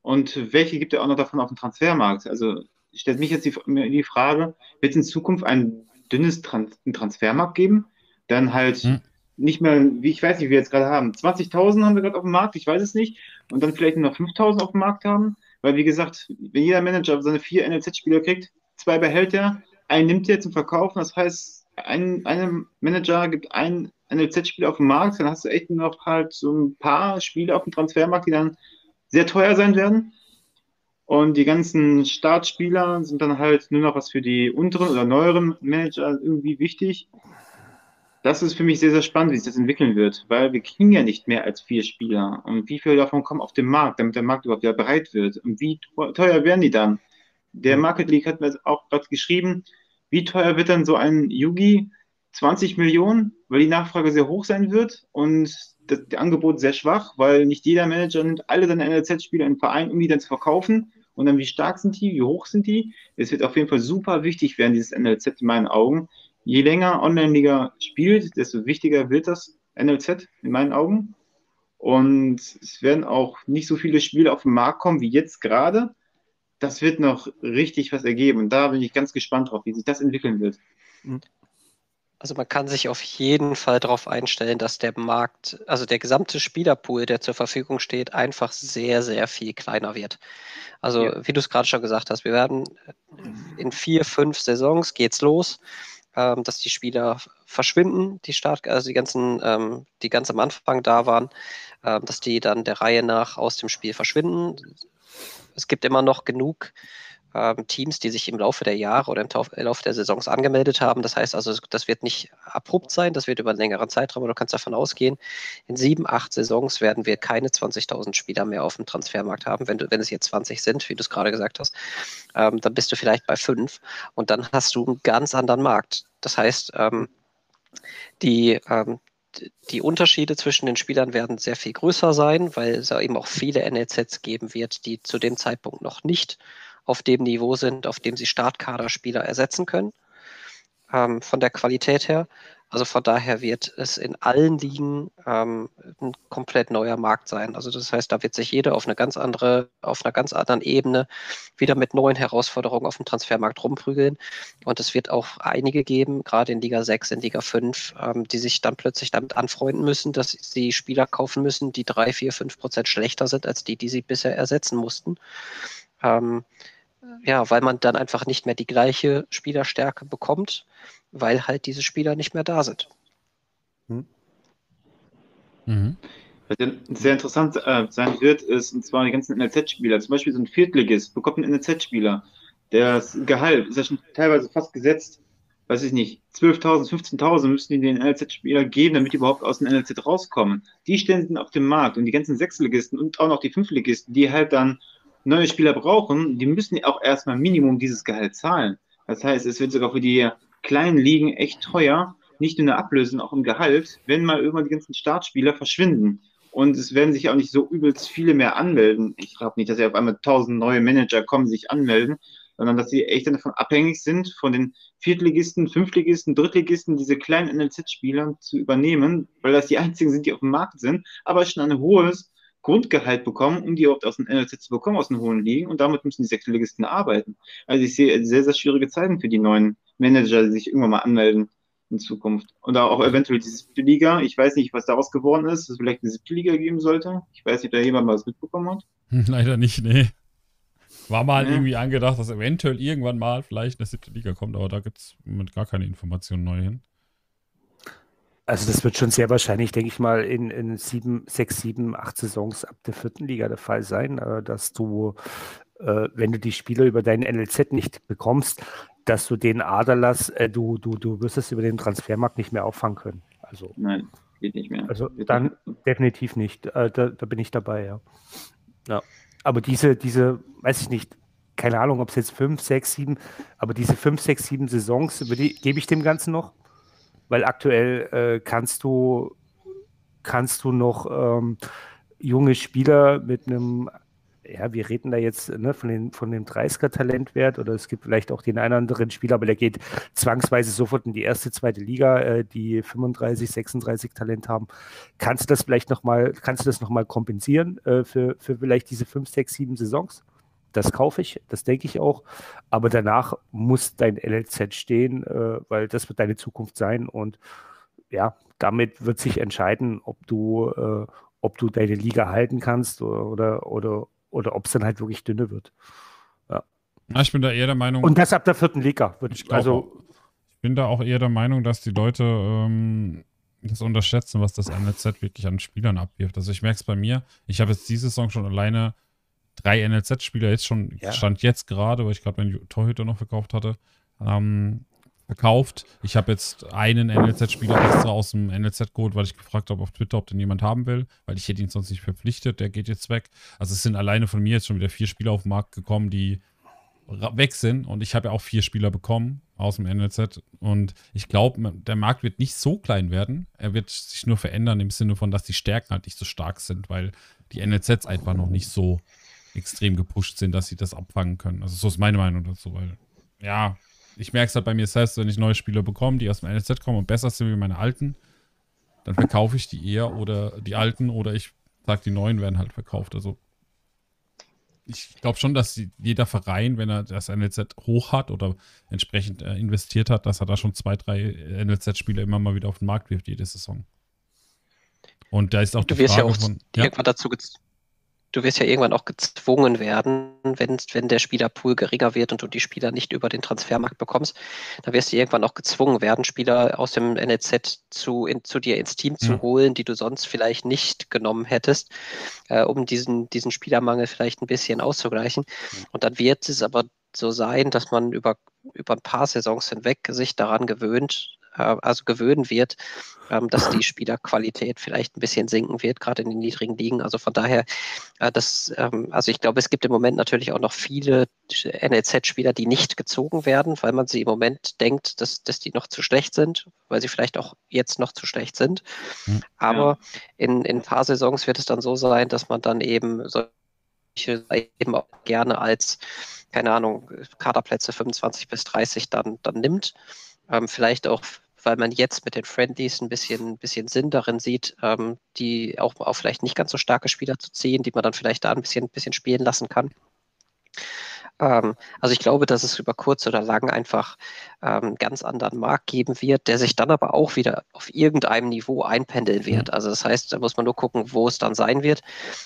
Speaker 5: Und welche gibt er auch noch davon auf dem Transfermarkt? Also stellt mich jetzt die, die Frage, wird es in Zukunft ein dünnes Trans Transfermarkt geben? Dann halt hm. nicht mehr, wie ich weiß nicht, wie wir jetzt gerade haben, 20.000 haben wir gerade auf dem Markt, ich weiß es nicht, und dann vielleicht nur noch 5.000 auf dem Markt haben, weil wie gesagt, wenn jeder Manager seine vier NLZ-Spieler kriegt, zwei behält er, einen nimmt er zum Verkaufen, das heißt, ein, einem Manager gibt einen NLZ-Spieler auf dem Markt, dann hast du echt noch halt so ein paar Spiele auf dem Transfermarkt, die dann sehr teuer sein werden. Und die ganzen Startspieler sind dann halt nur noch was für die unteren oder neueren Manager irgendwie wichtig. Das ist für mich sehr, sehr spannend, wie sich das entwickeln wird, weil wir kriegen ja nicht mehr als vier Spieler. Und wie viele davon kommen auf den Markt, damit der Markt überhaupt wieder bereit wird? Und wie teuer werden die dann? Der Market League hat mir auch gerade geschrieben, wie teuer wird dann so ein Yugi? 20 Millionen, weil die Nachfrage sehr hoch sein wird und das, Angebot sehr schwach, weil nicht jeder Manager nimmt alle seine NLZ-Spieler im Verein, um die dann zu verkaufen und dann wie stark sind die, wie hoch sind die. Es wird auf jeden Fall super wichtig werden, dieses NLZ in meinen Augen. Je länger Online-Liga spielt, desto wichtiger wird das NLZ in meinen Augen. Und es werden auch nicht so viele Spiele auf den Markt kommen wie jetzt gerade. Das wird noch richtig was ergeben. Und da bin ich ganz gespannt drauf, wie sich das entwickeln wird.
Speaker 6: Mhm. Also man kann sich auf jeden Fall darauf einstellen, dass der Markt, also der gesamte Spielerpool, der zur Verfügung steht, einfach sehr, sehr viel kleiner wird. Also ja. wie du es gerade schon gesagt hast, wir werden in vier, fünf Saisons geht's los, ähm, dass die Spieler verschwinden, die Start, also die ganzen, ähm, die ganz am Anfang da waren, ähm, dass die dann der Reihe nach aus dem Spiel verschwinden. Es gibt immer noch genug ähm, Teams, die sich im Laufe der Jahre oder im Laufe der Saisons angemeldet haben. Das heißt also, das wird nicht abrupt sein, das wird über einen längeren Zeitraum, aber du kannst davon ausgehen, in sieben, acht Saisons werden wir keine 20.000 Spieler mehr auf dem Transfermarkt haben. Wenn, du, wenn es jetzt 20 sind, wie du es gerade gesagt hast, ähm, dann bist du vielleicht bei fünf und dann hast du einen ganz anderen Markt. Das heißt, ähm, die, ähm, die Unterschiede zwischen den Spielern werden sehr viel größer sein, weil es eben auch viele NLZs geben wird, die zu dem Zeitpunkt noch nicht auf dem Niveau sind, auf dem sie Startkaderspieler ersetzen können, ähm, von der Qualität her. Also von daher wird es in allen Ligen ähm, ein komplett neuer Markt sein. Also das heißt, da wird sich jeder auf eine ganz andere, auf einer ganz anderen Ebene wieder mit neuen Herausforderungen auf dem Transfermarkt rumprügeln. Und es wird auch einige geben, gerade in Liga 6, in Liga 5, ähm, die sich dann plötzlich damit anfreunden müssen, dass sie Spieler kaufen müssen, die drei, vier, fünf Prozent schlechter sind als die, die sie bisher ersetzen mussten. Ähm, ja, weil man dann einfach nicht mehr die gleiche Spielerstärke bekommt, weil halt diese Spieler nicht mehr da sind.
Speaker 5: Hm. Mhm. Was sehr interessant äh, sein wird, ist, und zwar die ganzen NLZ-Spieler. Zum Beispiel so ein Viertligist bekommt einen NLZ-Spieler. Das Gehalt ist ja schon teilweise fast gesetzt. Weiß ich nicht, 12.000, 15.000 müssen die den NLZ-Spieler geben, damit die überhaupt aus dem NLZ rauskommen. Die stehen auf dem Markt und die ganzen Sechsligisten und auch noch die Fünfligisten, die halt dann neue Spieler brauchen, die müssen auch erstmal Minimum dieses Gehalt zahlen. Das heißt, es wird sogar für die kleinen Ligen echt teuer, nicht nur eine Ablöse, sondern auch im Gehalt, wenn mal irgendwann die ganzen Startspieler verschwinden. Und es werden sich auch nicht so übelst viele mehr anmelden. Ich glaube nicht, dass ja auf einmal tausend neue Manager kommen, sich anmelden, sondern dass sie echt davon abhängig sind, von den Viertligisten, Fünftligisten, Drittligisten, diese kleinen NLZ-Spieler zu übernehmen, weil das die einzigen sind, die auf dem Markt sind, aber schon ein hohes Grundgehalt bekommen, um die überhaupt aus dem NLZ zu bekommen, aus den hohen Ligen. Und damit müssen die Sechsligisten arbeiten. Also ich sehe sehr, sehr schwierige Zeiten für die neuen Manager, die sich irgendwann mal anmelden in Zukunft. Und auch eventuell die siebte Liga. Ich weiß nicht, was daraus geworden ist, dass es vielleicht eine siebte Liga geben sollte. Ich weiß nicht, ob da jemand mal was mitbekommen hat.
Speaker 4: Leider nicht, nee. War mal
Speaker 5: Ja.
Speaker 4: irgendwie angedacht, dass eventuell irgendwann mal vielleicht eine siebte Liga kommt, aber da gibt es mit gar keine Informationen neu hin.
Speaker 8: Also das wird schon sehr wahrscheinlich, denke ich mal, in, in sieben, sechs, sieben, acht Saisons ab der vierten Liga der Fall sein, äh, dass du, äh, wenn du die Spieler über deinen NLZ nicht bekommst, dass du den Aderlass, äh, du, du, du wirst es über den Transfermarkt nicht mehr auffangen können. Also,
Speaker 5: Nein, geht nicht mehr.
Speaker 8: also
Speaker 5: Geht
Speaker 8: dann
Speaker 5: nicht.
Speaker 8: definitiv nicht. Da, da bin ich dabei, ja. ja. Aber diese, diese, weiß ich nicht, keine Ahnung, ob es jetzt fünf, sechs, sieben, aber diese fünf, sechs, sieben Saisons, ich- gebe ich dem Ganzen noch? Weil aktuell äh, kannst du kannst du noch ähm, junge Spieler mit einem, ja, wir reden da jetzt ne, von, den, von dem 30er-Talentwert oder es gibt vielleicht auch den einen anderen Spieler, aber der geht zwangsweise sofort in die erste, zweite Liga, äh, die 35, 36 Talent haben. Kannst du das vielleicht nochmal, kannst du das nochmal kompensieren äh, für, für vielleicht diese fünf, sechs, sieben Saisons? Das kaufe ich, das denke ich auch. Aber danach muss dein LLZ stehen, äh, weil das wird deine Zukunft sein. Und ja, damit wird sich entscheiden, ob du, äh, ob du deine Liga halten kannst oder, oder, oder, ob es dann halt wirklich dünne wird.
Speaker 4: Ja, ich bin da eher der Meinung,
Speaker 8: Und das ab der vierten Liga. Wird,
Speaker 4: Ich
Speaker 8: also,
Speaker 4: ich bin da auch eher der Meinung, dass die Leute ähm, das unterschätzen, was das NLZ wirklich an Spielern abwirft. Also ich merke es bei mir. Ich habe jetzt diese Saison schon alleine drei NLZ-Spieler jetzt schon,
Speaker 8: Ja.
Speaker 4: stand jetzt gerade, weil ich gerade meinen Torhüter noch verkauft hatte, ähm, verkauft. Ich habe jetzt einen NLZ-Spieler extra aus dem NLZ geholt, weil ich gefragt habe auf Twitter, ob den jemand haben will, weil ich hätte ihn sonst nicht verpflichtet. Der geht jetzt weg. Also es sind alleine von mir jetzt schon wieder vier Spieler auf den Markt gekommen, die weg sind und ich habe ja auch vier Spieler bekommen aus dem NLZ und ich glaube, der Markt wird nicht so klein werden. Er wird sich nur verändern im Sinne von, dass die Stärken halt nicht so stark sind, weil die NLZs einfach noch nicht so extrem gepusht sind, dass sie das abfangen können. Also so ist meine Meinung dazu, weil ja, ich merke es halt bei mir selbst, wenn ich neue Spieler bekomme, die aus dem NLZ kommen und besser sind wie meine alten, dann verkaufe ich die eher oder die alten oder ich sage, die neuen werden halt verkauft. Also ich glaube schon, dass jeder Verein, wenn er das NLZ hoch hat oder entsprechend äh, investiert hat, dass er da schon zwei, drei NLZ-Spieler immer mal wieder auf den Markt wirft, jede Saison. Und da ist auch
Speaker 6: Du
Speaker 4: die
Speaker 6: wirst ja
Speaker 4: Frage
Speaker 6: auch
Speaker 4: von. Ja,
Speaker 6: irgendwann dazu gez- du wirst ja irgendwann auch gezwungen werden, wenn, wenn der Spielerpool geringer wird und du die Spieler nicht über den Transfermarkt bekommst, dann wirst du irgendwann auch gezwungen werden, Spieler aus dem NLZ zu, in, zu dir ins Team zu
Speaker 4: Mhm.
Speaker 6: holen, die du sonst vielleicht nicht genommen hättest, äh, um diesen, diesen Spielermangel vielleicht ein bisschen auszugleichen. Und dann wird es aber so sein, dass man über, über ein paar Saisons hinweg sich daran gewöhnt, also gewöhnen wird, ähm, dass die Spielerqualität vielleicht ein bisschen sinken wird, gerade in den niedrigen Ligen. Also von daher, äh, das, ähm, also ich glaube, es gibt im Moment natürlich auch noch viele NLZ-Spieler, die nicht gezogen werden, weil man sie im Moment denkt, dass, dass die noch zu schlecht sind, weil sie vielleicht auch jetzt noch zu schlecht sind.
Speaker 4: Mhm.
Speaker 6: Aber in, in ein paar Saisons wird es dann so sein, dass man dann eben solche eben auch gerne als, keine Ahnung, Kaderplätze 25 bis 30 dann, dann nimmt. Ähm, vielleicht auch, weil man jetzt mit den Friendlies ein bisschen, bisschen Sinn darin sieht, ähm, die auch, auch vielleicht nicht ganz so starke Spieler zu ziehen, die man dann vielleicht da ein bisschen, bisschen spielen lassen kann. Ähm, also ich glaube, dass es über kurz oder lang einfach ähm, einen ganz anderen Markt geben wird, der sich dann aber auch wieder auf irgendeinem Niveau einpendeln wird. Also das heißt, da muss man nur gucken, wo es dann sein wird.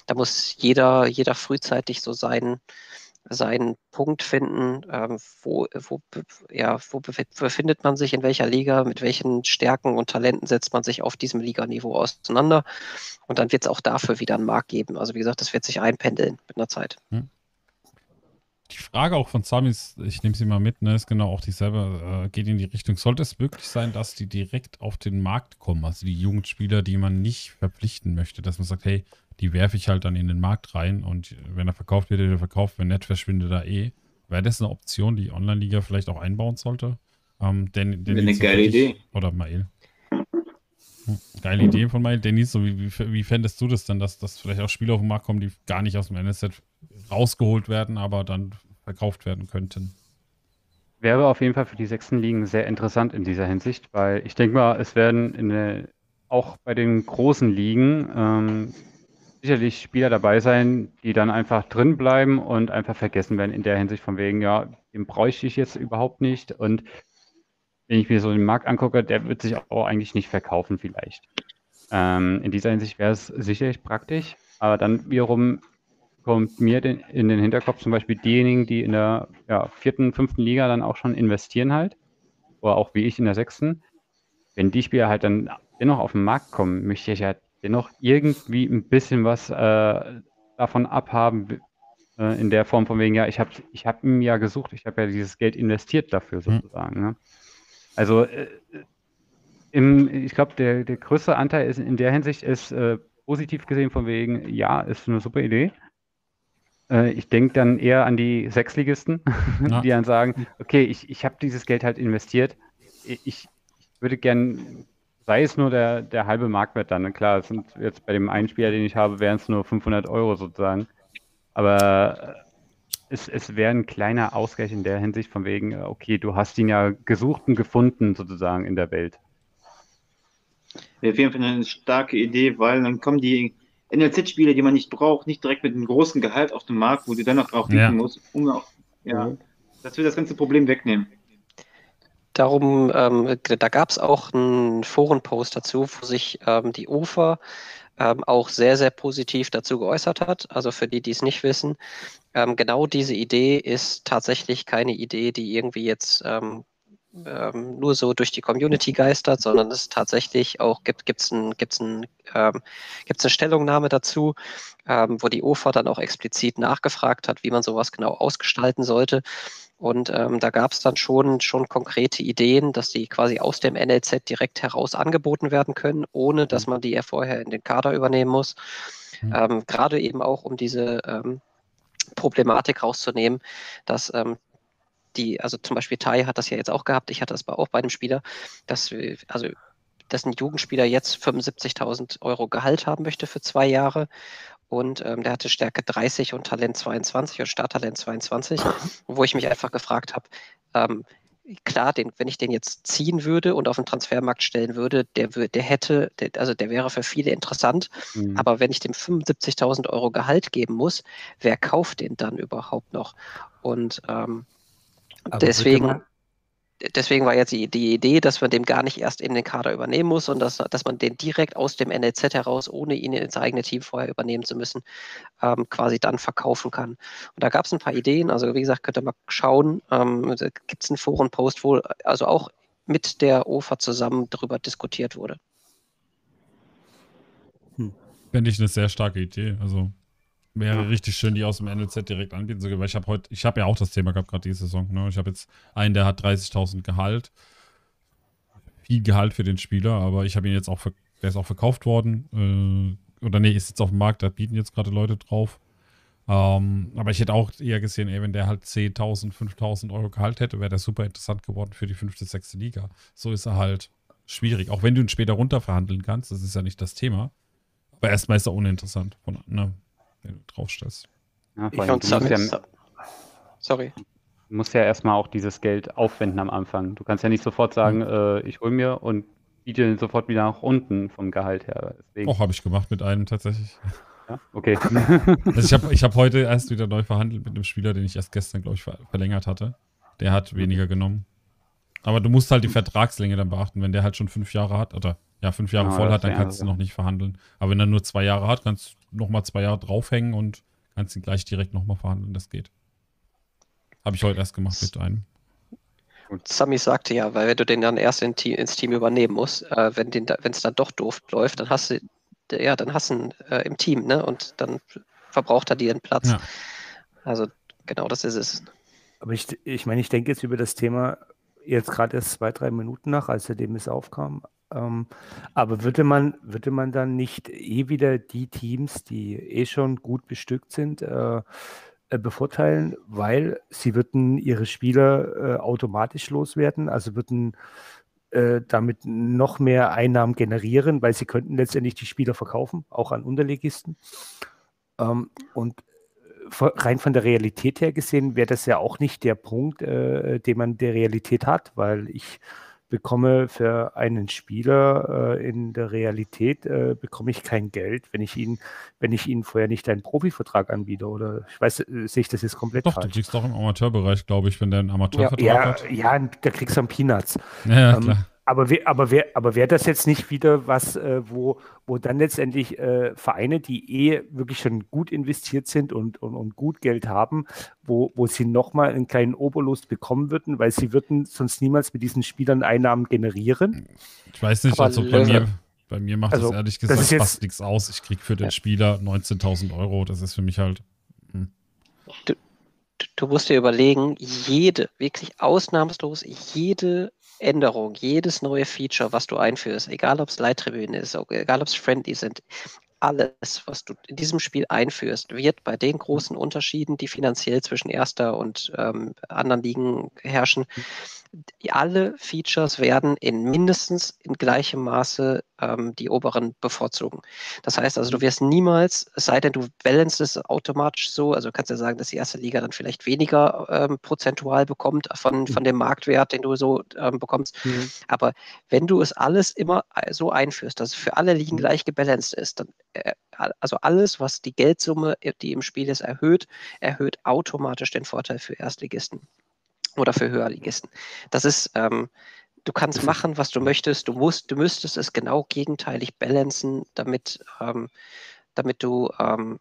Speaker 6: Da muss jeder, jeder frühzeitig so seinen, seinen Punkt finden, ähm, wo, wo, ja, wo befi- befindet man sich in welcher Liga, mit welchen Stärken und Talenten setzt man sich auf diesem Liganiveau auseinander. Und dann wird es auch dafür wieder einen Markt geben. Also wie gesagt, das wird sich einpendeln mit einer Zeit.
Speaker 4: die Frage auch von Sami ist, ich nehme sie mal mit, ne, ist genau auch dieselbe, äh, geht in die Richtung, sollte es wirklich sein, dass die direkt auf den Markt kommen, also die Jugendspieler, die man nicht verpflichten möchte, dass man sagt, hey, die werfe ich halt dann in den Markt rein und wenn er verkauft wird, wird er verkauft, wenn nicht, verschwindet er eh. Wäre das eine Option, die Online-Liga vielleicht auch einbauen sollte? Ähm, denn,
Speaker 5: Wäre eine geile Idee.
Speaker 4: Oder Mail. Hm, Geile Idee von Mail. Dennis, so wie, wie, wie fändest du das denn, dass, dass vielleicht auch Spieler auf den Markt kommen, die gar nicht aus dem NSZ rausgeholt werden, aber dann verkauft werden könnten?
Speaker 7: Wäre auf jeden Fall für die sechsten Ligen sehr interessant in dieser Hinsicht, weil ich denke mal, es werden in der, auch bei den großen Ligen ähm, sicherlich Spieler dabei sein, die dann einfach drin bleiben und einfach vergessen werden in der Hinsicht von wegen, ja, den bräuchte ich jetzt überhaupt nicht. Und wenn ich mir so den Markt angucke, der wird sich auch eigentlich nicht verkaufen vielleicht. Ähm, in dieser Hinsicht wäre es sicherlich praktisch, aber dann wiederum kommt mir den, in den Hinterkopf zum Beispiel diejenigen, die in der ja, vierten, fünften Liga dann auch schon investieren halt, oder auch wie ich in der sechsten, wenn die Spieler halt dann dennoch auf den Markt kommen, möchte ich halt dennoch irgendwie ein bisschen was äh, davon abhaben, äh, in der Form von wegen, ja, ich habe ich hab ihn ja gesucht, ich habe ja dieses Geld investiert dafür
Speaker 4: Hm.
Speaker 7: sozusagen. Ne? Also äh, im, ich glaube, der, der größte Anteil ist in der Hinsicht ist äh, positiv gesehen von wegen, ja, ist eine super Idee. Äh, ich denke dann eher an die Sechsligisten,
Speaker 4: Ja.
Speaker 7: die dann sagen, okay, ich, ich habe dieses Geld halt investiert. Ich, ich würde gern, sei es nur der, der halbe Marktwert dann. Klar, es sind jetzt bei dem einen Spieler, den ich habe, wären es nur 500 Euro sozusagen. Aber äh, es, es wäre ein kleiner Ausgleich in der Hinsicht von wegen, äh, okay, du hast ihn ja gesucht und gefunden sozusagen in der Welt.
Speaker 5: Wäre auf jeden Fall eine starke Idee, weil dann kommen die NLZ-Spieler, die man nicht braucht, nicht direkt mit einem großen Gehalt auf den Markt, wo du dann noch drauf bieten
Speaker 4: Ja.
Speaker 5: musst, um auch, ja, das wird das ganze Problem wegnehmen.
Speaker 6: Darum, ähm, da gab es auch einen Forenpost dazu, wo sich ähm, die UFA ähm, auch sehr, sehr positiv dazu geäußert hat. Also für die, die es nicht wissen, ähm, genau diese Idee ist tatsächlich keine Idee, die irgendwie jetzt ähm, ähm, nur so durch die Community geistert, sondern es tatsächlich auch gibt gibt's ein, gibt's ein, ähm, gibt's eine Stellungnahme dazu, ähm, wo die UFA dann auch explizit nachgefragt hat, wie man sowas genau ausgestalten sollte. Und ähm, da gab es dann schon, schon konkrete Ideen, dass die quasi aus dem NLZ direkt heraus angeboten werden können, ohne dass man die ja vorher in den Kader übernehmen muss.
Speaker 4: Mhm.
Speaker 6: Ähm, Gerade eben auch, um diese ähm, Problematik rauszunehmen, dass ähm, die, also zum Beispiel Tai hat das ja jetzt auch gehabt, ich hatte das auch bei einem Spieler, dass wir, also dass ein Jugendspieler jetzt 75.000 Euro Gehalt haben möchte für zwei Jahre und ähm, der hatte Stärke 30 und Talent 22 und Starttalent 22, wo ich mich einfach gefragt habe, ähm, klar, den, wenn ich den jetzt ziehen würde und auf den Transfermarkt stellen würde, der, der hätte, der, also der wäre für viele interessant,
Speaker 7: Mhm.
Speaker 6: aber wenn ich dem 75.000 Euro Gehalt geben muss, wer kauft den dann überhaupt noch? Und ähm, deswegen,
Speaker 8: man-
Speaker 6: deswegen war jetzt die, die Idee, dass man dem gar nicht erst in den Kader übernehmen muss und dass, dass man den direkt aus dem NLZ heraus, ohne ihn ins eigene Team vorher übernehmen zu müssen, ähm, quasi dann verkaufen kann. Und da gab es ein paar Ideen. Also wie gesagt, könnt ihr mal schauen. Ähm, gibt es einen Forenpost, wo also auch mit der OFA zusammen darüber diskutiert wurde.
Speaker 4: Fände ich eine sehr starke Idee. Also wäre
Speaker 7: Ja.
Speaker 4: richtig schön, die aus dem NLZ direkt anbieten zu können. Weil ich habe heute, ich habe ja auch das Thema gehabt, gerade diese Saison. Ne? Ich habe jetzt einen, der hat 30.000 Gehalt. Viel Gehalt für den Spieler, aber ich habe ihn jetzt auch, ver der ist auch verkauft worden. Äh, oder nee, ist jetzt auf dem Markt, da bieten jetzt gerade Leute drauf. Ähm, aber ich hätte auch eher gesehen, ey, wenn der halt 10.000, 5.000 Euro Gehalt hätte, wäre der super interessant geworden für die fünfte, sechste Liga. So ist er halt schwierig. Auch wenn du ihn später runter verhandeln kannst, das ist ja nicht das Thema. Aber erstmal ist er uninteressant, von, ne, wenn du draufstellst.
Speaker 7: Ja,
Speaker 6: Ich
Speaker 7: vor allem,
Speaker 6: fand
Speaker 7: du musst ja,
Speaker 6: Sorry.
Speaker 7: du musst ja erstmal auch dieses Geld aufwenden am Anfang. Du kannst ja nicht sofort sagen, äh, ich hol mir und biete sofort wieder nach unten vom Gehalt her. Deswegen,
Speaker 4: Auch habe ich gemacht mit einem tatsächlich.
Speaker 7: ja, okay.
Speaker 4: Also ich habe ich hab heute erst wieder neu verhandelt mit einem Spieler, den ich erst gestern, glaube ich, ver verlängert hatte. Der hat weniger genommen. Aber du musst halt die Vertragslänge dann beachten. Wenn der halt schon fünf Jahre hat, oder ja, fünf Jahre
Speaker 7: Ah,
Speaker 4: voll hat, dann kannst du noch nicht verhandeln. Aber wenn er nur zwei Jahre hat, kannst du nochmal zwei Jahre draufhängen und kannst ihn gleich direkt nochmal verhandeln. Das geht. Habe ich heute erst gemacht mit einem.
Speaker 6: Sami sagte ja, weil wenn du den dann erst in Team, ins Team übernehmen musst, äh, wenn den wenn es dann doch doof läuft, dann hast du ja, dann hast du ihn äh, im Team, ne? Und dann verbraucht er dir einen Platz.
Speaker 4: Ja.
Speaker 6: Also genau das ist es.
Speaker 8: Aber ich, ich meine, ich denke jetzt über das Thema jetzt gerade erst zwei, drei Minuten nach, als der Demis aufkam. Ähm, aber würde man, würde man dann nicht eh wieder die Teams, die eh schon gut bestückt sind, äh, äh, bevorteilen, weil sie würden ihre Spieler äh, automatisch loswerden, also würden äh, damit noch mehr Einnahmen generieren, weil sie könnten letztendlich die Spieler verkaufen, auch an Unterlegisten. Ähm, und rein von der Realität her gesehen wäre das ja auch nicht der Punkt, äh, den man der Realität hat, weil ich bekomme für einen Spieler äh, in der Realität äh, bekomme ich kein Geld, wenn ich ihn, wenn ich ihn vorher nicht einen Profivertrag anbiete oder ich weiß, äh, sehe ich das jetzt komplett
Speaker 4: Doch, du
Speaker 8: falsch.
Speaker 4: kriegst doch im Amateurbereich, glaube ich, wenn der einen Amateurvertrag
Speaker 8: Ja,
Speaker 4: hat.
Speaker 8: ja, da kriegst du dann Peanuts.
Speaker 4: Ja, ja
Speaker 8: Ähm,
Speaker 4: klar.
Speaker 8: Aber wäre aber wär, aber wär das jetzt nicht wieder was, äh, wo, wo dann letztendlich äh, Vereine, die eh wirklich schon gut investiert sind und, und, und gut Geld haben, wo, wo sie nochmal einen kleinen Obolus bekommen würden, weil sie würden sonst niemals mit diesen Spielern Einnahmen generieren?
Speaker 4: Ich weiß nicht,
Speaker 6: Aber
Speaker 4: also bei mir, bei mir macht
Speaker 8: Also,
Speaker 4: das ehrlich
Speaker 8: das
Speaker 4: gesagt
Speaker 8: jetzt-
Speaker 4: fast nichts aus. Ich krieg für den
Speaker 6: Ja.
Speaker 4: Spieler 19.000 Euro. Das ist für mich halt.
Speaker 6: du, du musst dir überlegen, jede, wirklich ausnahmslos, jede Änderung, jedes neue Feature, was du einführst, egal ob es Leittribüne ist, egal ob es Friendly sind, alles, was du in diesem Spiel einführst, wird bei den großen Unterschieden, die finanziell zwischen erster und ähm, anderen Ligen herrschen, alle Features werden in mindestens in gleichem Maße ähm, die oberen bevorzugen. Das heißt also, du wirst niemals, es sei denn, du balancest es automatisch so, also du kannst ja sagen, dass die erste Liga dann vielleicht weniger ähm, prozentual bekommt von, von dem Marktwert, den du so ähm, bekommst. Aber wenn du es alles immer äh, so einführst, dass es für alle Ligen gleich gebalanced ist, dann also alles, was die Geldsumme, äh, die im Spiel ist, erhöht, erhöht automatisch den Vorteil für Erstligisten oder für Höherligisten. Das ist, ähm, du kannst machen, was du möchtest, du musst, du müsstest es genau gegenteilig balancen, damit, ähm, damit du ähm,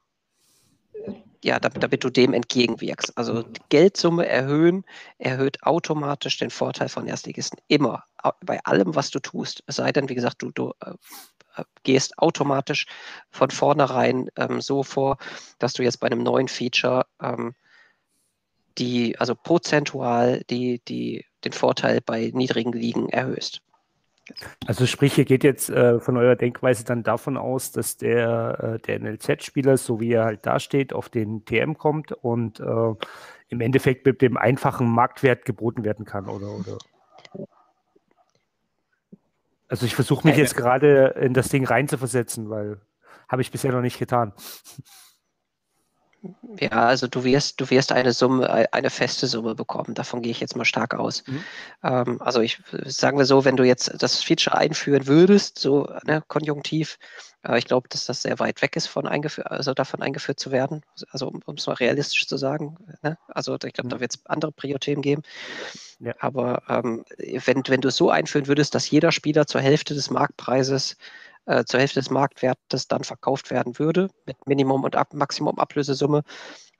Speaker 6: ja, damit, du dem entgegenwirkst. Also die Geldsumme erhöhen, erhöht automatisch den Vorteil von Erstligisten. Immer. Bei allem, was du tust. Es sei denn, wie gesagt, du, du äh, äh, gehst automatisch von vornherein ähm, so vor, dass du jetzt bei einem neuen Feature ähm, die, also prozentual die, die, den Vorteil bei niedrigen Ligen erhöhst.
Speaker 8: Also sprich, hier geht jetzt äh, von eurer Denkweise dann davon aus, dass der, äh, der NLZ-Spieler, so wie er halt dasteht, auf den TM kommt und äh, im Endeffekt mit dem einfachen Marktwert geboten werden kann, oder? oder? Also ich versuche mich
Speaker 6: Äh,
Speaker 8: jetzt gerade in das Ding reinzuversetzen, weil habe ich bisher noch nicht getan.
Speaker 6: Ja, also du wirst, du wirst eine Summe, äh, eine feste Summe bekommen. Davon gehe ich jetzt mal stark aus.
Speaker 8: Mhm.
Speaker 6: Ähm, also ich sagen wir so, wenn du jetzt das Feature einführen würdest, so ne, konjunktiv, äh, ich glaube, dass das sehr weit weg ist von eingeführt, also davon eingeführt zu werden. Also um es mal realistisch zu sagen. Ne? Also ich glaube, da
Speaker 8: Mhm.
Speaker 6: wird es andere Prio-Themen geben.
Speaker 8: Ja.
Speaker 6: Aber ähm, wenn, wenn du es so einführen würdest, dass jeder Spieler zur Hälfte des Marktpreises äh, zur Hälfte des Marktwertes dann verkauft werden würde, mit Minimum und Ab Maximum Ablösesumme,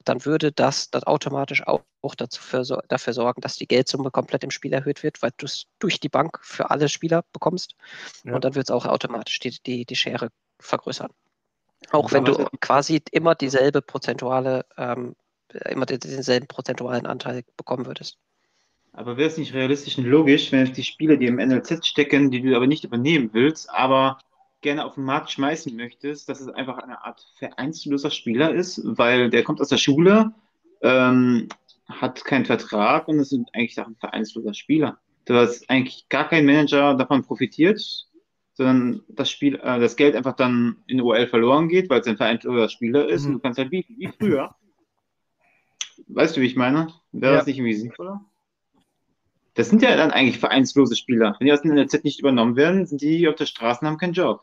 Speaker 6: dann würde das, das automatisch auch, auch dazu für, dafür sorgen, dass die Geldsumme komplett im Spiel erhöht wird, weil du es durch die Bank für alle Spieler bekommst.
Speaker 8: Ja.
Speaker 6: Und dann wird es auch automatisch die, die, die Schere vergrößern. Auch wenn du quasi immer dieselbe prozentuale, ähm, immer den- denselben prozentualen Anteil bekommen würdest.
Speaker 5: Aber wäre es nicht realistisch und logisch, wenn jetzt die Spieler, die im NLZ stecken, die du aber nicht übernehmen willst, aber gerne auf den Markt schmeißen möchtest, dass es einfach eine Art vereinsloser Spieler ist, weil der kommt aus der Schule, ähm, hat keinen Vertrag und ist eigentlich auch ein vereinsloser Spieler. Dass eigentlich gar kein Manager davon profitiert, sondern das Spiel, äh, das Geld einfach dann in OL verloren geht, weil es ein vereinsloser Spieler ist
Speaker 8: Mhm.
Speaker 5: und du kannst halt bieten, wie früher. Weißt du, wie ich meine? Wäre
Speaker 8: Ja.
Speaker 5: das nicht irgendwie sinnvoller? Das sind ja dann eigentlich vereinslose Spieler. Wenn die aus dem NLZ nicht übernommen werden, sind die auf der Straße und haben keinen Job.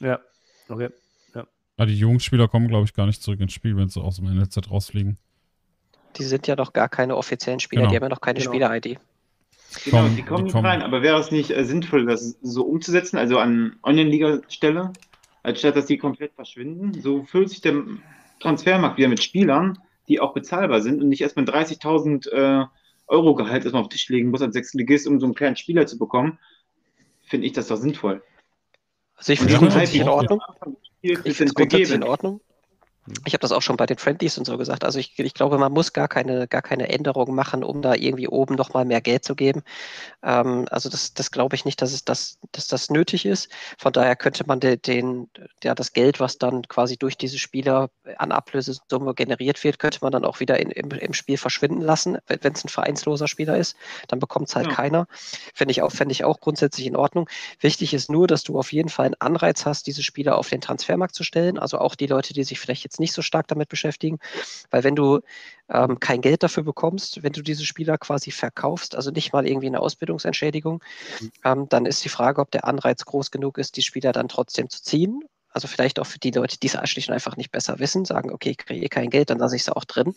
Speaker 8: Ja, okay.
Speaker 4: Ja, die Jugendspieler kommen, glaube ich, gar nicht zurück ins Spiel, wenn sie aus dem NLZ rausfliegen.
Speaker 6: Die sind ja noch gar keine offiziellen Spieler,
Speaker 4: Genau.
Speaker 6: die haben ja noch keine
Speaker 8: Genau.
Speaker 6: Spieler-ID.
Speaker 5: Genau,
Speaker 4: Kommen-
Speaker 5: die kommen
Speaker 4: die
Speaker 5: nicht
Speaker 4: kommen.
Speaker 5: rein. Aber wäre es nicht äh, sinnvoll, das so umzusetzen, also an Online-Liga-Stelle, anstatt dass die komplett verschwinden? So füllt sich der Transfermarkt wieder mit Spielern, die auch bezahlbar sind und nicht erstmal 30.000 äh, Euro Gehalt erstmal auf den Tisch legen muss als Sechsligist, um so einen kleinen Spieler zu bekommen. Finde ich das doch sinnvoll.
Speaker 6: Also ich finde es grundsätzlich in Ordnung.
Speaker 5: Ich
Speaker 6: Ich finde es grundsätzlich in Ordnung. Ich habe das auch schon bei den Friendlies und so gesagt. Also ich, ich glaube, man muss gar keine, gar keine Änderungen machen, um da irgendwie oben nochmal mehr Geld zu geben. Ähm, also das, das glaube ich nicht, dass, es das, dass das nötig ist. Von daher könnte man de, den, ja, das Geld, was dann quasi durch diese Spieler an Ablösesumme generiert wird, könnte man dann auch wieder in, im, im Spiel verschwinden lassen, wenn es ein vereinsloser Spieler ist. Dann bekommt es halt
Speaker 5: Ja.
Speaker 6: keiner. Finde ich, auch, fände ich auch grundsätzlich in Ordnung. Wichtig ist nur, dass du auf jeden Fall einen Anreiz hast, diese Spieler auf den Transfermarkt zu stellen. Also auch die Leute, die sich vielleicht jetzt nicht so stark damit beschäftigen. Weil wenn du ähm, kein Geld dafür bekommst, wenn du diese Spieler quasi verkaufst, also nicht mal irgendwie eine Ausbildungsentschädigung, ähm, dann ist die Frage, ob der Anreiz groß genug ist, die Spieler dann trotzdem zu ziehen. Also vielleicht auch für die Leute, die es schlicht und einfach nicht besser wissen, sagen, okay, ich kriege eh kein Geld, dann lasse ich es auch drin.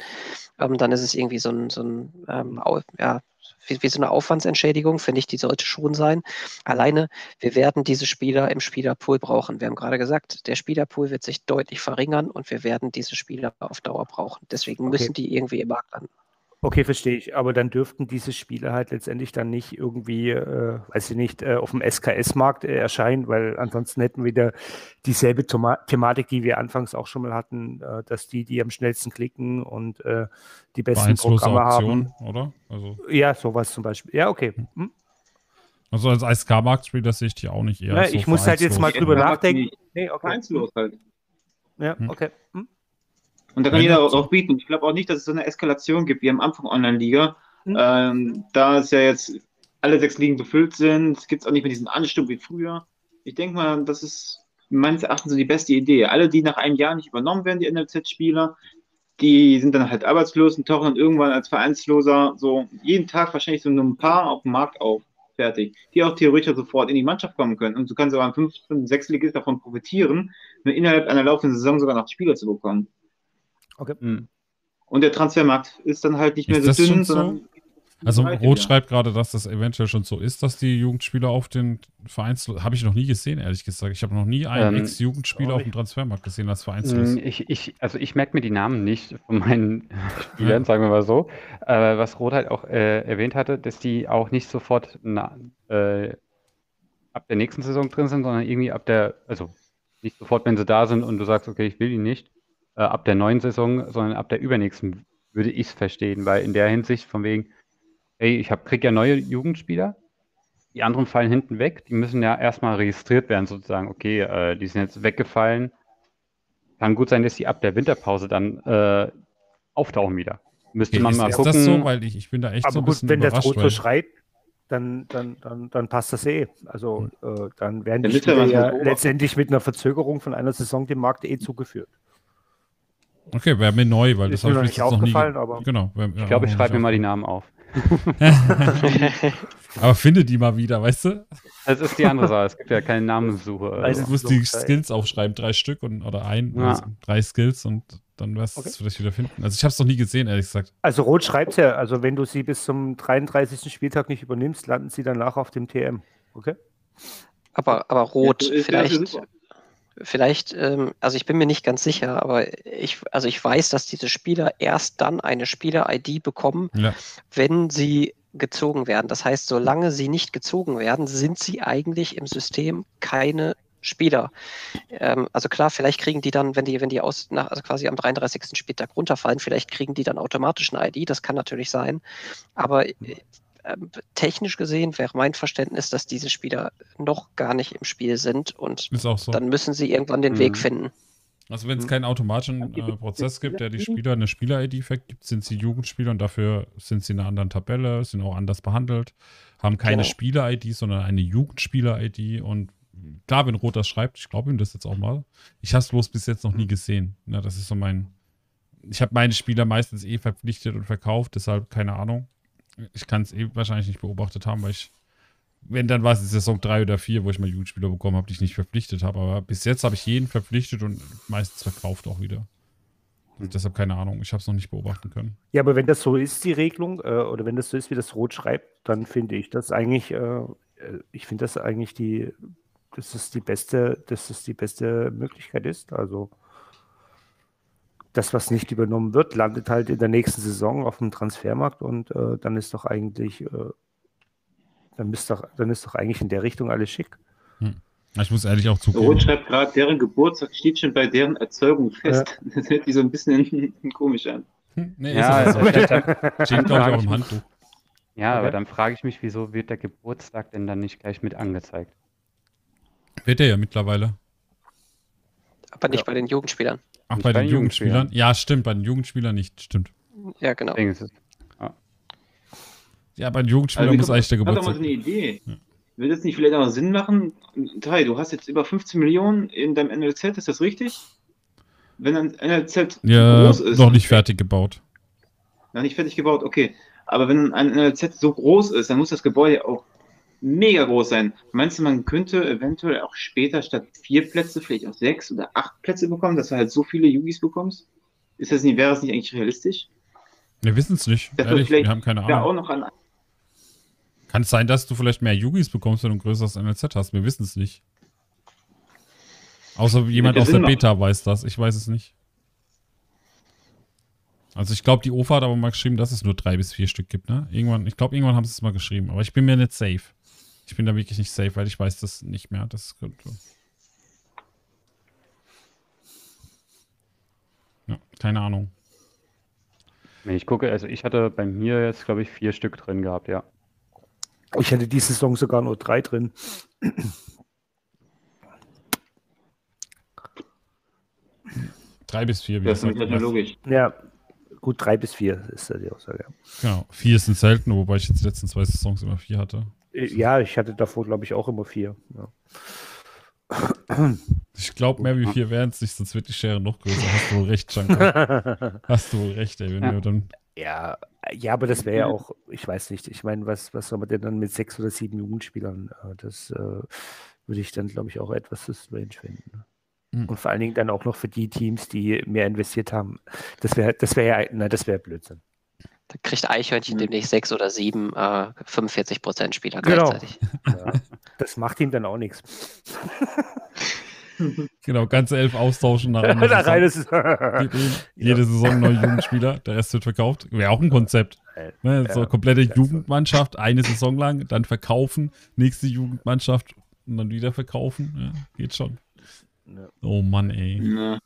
Speaker 6: Ähm, dann ist es irgendwie so ein, so ein ähm, ja, wie, wie, so eine Aufwandsentschädigung, finde ich, die sollte schon sein. Alleine, wir werden diese Spieler im Spielerpool brauchen. Wir haben gerade gesagt, der Spielerpool wird sich deutlich verringern und wir werden diese Spieler auf Dauer brauchen. Deswegen okay. müssen die irgendwie im Markt landen.
Speaker 8: Okay, verstehe ich. Aber dann dürften diese Spiele halt letztendlich dann nicht irgendwie, äh, weiß ich nicht, äh, auf dem SKS-Markt äh, erscheinen, weil ansonsten hätten wir wieder dieselbe Thema Thematik, die wir anfangs auch schon mal hatten, äh, dass die, die am schnellsten klicken und äh, die besten Programme Auktion,
Speaker 4: haben. oder? Also.
Speaker 8: Ja, sowas zum Beispiel. Ja, okay. Hm?
Speaker 4: Also als ISK-Marktspieler sehe ich die auch nicht eher.
Speaker 8: Ja, so ich muss halt jetzt mal drüber nachdenken.
Speaker 5: Nee, okay. Vereinslos halt.
Speaker 8: Ja, hm. okay. Hm?
Speaker 5: Und da kann jeder auch, auch bieten. Ich glaube auch nicht, dass es so eine Eskalation gibt wie am Anfang Online-Liga. Mhm. Ähm, da es ja jetzt alle sechs Ligen befüllt sind, gibt es auch nicht mehr diesen Ansturm wie früher. Ich denke mal, das ist meines Erachtens so die beste Idee. Alle, die nach einem Jahr nicht übernommen werden, die NLZ-Spieler, die sind dann halt arbeitslos und tauchen dann irgendwann als Vereinsloser so jeden Tag wahrscheinlich so nur ein paar auf dem Markt auf. Fertig. Die auch theoretisch sofort in die Mannschaft kommen können. Und so kann sogar ein 5, 6 Ligist davon profitieren, nur innerhalb einer laufenden Saison sogar noch Spieler zu bekommen. Okay. Hm. Und der Transfermarkt ist dann halt nicht mehr
Speaker 4: ist
Speaker 5: so
Speaker 4: dünn, sondern. So? Also Rot ja. schreibt gerade, dass das eventuell schon so ist, dass die Jugendspieler auf den Vereinslos. Habe ich noch nie gesehen, ehrlich gesagt. Ich habe noch nie einen ähm, Ex-Jugendspieler auf dem Transfermarkt gesehen als Vereinslos.
Speaker 7: Hm, ich, ich, also ich merke mir die Namen nicht von meinen Spielern, ja. sagen wir mal so. Äh, was Rot halt auch äh, erwähnt hatte, dass die auch nicht sofort na, äh, ab der nächsten Saison drin sind, sondern irgendwie ab der, also nicht sofort, wenn sie da sind und du sagst, okay, ich will ihn nicht, äh, ab der neuen Saison, sondern ab der übernächsten würde ich es verstehen, weil in der Hinsicht von wegen, ey, ich hab, krieg ja neue Jugendspieler, die anderen fallen hinten weg, die müssen ja erstmal registriert werden, sozusagen, okay, äh, die sind jetzt weggefallen. Kann gut sein, dass die ab der Winterpause dann äh, auftauchen wieder. Müsste okay, man
Speaker 4: ist,
Speaker 7: mal
Speaker 4: ist
Speaker 7: gucken.
Speaker 4: Ist das so? Weil ich, ich bin da echt
Speaker 8: aber
Speaker 4: so ein
Speaker 8: gut,
Speaker 4: bisschen
Speaker 8: wenn
Speaker 4: überrascht.
Speaker 8: Der Rot schreibt, dann, dann, dann, dann passt das eh. Also hm. äh, dann werden die Spieler ja letztendlich mit einer Verzögerung von einer Saison dem Markt eh zugeführt.
Speaker 4: Okay, wäre mir neu, weil
Speaker 8: ist
Speaker 4: das habe
Speaker 8: ich nicht aufgefallen,
Speaker 4: noch
Speaker 8: nie. Aber
Speaker 4: genau.
Speaker 7: Wär, ich glaube, ich schreibe mir mal die Namen auf.
Speaker 4: aber finde die mal wieder, weißt du?
Speaker 7: Das ist die andere Sache. Es gibt ja keine Namenssuche.
Speaker 4: Also. Du musst die Skills aufschreiben, drei Stück und, oder ein, ja. also drei Skills und dann wirst du okay. es vielleicht wieder finden. Also ich habe es noch nie gesehen, ehrlich gesagt.
Speaker 8: Also Rot schreibt ja, also wenn du sie bis zum 33. Spieltag nicht übernimmst, landen sie danach auf dem TM. Okay?
Speaker 6: Aber, aber Rot, ja, vielleicht, vielleicht, ähm, also ich bin mir nicht ganz sicher, aber ich, also ich weiß, dass diese Spieler erst dann eine Spieler-ID bekommen, ja. wenn sie gezogen werden. Das heißt, solange sie nicht gezogen werden, sind sie eigentlich im System keine Spieler. Ähm, also klar, vielleicht kriegen die dann, wenn die, wenn die aus, nach, also quasi am 33. Spieltag runterfallen, vielleicht kriegen die dann automatisch eine ID, das kann natürlich sein. Aber äh, ähm, technisch gesehen wäre mein Verständnis, dass diese Spieler noch gar nicht im Spiel sind und
Speaker 4: so.
Speaker 6: dann müssen sie irgendwann den mhm. Weg finden.
Speaker 4: Also wenn es mhm. keinen automatischen äh, Prozess gibt, der die Spieler eine Spieler-ID vergibt, sind sie Jugendspieler und dafür sind sie in einer anderen Tabelle, sind auch anders behandelt, haben keine genau. Spieler-ID, sondern eine Jugendspieler-ID und klar, wenn Rot das schreibt, ich glaube ihm das jetzt auch mal. Ich habe es bloß bis jetzt noch nie gesehen. Na, das ist so mein. Ich habe meine Spieler meistens eh verpflichtet und verkauft, deshalb keine Ahnung ich kann es eh wahrscheinlich nicht beobachtet haben, weil ich, wenn dann war es die Saison 3 oder 4, wo ich mal Jugendspieler bekommen habe, die ich nicht verpflichtet habe. Aber bis jetzt habe ich jeden verpflichtet und meistens verkauft auch wieder. Und deshalb keine Ahnung, ich habe es noch nicht beobachten können.
Speaker 8: Ja, aber wenn das so ist, die Regelung, äh, oder wenn das so ist, wie das Rot schreibt, dann finde ich das eigentlich, äh, ich finde das eigentlich die, dass es die beste, dass es die beste Möglichkeit ist. Also das, was nicht übernommen wird, landet halt in der nächsten Saison auf dem Transfermarkt und äh, dann ist doch eigentlich, äh, dann, ist doch, dann ist doch eigentlich in der Richtung alles schick.
Speaker 4: Hm. Ich muss ehrlich auch zugeben.
Speaker 5: Rot schreibt gerade, deren Geburtstag steht schon bei deren Erzeugung fest. Ja. Das hört sich so ein bisschen komisch an.
Speaker 4: Hm, nee, ja, ist also steht, steht glaube ich auch im Handbuch.
Speaker 7: Ja, okay. aber dann frage ich mich, wieso wird der Geburtstag denn dann nicht gleich mit angezeigt?
Speaker 4: Wird er ja mittlerweile.
Speaker 6: Aber nicht ja. bei den Jugendspielern.
Speaker 4: Ach, bei, bei den, Jugendspielern? Jugendspielern? Ja, stimmt, bei den Jugendspielern nicht, stimmt.
Speaker 6: Ja, genau.
Speaker 4: Ja. ja, bei den Jugendspielern also, muss eigentlich der Geburtstag.
Speaker 5: Ich doch mal so eine Idee. Ja. Will das nicht vielleicht auch Sinn machen? Tai, du hast jetzt über 15 Millionen in deinem NLZ, ist das richtig? Wenn ein NLZ
Speaker 4: ja, groß ist. Noch nicht fertig gebaut.
Speaker 5: Noch nicht fertig gebaut, okay. Aber wenn ein NLZ so groß ist, dann muss das Gebäude auch mega groß sein. Meinst du, man könnte eventuell auch später statt vier Plätze vielleicht auch sechs oder acht Plätze bekommen, dass du halt so viele Yugis bekommst? Ist das nicht, wäre das nicht eigentlich realistisch?
Speaker 4: Wir wissen es nicht. Ehrlich, wir haben keine Ahnung.
Speaker 5: auch noch an.
Speaker 4: Kann es sein, dass du vielleicht mehr Yugis bekommst, wenn du ein größeres NLZ hast? Wir wissen es nicht. Außer jemand aus der. Beta weiß das. Ich weiß es nicht. Also ich glaube, die OFA hat aber mal geschrieben, dass es nur drei bis vier Stück gibt, ne? Irgendwann, ich glaube, irgendwann haben sie es mal geschrieben. Aber ich bin mir nicht safe. Ich bin da wirklich nicht safe, weil ich weiß das nicht mehr. Das könnte. Ja, keine Ahnung.
Speaker 7: Wenn ich gucke, also ich hatte bei mir jetzt, glaube ich, vier Stück drin gehabt, ja.
Speaker 8: Ich hatte diese Saison sogar nur drei drin.
Speaker 4: Drei bis vier. wie
Speaker 5: Das ist natürlich logisch.
Speaker 8: Ja, gut, drei bis vier ist da die Aussage.
Speaker 4: Genau. Vier sind selten, wobei ich jetzt die letzten zwei Saisons immer vier hatte.
Speaker 8: Äh, Ja, ich hatte davor, glaube ich, auch immer vier. Ja.
Speaker 4: Ich glaube, mehr wie vier wären es nicht, sonst wird die Schere noch größer. Hast du wohl recht, Shankar. Hast du wohl recht, ey. Wenn
Speaker 7: Ja.
Speaker 4: wir dann.
Speaker 8: Ja, ja, aber das wäre ja auch, ich weiß nicht, ich meine, was, was soll man denn dann mit sechs oder sieben Jugendspielern? Äh, Das äh, würde ich dann, glaube ich, auch etwas zu strange finden.
Speaker 4: Hm.
Speaker 8: Und vor allen Dingen dann auch noch für die Teams, die mehr investiert haben. Das wäre, das wäre ja, nein, das wäre Blödsinn.
Speaker 6: Da kriegt Eichhörnchen
Speaker 5: Mhm.
Speaker 6: demnächst sechs oder sieben äh, 45% Spieler
Speaker 8: Genau.
Speaker 6: gleichzeitig.
Speaker 8: Ja. Das macht ihm dann auch nichts.
Speaker 4: Genau, ganze elf austauschen nach einer
Speaker 8: da rein
Speaker 4: Saison.
Speaker 8: ist
Speaker 4: Jede Saison neue Jugendspieler, der Rest wird verkauft. Wäre auch ein Konzept. Ne? So
Speaker 8: Ja.
Speaker 4: komplette Jugendmannschaft, eine Saison lang, dann verkaufen, nächste Jugendmannschaft und dann wieder verkaufen. Ja, geht schon.
Speaker 8: Ja.
Speaker 4: Oh Mann, ey.
Speaker 5: Ja.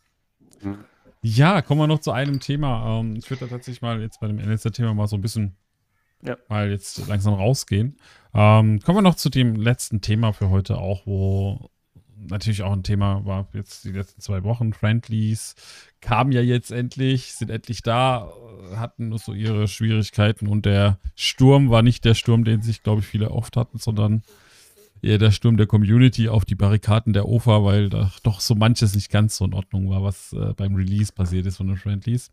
Speaker 4: Ja, kommen wir noch zu einem Thema. Ähm, ich würde da tatsächlich mal jetzt bei dem NLZ-Thema mal so ein bisschen
Speaker 8: Ja.
Speaker 4: mal jetzt langsam rausgehen. Ähm, kommen wir noch zu dem letzten Thema für heute auch, wo natürlich auch ein Thema war jetzt die letzten zwei Wochen. Friendlies kamen ja jetzt endlich, sind endlich da, äh, hatten nur so ihre Schwierigkeiten und der Sturm war nicht der Sturm, den sich, glaube ich, viele oft hatten, sondern eher der Sturm der Community auf die Barrikaden der OFA, weil da doch so manches nicht ganz so in Ordnung war, was äh, beim Release passiert ist von den Friendlies.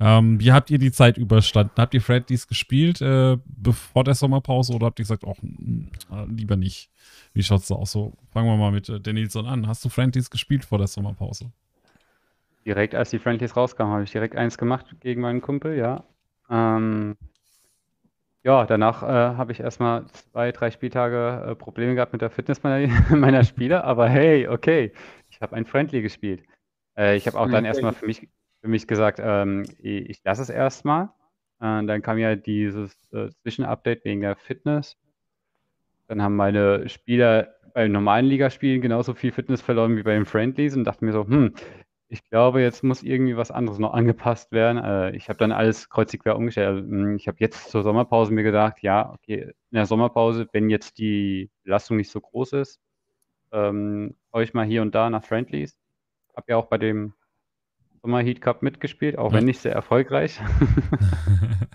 Speaker 4: Ähm, wie habt ihr die Zeit überstanden? Habt ihr Friendlies gespielt äh, bevor der Sommerpause oder habt ihr gesagt, auch lieber nicht? Wie schaut's da aus? So, fangen wir mal mit äh, Denilson an. Hast du Friendlies gespielt vor der Sommerpause?
Speaker 7: Direkt als die Friendlies rauskamen, habe ich direkt eins gemacht gegen meinen Kumpel, ja. Ähm, ja, danach äh, habe ich erstmal zwei, drei Spieltage äh, Probleme gehabt mit der Fitness meiner, meiner Spieler, aber hey, okay, ich habe ein Friendly gespielt. Äh, ich habe auch
Speaker 5: Mhm,
Speaker 7: dann erstmal für mich, für mich gesagt, ähm, ich, ich lasse es erstmal. Äh, dann kam ja dieses äh, Zwischenupdate wegen der Fitness. Dann haben meine Spieler bei normalen Ligaspielen genauso viel Fitness verloren wie bei den Friendlies und dachte mir so, hm, ich glaube, jetzt muss irgendwie was anderes noch angepasst werden. Äh, ich habe dann alles kreuzig quer umgestellt. Also, mh, ich habe jetzt zur Sommerpause mir gedacht, ja, okay, in der Sommerpause, wenn jetzt die Belastung nicht so groß ist, ähm, ich mal hier und da nach Friendlies. Habe ja auch bei dem Sommer Heat Cup mitgespielt, auch
Speaker 4: Ja.
Speaker 7: wenn nicht sehr erfolgreich.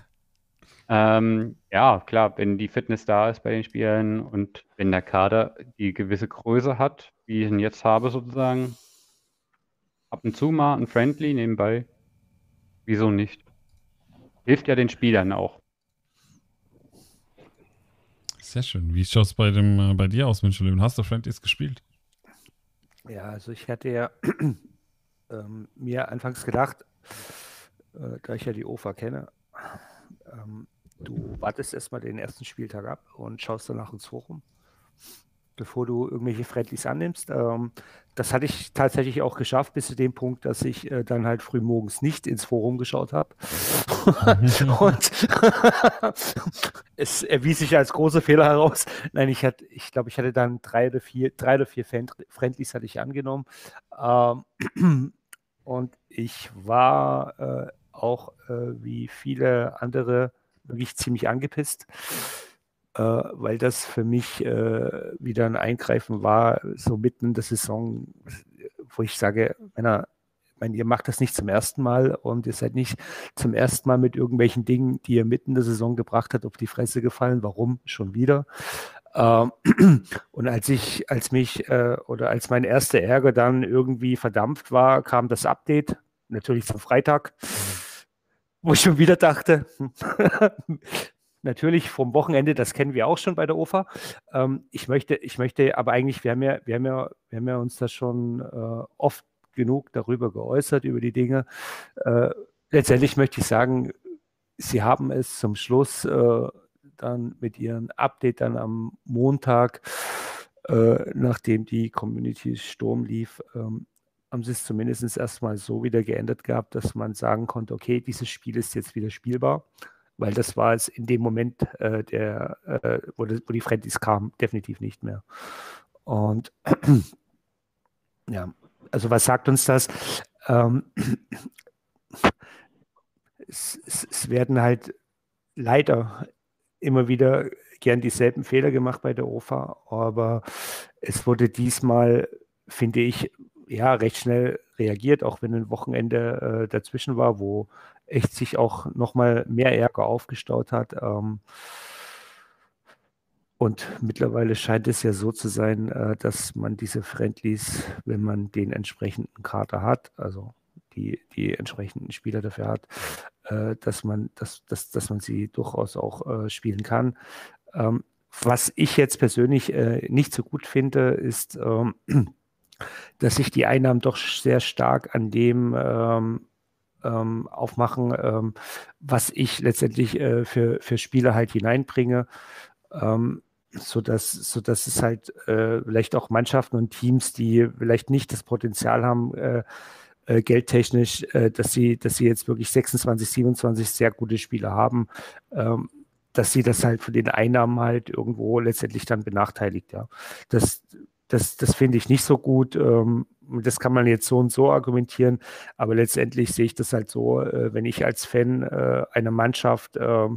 Speaker 7: Ähm, ja, klar, wenn die Fitness da ist bei den Spielern und wenn der Kader die gewisse Größe hat, wie ich ihn jetzt habe sozusagen, ab und zu mal ein Friendly nebenbei, wieso nicht? Hilft ja den Spielern auch.
Speaker 4: Sehr schön. Wie schaut's bei dem äh, bei dir aus, München? Hast du Friendlies gespielt?
Speaker 8: Ja, also ich hatte ja ähm, mir anfangs gedacht, äh, da ich ja die OFA kenne, ähm, du wartest erstmal den ersten Spieltag ab und schaust danach ins Forum, bevor du irgendwelche Friendlies annimmst. Ähm, das hatte ich tatsächlich auch geschafft, bis zu dem Punkt, dass ich äh, dann halt früh morgens nicht ins Forum geschaut habe. und es erwies sich als großer Fehler heraus. Nein, ich hatte, ich glaube, ich hatte dann drei oder vier, drei oder vier Friendlies hatte ich angenommen. Ähm, und ich war äh, auch äh, wie viele andere wirklich ziemlich angepisst, äh, weil das für mich äh, wieder ein Eingreifen war, so mitten in der Saison, wo ich sage, Männer, ich meine, ihr macht das nicht zum ersten Mal und ihr seid nicht zum ersten Mal mit irgendwelchen Dingen, die ihr mitten in der Saison gebracht habt, auf die Fresse gefallen. Warum schon wieder? Ähm, und als ich, als mich äh, oder als mein erster Ärger dann irgendwie verdampft war, kam das Update, natürlich zum Freitag, wo ich schon wieder dachte, natürlich vom Wochenende, das kennen wir auch schon bei der OFA. Ähm, ich, möchte, ich möchte aber eigentlich, wir haben ja, wir haben ja, wir haben ja uns da schon äh, oft genug darüber geäußert, über die Dinge. Äh, letztendlich möchte ich sagen, Sie haben es zum Schluss äh, dann mit Ihrem Update dann am Montag, äh, nachdem die Community Sturm lief, ähm, haben sie es zumindest erstmal so wieder geändert gehabt, dass man sagen konnte, okay, dieses Spiel ist jetzt wieder spielbar weil das war es in dem Moment, äh, der, äh, wo, das, wo, die Friendlies kamen, definitiv nicht mehr. Und ja, also was sagt uns das? Ähm, es, es, es, werden halt leider immer wieder gern dieselben Fehler gemacht bei der OFA, aber es wurde diesmal, finde ich, ja, recht schnell reagiert, auch wenn ein Wochenende äh, dazwischen war, wo echt sich auch nochmal mehr Ärger aufgestaut hat. Ähm, und mittlerweile scheint es ja so zu sein, äh, dass man diese Friendlies, wenn man den entsprechenden Kater hat, also die, die entsprechenden Spieler dafür hat, äh, dass, man, dass, dass, dass man sie durchaus auch äh, spielen kann. Ähm, was ich jetzt persönlich äh, nicht so gut finde, ist, ähm, dass sich die Einnahmen doch sehr stark an dem ähm, ähm, aufmachen, ähm, was ich letztendlich äh, für, für Spieler halt hineinbringe, ähm, sodass, sodass es halt äh, vielleicht auch Mannschaften und Teams, die vielleicht nicht das Potenzial haben, äh, äh, geldtechnisch, äh, dass sie, dass sie jetzt wirklich 26, 27 sehr gute Spieler haben, ähm, dass sie das halt von den Einnahmen halt irgendwo letztendlich dann benachteiligt, ja. Das, das, das finde ich nicht so gut. Ähm, das kann man jetzt so und so argumentieren, aber letztendlich sehe ich das halt so, äh, wenn ich als Fan äh, einer Mannschaft äh,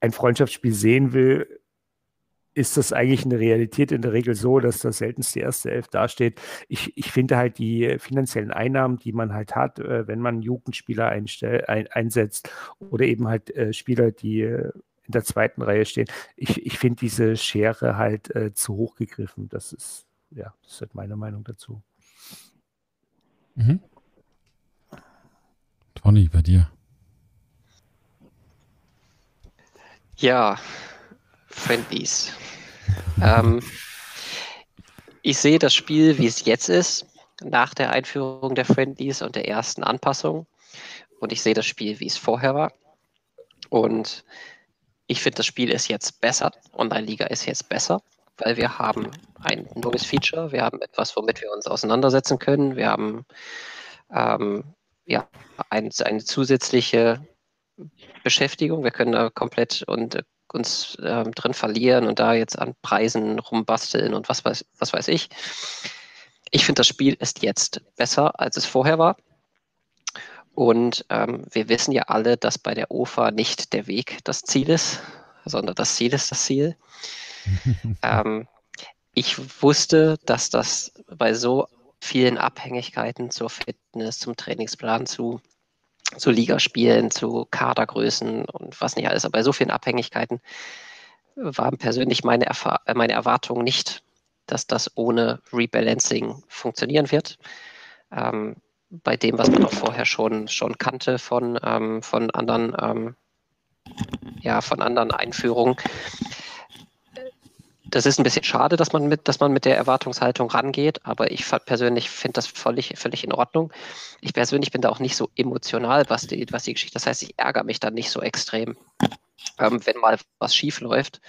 Speaker 8: ein Freundschaftsspiel sehen will, ist das eigentlich eine Realität in der Regel so, dass das seltenst die erste Elf dasteht. Ich, ich finde halt die finanziellen Einnahmen, die man halt hat, äh, wenn man Jugendspieler ein, einsetzt oder eben halt äh, Spieler, die äh, in der zweiten Reihe stehen, ich, ich finde diese Schere halt äh, zu hoch gegriffen. Das ist, ja, das ist halt meine Meinung dazu.
Speaker 4: Mhm. Tony, bei dir.
Speaker 6: Ja, Friendlies. ähm, ich sehe das Spiel, wie es jetzt ist, nach der Einführung der Friendlies und der ersten Anpassung. Und ich sehe das Spiel, wie es vorher war. Und ich finde, das Spiel ist jetzt besser. Online-Liga ist jetzt besser weil wir haben ein neues Feature, wir haben etwas, womit wir uns auseinandersetzen können, wir haben ähm, ja, ein, eine zusätzliche Beschäftigung, wir können da komplett und äh, uns äh, drin verlieren und da jetzt an Preisen rumbasteln und was weiß, was weiß ich. Ich finde, das Spiel ist jetzt besser, als es vorher war. Und ähm, wir wissen ja alle, dass bei der OFA nicht der Weg das Ziel ist, sondern das Ziel ist das Ziel. ähm, ich wusste, dass das bei so vielen Abhängigkeiten zur Fitness, zum Trainingsplan, zu, zu Ligaspielen, zu Kadergrößen und was nicht alles, aber bei so vielen Abhängigkeiten waren persönlich meine, Erfahr meine Erwartungen nicht, dass das ohne Rebalancing funktionieren wird. Ähm, bei dem, was man auch vorher schon, schon kannte von, ähm, von anderen, ähm, ja, von anderen Einführungen das ist ein bisschen schade, dass man mit, dass man mit der Erwartungshaltung rangeht, aber ich persönlich finde das völlig, völlig in Ordnung. Ich persönlich bin da auch nicht so emotional, was die, was die Geschichte, das heißt, ich ärgere mich dann nicht so extrem, ähm, wenn mal was schief läuft.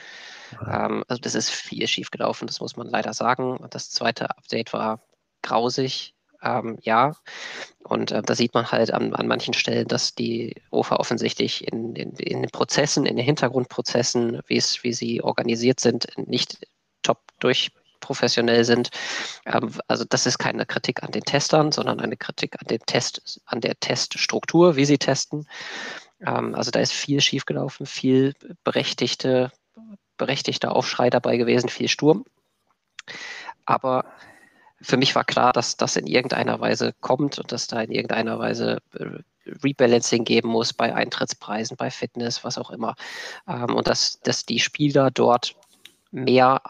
Speaker 6: Ähm, also das ist viel schief gelaufen, das muss man leider sagen. Das zweite Update war grausig ähm, ja. Und äh, da sieht man halt an, an manchen Stellen, dass die OFA offensichtlich in, in, in den Prozessen, in den Hintergrundprozessen, wie sie organisiert sind, nicht top durchprofessionell sind. Ähm, also das ist keine Kritik an den Testern, sondern eine Kritik an, den Test, an der Teststruktur, wie sie testen. Ähm, also da ist viel schiefgelaufen, viel berechtigte, berechtigter Aufschrei dabei gewesen, viel Sturm. Aber für mich war klar, dass das in irgendeiner Weise kommt und dass da in irgendeiner Weise äh, Rebalancing geben muss bei Eintrittspreisen, bei Fitness, was auch immer. Ähm, und dass, dass die Spieler dort mehr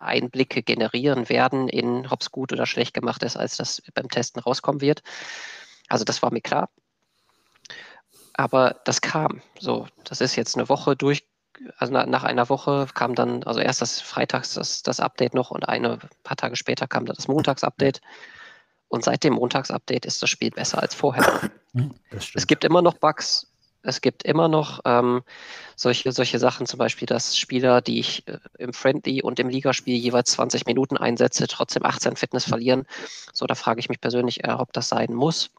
Speaker 6: Einblicke generieren werden in, ob es gut oder schlecht gemacht ist, als das beim Testen rauskommen wird. Also das war mir klar. Aber das kam. So, das ist jetzt eine Woche durch. Also na, nach einer Woche kam dann, also erst das Freitags das, das Update noch und eine paar Tage später kam dann das Montags-Update. Und seit dem Montags-Update ist das Spiel besser als vorher.
Speaker 8: Stimmt.
Speaker 6: Es gibt immer noch Bugs. Es gibt immer noch ähm, solche, solche Sachen, zum Beispiel, dass Spieler, die ich äh, im Friendly und im Ligaspiel jeweils 20 Minuten einsetze, trotzdem 18 Fitness verlieren. So, da frage ich mich persönlich, äh, ob das sein muss.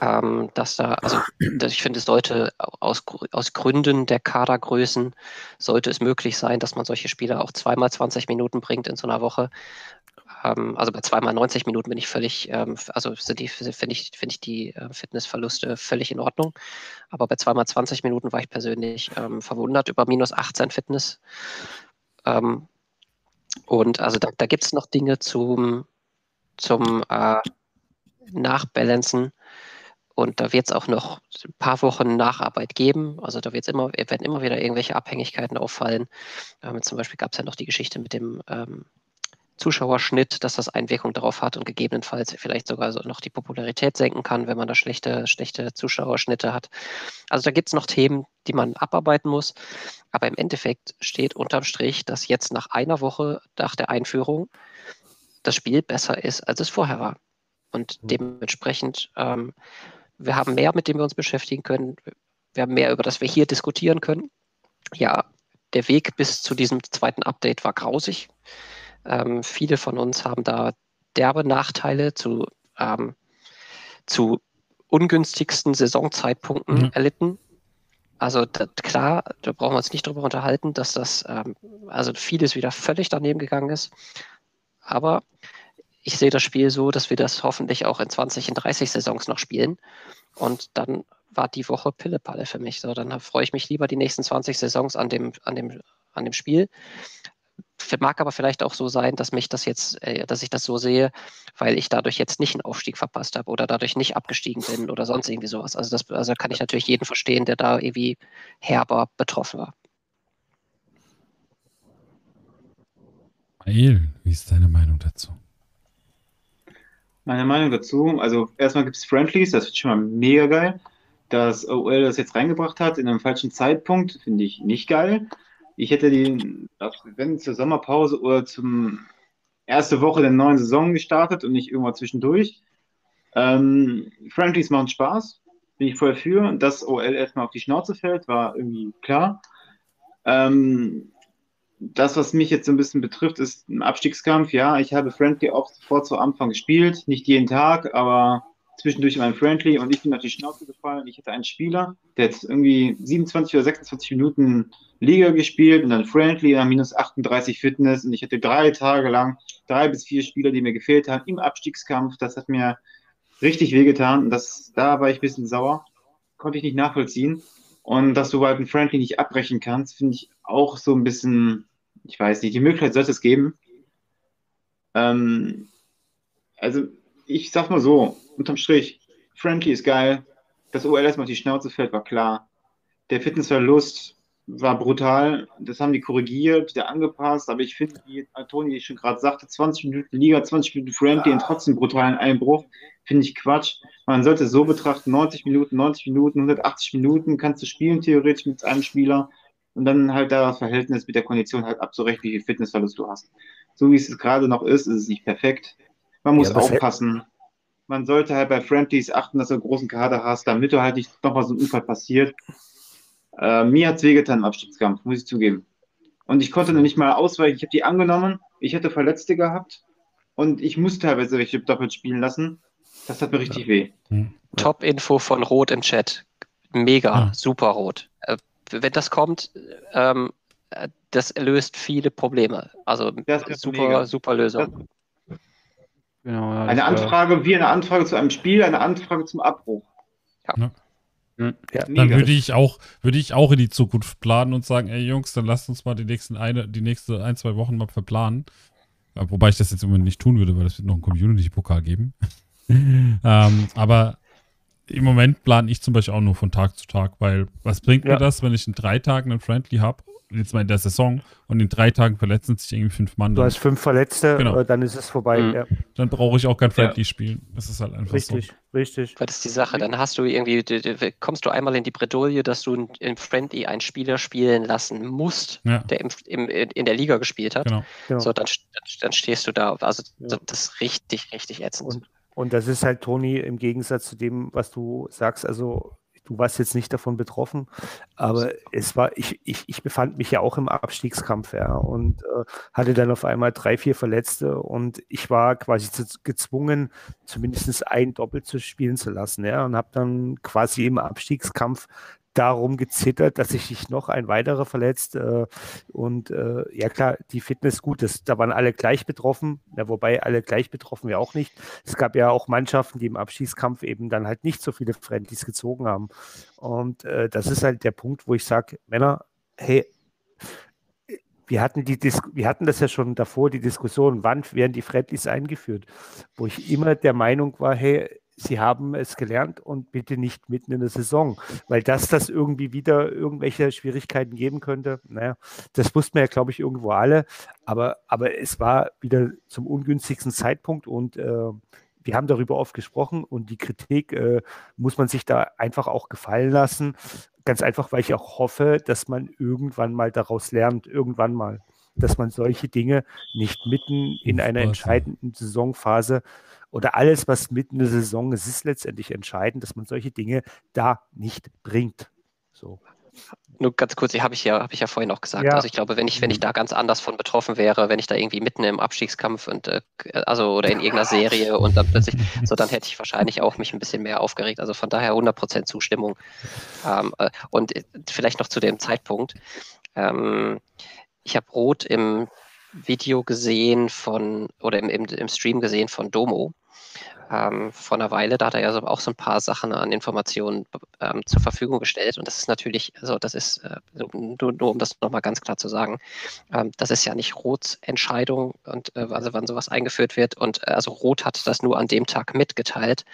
Speaker 6: Ähm, dass da, also dass ich finde, es sollte aus, aus Gründen der Kadergrößen sollte es möglich sein, dass man solche Spieler auch zweimal 20 Minuten bringt in so einer Woche. Ähm, also bei zweimal 90 Minuten bin ich völlig, ähm, also finde ich, finde ich die äh, Fitnessverluste völlig in Ordnung. Aber bei zweimal 20 Minuten war ich persönlich ähm, verwundert über minus 18 Fitness. Ähm, und also da, da gibt es noch Dinge zum, zum äh, Nachbalancen. Und da wird es auch noch ein paar Wochen Nacharbeit geben. Also da wird's immer, werden immer wieder irgendwelche Abhängigkeiten auffallen. Ähm, zum Beispiel gab es ja noch die Geschichte mit dem ähm, Zuschauerschnitt, dass das Einwirkung darauf hat und gegebenenfalls vielleicht sogar so noch die Popularität senken kann, wenn man da schlechte, schlechte Zuschauerschnitte hat. Also da gibt es noch Themen, die man abarbeiten muss. Aber im Endeffekt steht unterm Strich, dass jetzt nach einer Woche nach der Einführung das Spiel besser ist, als es vorher war. Und dementsprechend, ähm, wir haben mehr, mit dem wir uns beschäftigen können. Wir haben mehr, über das wir hier diskutieren können. Ja, der Weg bis zu diesem zweiten Update war grausig. Ähm, viele von uns haben da derbe Nachteile zu, ähm, zu ungünstigsten Saisonzeitpunkten
Speaker 4: Mhm.
Speaker 6: erlitten. Also da, klar, da brauchen wir uns nicht drüber unterhalten, dass das, ähm, also vieles wieder völlig daneben gegangen ist. Aber ich sehe das Spiel so, dass wir das hoffentlich auch in 20, in 30 Saisons noch spielen. Und dann war die Woche Pillepalle für mich. So, dann freue ich mich lieber die nächsten 20 Saisons an dem, an dem, an dem Spiel. Mag aber vielleicht auch so sein, dass mich das jetzt, äh, dass ich das so sehe, weil ich dadurch jetzt nicht einen Aufstieg verpasst habe oder dadurch nicht abgestiegen bin oder sonst irgendwie sowas. Also das also kann ich natürlich jeden verstehen, der da irgendwie herber betroffen war.
Speaker 4: Mael, wie ist deine Meinung dazu?
Speaker 5: Meine Meinung dazu, also erstmal gibt es Friendlies, das ist schon mal mega geil. Dass OL das jetzt reingebracht hat in einem falschen Zeitpunkt, finde ich nicht geil. Ich hätte die, wenn zur Sommerpause oder zum erste Woche der neuen Saison gestartet und nicht irgendwann zwischendurch. Ähm, Friendlies machen Spaß, bin ich voll für. Dass OL erstmal auf die Schnauze fällt, war irgendwie klar. Ähm, das, was mich jetzt so ein bisschen betrifft, ist ein Abstiegskampf. Ja, ich habe Friendly auch sofort zu Anfang gespielt. Nicht jeden Tag, aber zwischendurch mein Friendly und ich bin auf die Schnauze gefallen. Ich hatte einen Spieler, der hat irgendwie 27 oder 26 Minuten Liga gespielt und dann Friendly, dann minus 38 Fitness und ich hatte drei Tage lang drei bis vier Spieler, die mir gefehlt haben im Abstiegskampf. Das hat mir richtig wehgetan und das, da war ich ein bisschen sauer. Konnte ich nicht nachvollziehen. Und dass du halt einen Friendly nicht abbrechen kannst, finde ich auch so ein bisschen, ich weiß nicht, die Möglichkeit sollte es geben. Ähm, also, ich sag mal so, unterm Strich, Friendly ist geil. Dass OL erstmal auf die Schnauze fällt, war klar. Der Fitnessverlust war brutal. Das haben die korrigiert, wieder angepasst. Aber ich finde, wie Toni schon gerade sagte, 20 Minuten Liga, 20 Minuten Friendly und trotzdem brutalen Einbruch, finde ich Quatsch. Man sollte es so betrachten, 90 Minuten, 90 Minuten, 180 Minuten kannst du spielen, theoretisch mit einem Spieler. Und dann halt da das Verhältnis mit der Kondition halt abzurechnen, wie viel Fitnessverlust du hast. So wie es gerade noch ist, ist es nicht perfekt. Man muss
Speaker 8: Ja,
Speaker 5: aufpassen. Man sollte halt bei Friendlies achten, dass du einen großen Kader hast, damit du halt nicht nochmal so ein Unfall passiert. Äh, mir hat es wehgetan im Abstiegskampf, muss ich zugeben. Und ich konnte noch nicht mal ausweichen. Ich habe die angenommen. Ich hätte Verletzte gehabt. Und ich musste teilweise welche doppelt spielen lassen. Das hat mir richtig weh.
Speaker 6: Top-Info von Rot im Chat. Mega,
Speaker 4: Ah.
Speaker 6: super rot. Äh, wenn das kommt, ähm, äh, das löst viele Probleme. Also
Speaker 5: Das ist
Speaker 6: super,
Speaker 5: mega.
Speaker 6: super Lösung.
Speaker 7: Genau, ja,
Speaker 5: Eine
Speaker 7: war-
Speaker 5: Anfrage wie eine Anfrage zu einem Spiel, eine Anfrage zum Abbruch.
Speaker 7: Hm.
Speaker 8: Ja,
Speaker 4: Dann würde ich auch, würde ich auch in die Zukunft planen und sagen, ey Jungs, dann lasst uns mal die nächsten eine, die nächste ein, zwei Wochen mal verplanen. Äh, Wobei ich das jetzt im Moment nicht tun würde, weil es wird noch einen Community-Pokal geben. ähm, aber im Moment plane ich zum Beispiel auch nur von Tag zu Tag, weil was bringt
Speaker 8: Ja.
Speaker 4: mir das, wenn ich in drei Tagen einen Friendly habe jetzt mal in der Saison und in drei Tagen verletzen sich irgendwie fünf Mann.
Speaker 8: Du hast fünf Verletzte,
Speaker 4: Genau.
Speaker 8: äh, dann ist es vorbei.
Speaker 6: Mhm.
Speaker 8: Ja,
Speaker 4: dann brauche ich auch kein Friendly spielen. Das ist halt einfach
Speaker 8: richtig, richtig.
Speaker 6: Weil das ist die Sache. Dann hast du irgendwie, kommst du einmal in die Bredouille, dass du im Friendly einen Spieler spielen lassen musst,
Speaker 4: so. Ja,
Speaker 6: der im, im, in der Liga gespielt hat.
Speaker 4: genau.
Speaker 8: Genau.
Speaker 6: So, dann, dann stehst du da. Also,
Speaker 8: Ja.
Speaker 6: das ist richtig, richtig ätzend.
Speaker 8: Und, und das ist halt, Toni, im Gegensatz zu dem, was du sagst, also du warst jetzt nicht davon betroffen, aber es war, ich, ich, ich befand mich ja auch im Abstiegskampf, ja, und äh, hatte dann auf einmal drei, vier Verletzte und ich war quasi zu, gezwungen, zumindest ein Doppel zu spielen zu lassen, ja, und habe dann quasi im Abstiegskampf darum gezittert, dass sich nicht noch ein weiterer verletzt. Äh, und äh, ja klar, die Fitness gut, das, da waren alle gleich betroffen, ja, wobei alle gleich betroffen wir auch nicht. Es gab ja auch Mannschaften, die im Abschießkampf eben dann halt nicht so viele Friendlies gezogen haben. Und äh, das ist halt der Punkt, wo ich sage, Männer, hey, wir hatten, die wir hatten das ja schon davor, die Diskussion, wann werden die Friendlies eingeführt, wo ich immer der Meinung war, hey, sie haben es gelernt und bitte nicht mitten in der Saison, weil dass das irgendwie wieder irgendwelche Schwierigkeiten geben könnte, naja, das wussten wir ja, glaube ich, irgendwo alle, aber, aber es war wieder zum ungünstigsten Zeitpunkt und äh, wir haben darüber oft gesprochen und die Kritik äh, muss man sich da einfach auch gefallen lassen. Ganz einfach, weil ich auch hoffe, dass man irgendwann mal daraus lernt, irgendwann mal, dass man solche Dinge nicht mitten in einer entscheidenden Saisonphase oder alles, was mitten in der Saison ist, ist letztendlich entscheidend, dass man solche Dinge da nicht bringt. So.
Speaker 6: Nur ganz kurz, habe ich ja, habe ich ja vorhin auch gesagt.
Speaker 8: Ja.
Speaker 6: Also ich glaube, wenn ich, wenn ich da ganz anders von betroffen wäre, wenn ich da irgendwie mitten im Abstiegskampf und äh, also oder in irgendeiner Serie und dann plötzlich, so dann hätte ich wahrscheinlich auch mich ein bisschen mehr aufgeregt. Also von daher 100% Zustimmung. Ähm, äh, und äh, vielleicht noch zu dem Zeitpunkt. Ähm, ich habe Rot im Video gesehen von oder im, im, im Stream gesehen von Domo ähm, vor einer Weile. Da hat er ja so, auch so ein paar Sachen an Informationen ähm, zur Verfügung gestellt. Und das ist natürlich, also das ist, äh, nur, nur um das nochmal ganz klar zu sagen, ähm, das ist ja nicht Rots Entscheidung und äh, also wann sowas eingeführt wird. Und äh, also Rot hat das nur an dem Tag mitgeteilt,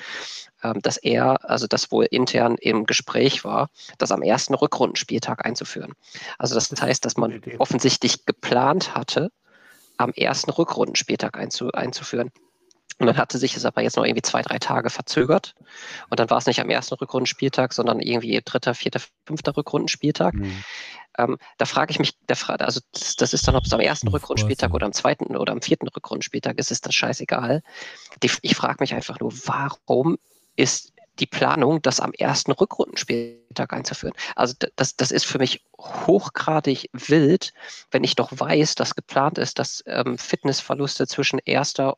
Speaker 6: ähm, dass er, also das wohl intern im Gespräch war, das am ersten Rückrundenspieltag einzuführen. Also das heißt, dass man offensichtlich geplant hatte, am ersten Rückrundenspieltag einzu, einzuführen. Und dann hatte sich es aber jetzt noch irgendwie zwei, drei Tage verzögert. Und dann war es nicht am ersten Rückrundenspieltag, sondern irgendwie dritter, vierter, fünfter Rückrundenspieltag.
Speaker 7: Mhm.
Speaker 6: Ähm, da frage ich mich, der Fra also das, das ist dann, ob es am ersten Rückrundenspieltag oder am zweiten oder am vierten Rückrundenspieltag ist, ist das scheißegal. Die, ich frage mich einfach nur, warum ist die Planung, das am ersten Rückrundenspieltag einzuführen. Also das, das ist für mich hochgradig wild, wenn ich doch weiß, dass geplant ist, dass ähm, Fitnessverluste zwischen erster,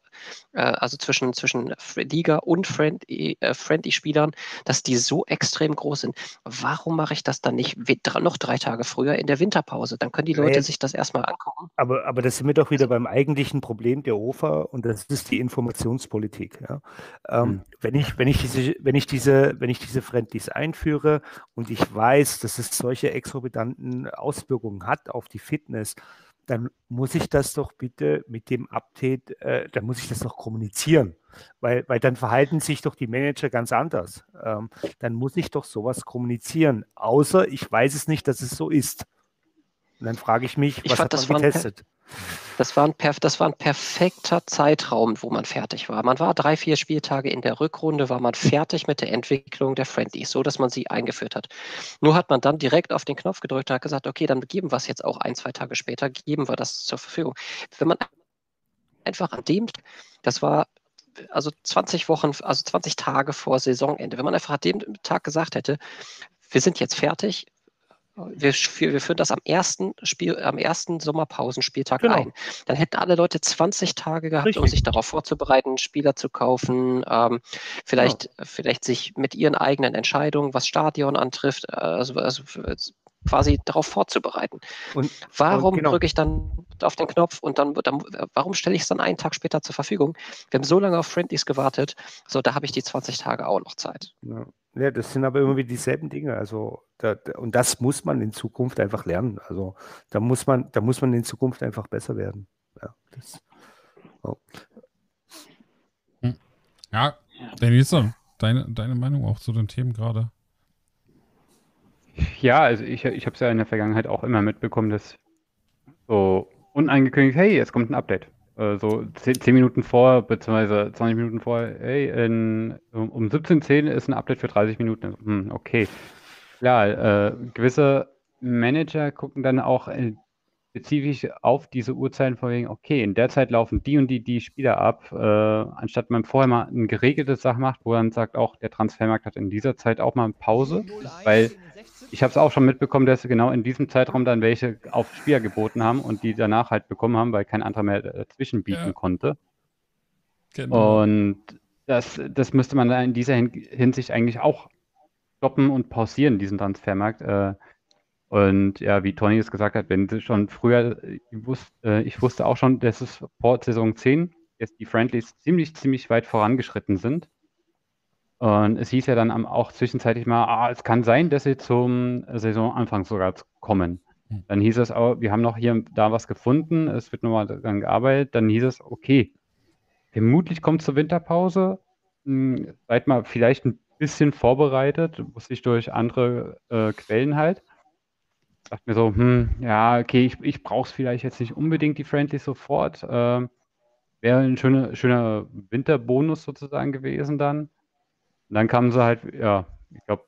Speaker 6: äh, also zwischen, zwischen Liga und Friendly, äh, Friendly-Spielern, dass die so extrem groß sind. Warum mache ich das dann nicht noch drei Tage früher in der Winterpause? Dann können die
Speaker 8: Ja,
Speaker 6: Leute
Speaker 8: jetzt-
Speaker 6: sich das erstmal angucken.
Speaker 8: Aber, aber das sind wir doch wieder beim eigentlichen Problem der OFA und das ist die Informationspolitik. Ja. Ähm,
Speaker 7: Hm.
Speaker 8: wenn, ich, wenn, ich diese, wenn, ich diese, wenn ich diese Friendlies einführe und ich weiß, dass es solche exorbitanten Auswirkungen hat auf die Fitness, dann muss ich das doch bitte mit dem Update, äh, dann muss ich das doch kommunizieren. Weil, weil dann verhalten sich doch die Manager ganz anders. Ähm, dann muss ich doch sowas kommunizieren. Außer ich weiß es nicht, dass es so ist. Und dann frage ich mich,
Speaker 6: Ich
Speaker 8: was
Speaker 6: fand,
Speaker 8: hat
Speaker 6: das
Speaker 8: man getestet?
Speaker 6: Das war, ein das war ein perfekter Zeitraum, wo man fertig war. Man war drei, vier Spieltage in der Rückrunde, war man fertig mit der Entwicklung der Friendlies, so dass man sie eingeführt hat. Nur hat man dann direkt auf den Knopf gedrückt und hat gesagt, okay, dann geben wir es jetzt auch ein, zwei Tage später, geben wir das zur Verfügung. Wenn man einfach an dem, das war also 20 Wochen, also 20 Tage vor Saisonende, wenn man einfach an dem Tag gesagt hätte, wir sind jetzt fertig, wir, wir, führen das am ersten Spiel, am ersten Sommerpausenspieltag
Speaker 8: Genau.
Speaker 6: ein. Dann hätten alle Leute 20 Tage gehabt, um
Speaker 8: Richtig.
Speaker 6: sich darauf vorzubereiten, Spieler zu kaufen, ähm, vielleicht, vielleicht sich mit ihren eigenen Entscheidungen, was Stadion antrifft, äh, also, also quasi darauf vorzubereiten.
Speaker 8: Und-
Speaker 6: warum
Speaker 8: genau.
Speaker 6: drücke ich dann auf den Knopf und dann, dann warum stelle ich es dann einen Tag später zur Verfügung? Wir haben so lange auf Friendlies gewartet, so da habe ich die 20 Tage auch noch Zeit.
Speaker 8: Ja. ja, das sind aber immer wieder dieselben Dinge. Also, da, da- und das muss man in Zukunft einfach lernen. Also, da muss man, da muss man in Zukunft einfach besser werden. Ja, das,
Speaker 4: Ja, Denise, deine, deine Meinung auch zu den Themen gerade?
Speaker 7: Ja, also ich, ich habe es ja in der Vergangenheit auch immer mitbekommen, dass so unangekündigt, hey, jetzt kommt ein Update. Äh, so 10, 10 Minuten vor, beziehungsweise 20 Minuten vor, hey, in, um, um 17.10 Uhr ist ein Update für 30 Minuten. Hm, okay. Klar, äh, gewisse Manager gucken dann auch äh, spezifisch auf diese Uhrzeiten vor wegen, okay, in der Zeit laufen die und die, die Spieler ab, äh, anstatt man vorher mal ein geregeltes Sache macht, wo man sagt, auch der Transfermarkt hat in dieser Zeit auch mal eine Pause, weil ich habe es auch schon mitbekommen, dass genau in diesem Zeitraum dann welche auf Spieler geboten haben und die danach halt bekommen haben, weil kein anderer mehr dazwischen bieten
Speaker 4: Ja.
Speaker 7: konnte.
Speaker 4: Genau.
Speaker 7: Und das, das müsste man in dieser Hin Hinsicht eigentlich auch stoppen und pausieren, diesen Transfermarkt. Äh, und ja, wie Toni es gesagt hat, wenn sie schon früher, ich wusste, äh, ich wusste auch schon, dass es vor Saison 10 jetzt die Friendlies ziemlich, ziemlich weit vorangeschritten sind. Und es hieß ja dann auch zwischenzeitlich mal, ah, es kann sein, dass sie zum Saisonanfang sogar kommen.
Speaker 4: Hm.
Speaker 7: Dann hieß es auch, wir haben noch hier und da was gefunden, es wird nochmal daran gearbeitet. Dann hieß es, okay, vermutlich kommt zur Winterpause. Hm, Seid mal vielleicht ein bisschen vorbereitet, wusste ich durch andere äh, Quellen halt. Dachte mir so, hm, ja, okay, ich, ich brauche es vielleicht jetzt nicht unbedingt, die Friendlies sofort. Ähm, Wäre ein schöner, schöner Winterbonus sozusagen gewesen dann. Und dann kamen sie halt, ja, ich glaube,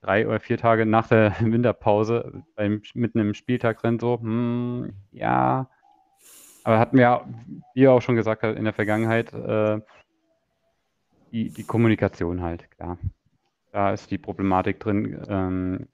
Speaker 7: drei oder vier Tage nach der Winterpause beim, mitten im Spieltag drin so, hm, ja. Aber hatten wir, ja, wie ihr auch schon gesagt habt, in der Vergangenheit, äh, die, die Kommunikation halt, klar. Da ist die Problematik drin. Ähm,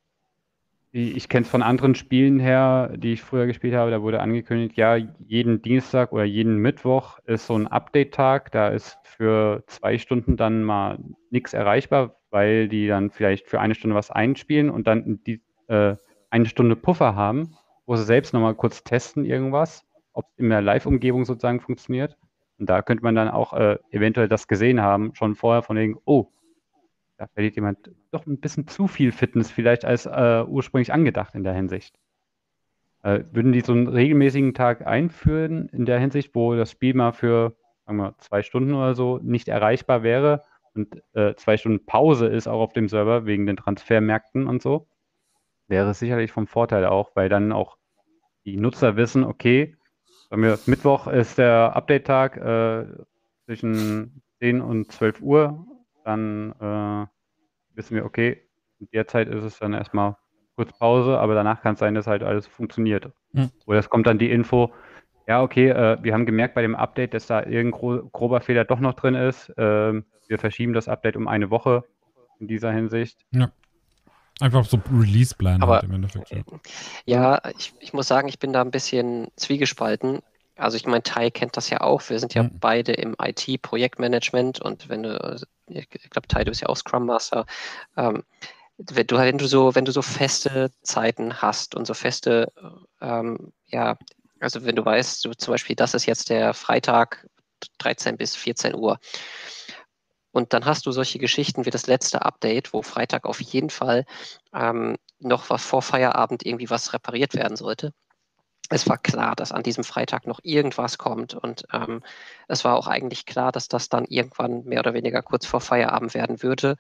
Speaker 7: ich kenne es von anderen Spielen her, die ich früher gespielt habe, da wurde angekündigt, ja, jeden Dienstag oder jeden Mittwoch ist so ein Update-Tag, da ist für zwei Stunden dann mal nichts erreichbar, weil die dann vielleicht für eine Stunde was einspielen und dann die, äh, eine Stunde Puffer haben, wo sie selbst nochmal kurz testen irgendwas, ob es in der Live-Umgebung sozusagen funktioniert. Und da könnte man dann auch äh, eventuell das gesehen haben, schon vorher von wegen, oh, da verliert jemand doch ein bisschen zu viel Fitness vielleicht als äh, ursprünglich angedacht in der Hinsicht. Äh, würden die so einen regelmäßigen Tag einführen in der Hinsicht, wo das Spiel mal für, sagen wir, zwei Stunden oder so nicht erreichbar wäre und äh, zwei Stunden Pause ist auch auf dem Server wegen den Transfermärkten und so, wäre es sicherlich vom Vorteil auch, weil dann auch die Nutzer wissen, okay, sagen wir, Mittwoch ist der Update-Tag äh, zwischen 10 und 12 Uhr, dann äh, wissen wir, okay, in der Zeit ist es dann erstmal kurz Pause, aber danach kann es sein, dass halt alles funktioniert.
Speaker 4: Hm.
Speaker 7: Oder es kommt dann die Info, ja, okay, äh, wir haben gemerkt bei dem Update, dass da irgendein gro grober Fehler doch noch drin ist. Ähm, wir verschieben das Update um eine Woche in dieser Hinsicht.
Speaker 4: Einfach so Release-Plan halt im Endeffekt. Ja.
Speaker 6: Ja, ich, ich muss sagen, ich bin da ein bisschen zwiegespalten. Also ich meine, Tai kennt das ja auch. Wir sind ja
Speaker 4: Mhm.
Speaker 6: beide im IT-Projektmanagement und wenn du, ich glaube, Tai, du bist ja auch Scrum Master. Ähm, wenn du, wenn du so, wenn du so feste Zeiten hast und so feste, ähm, ja, also wenn du weißt, du, zum Beispiel, das ist jetzt der Freitag 13 bis 14 Uhr. Und dann hast du solche Geschichten wie das letzte Update, wo Freitag auf jeden Fall ähm, noch was vor Feierabend irgendwie was repariert werden sollte. Es war klar, dass an diesem Freitag noch irgendwas kommt und ähm, es war auch eigentlich klar, dass das dann irgendwann mehr oder weniger kurz vor Feierabend werden würde.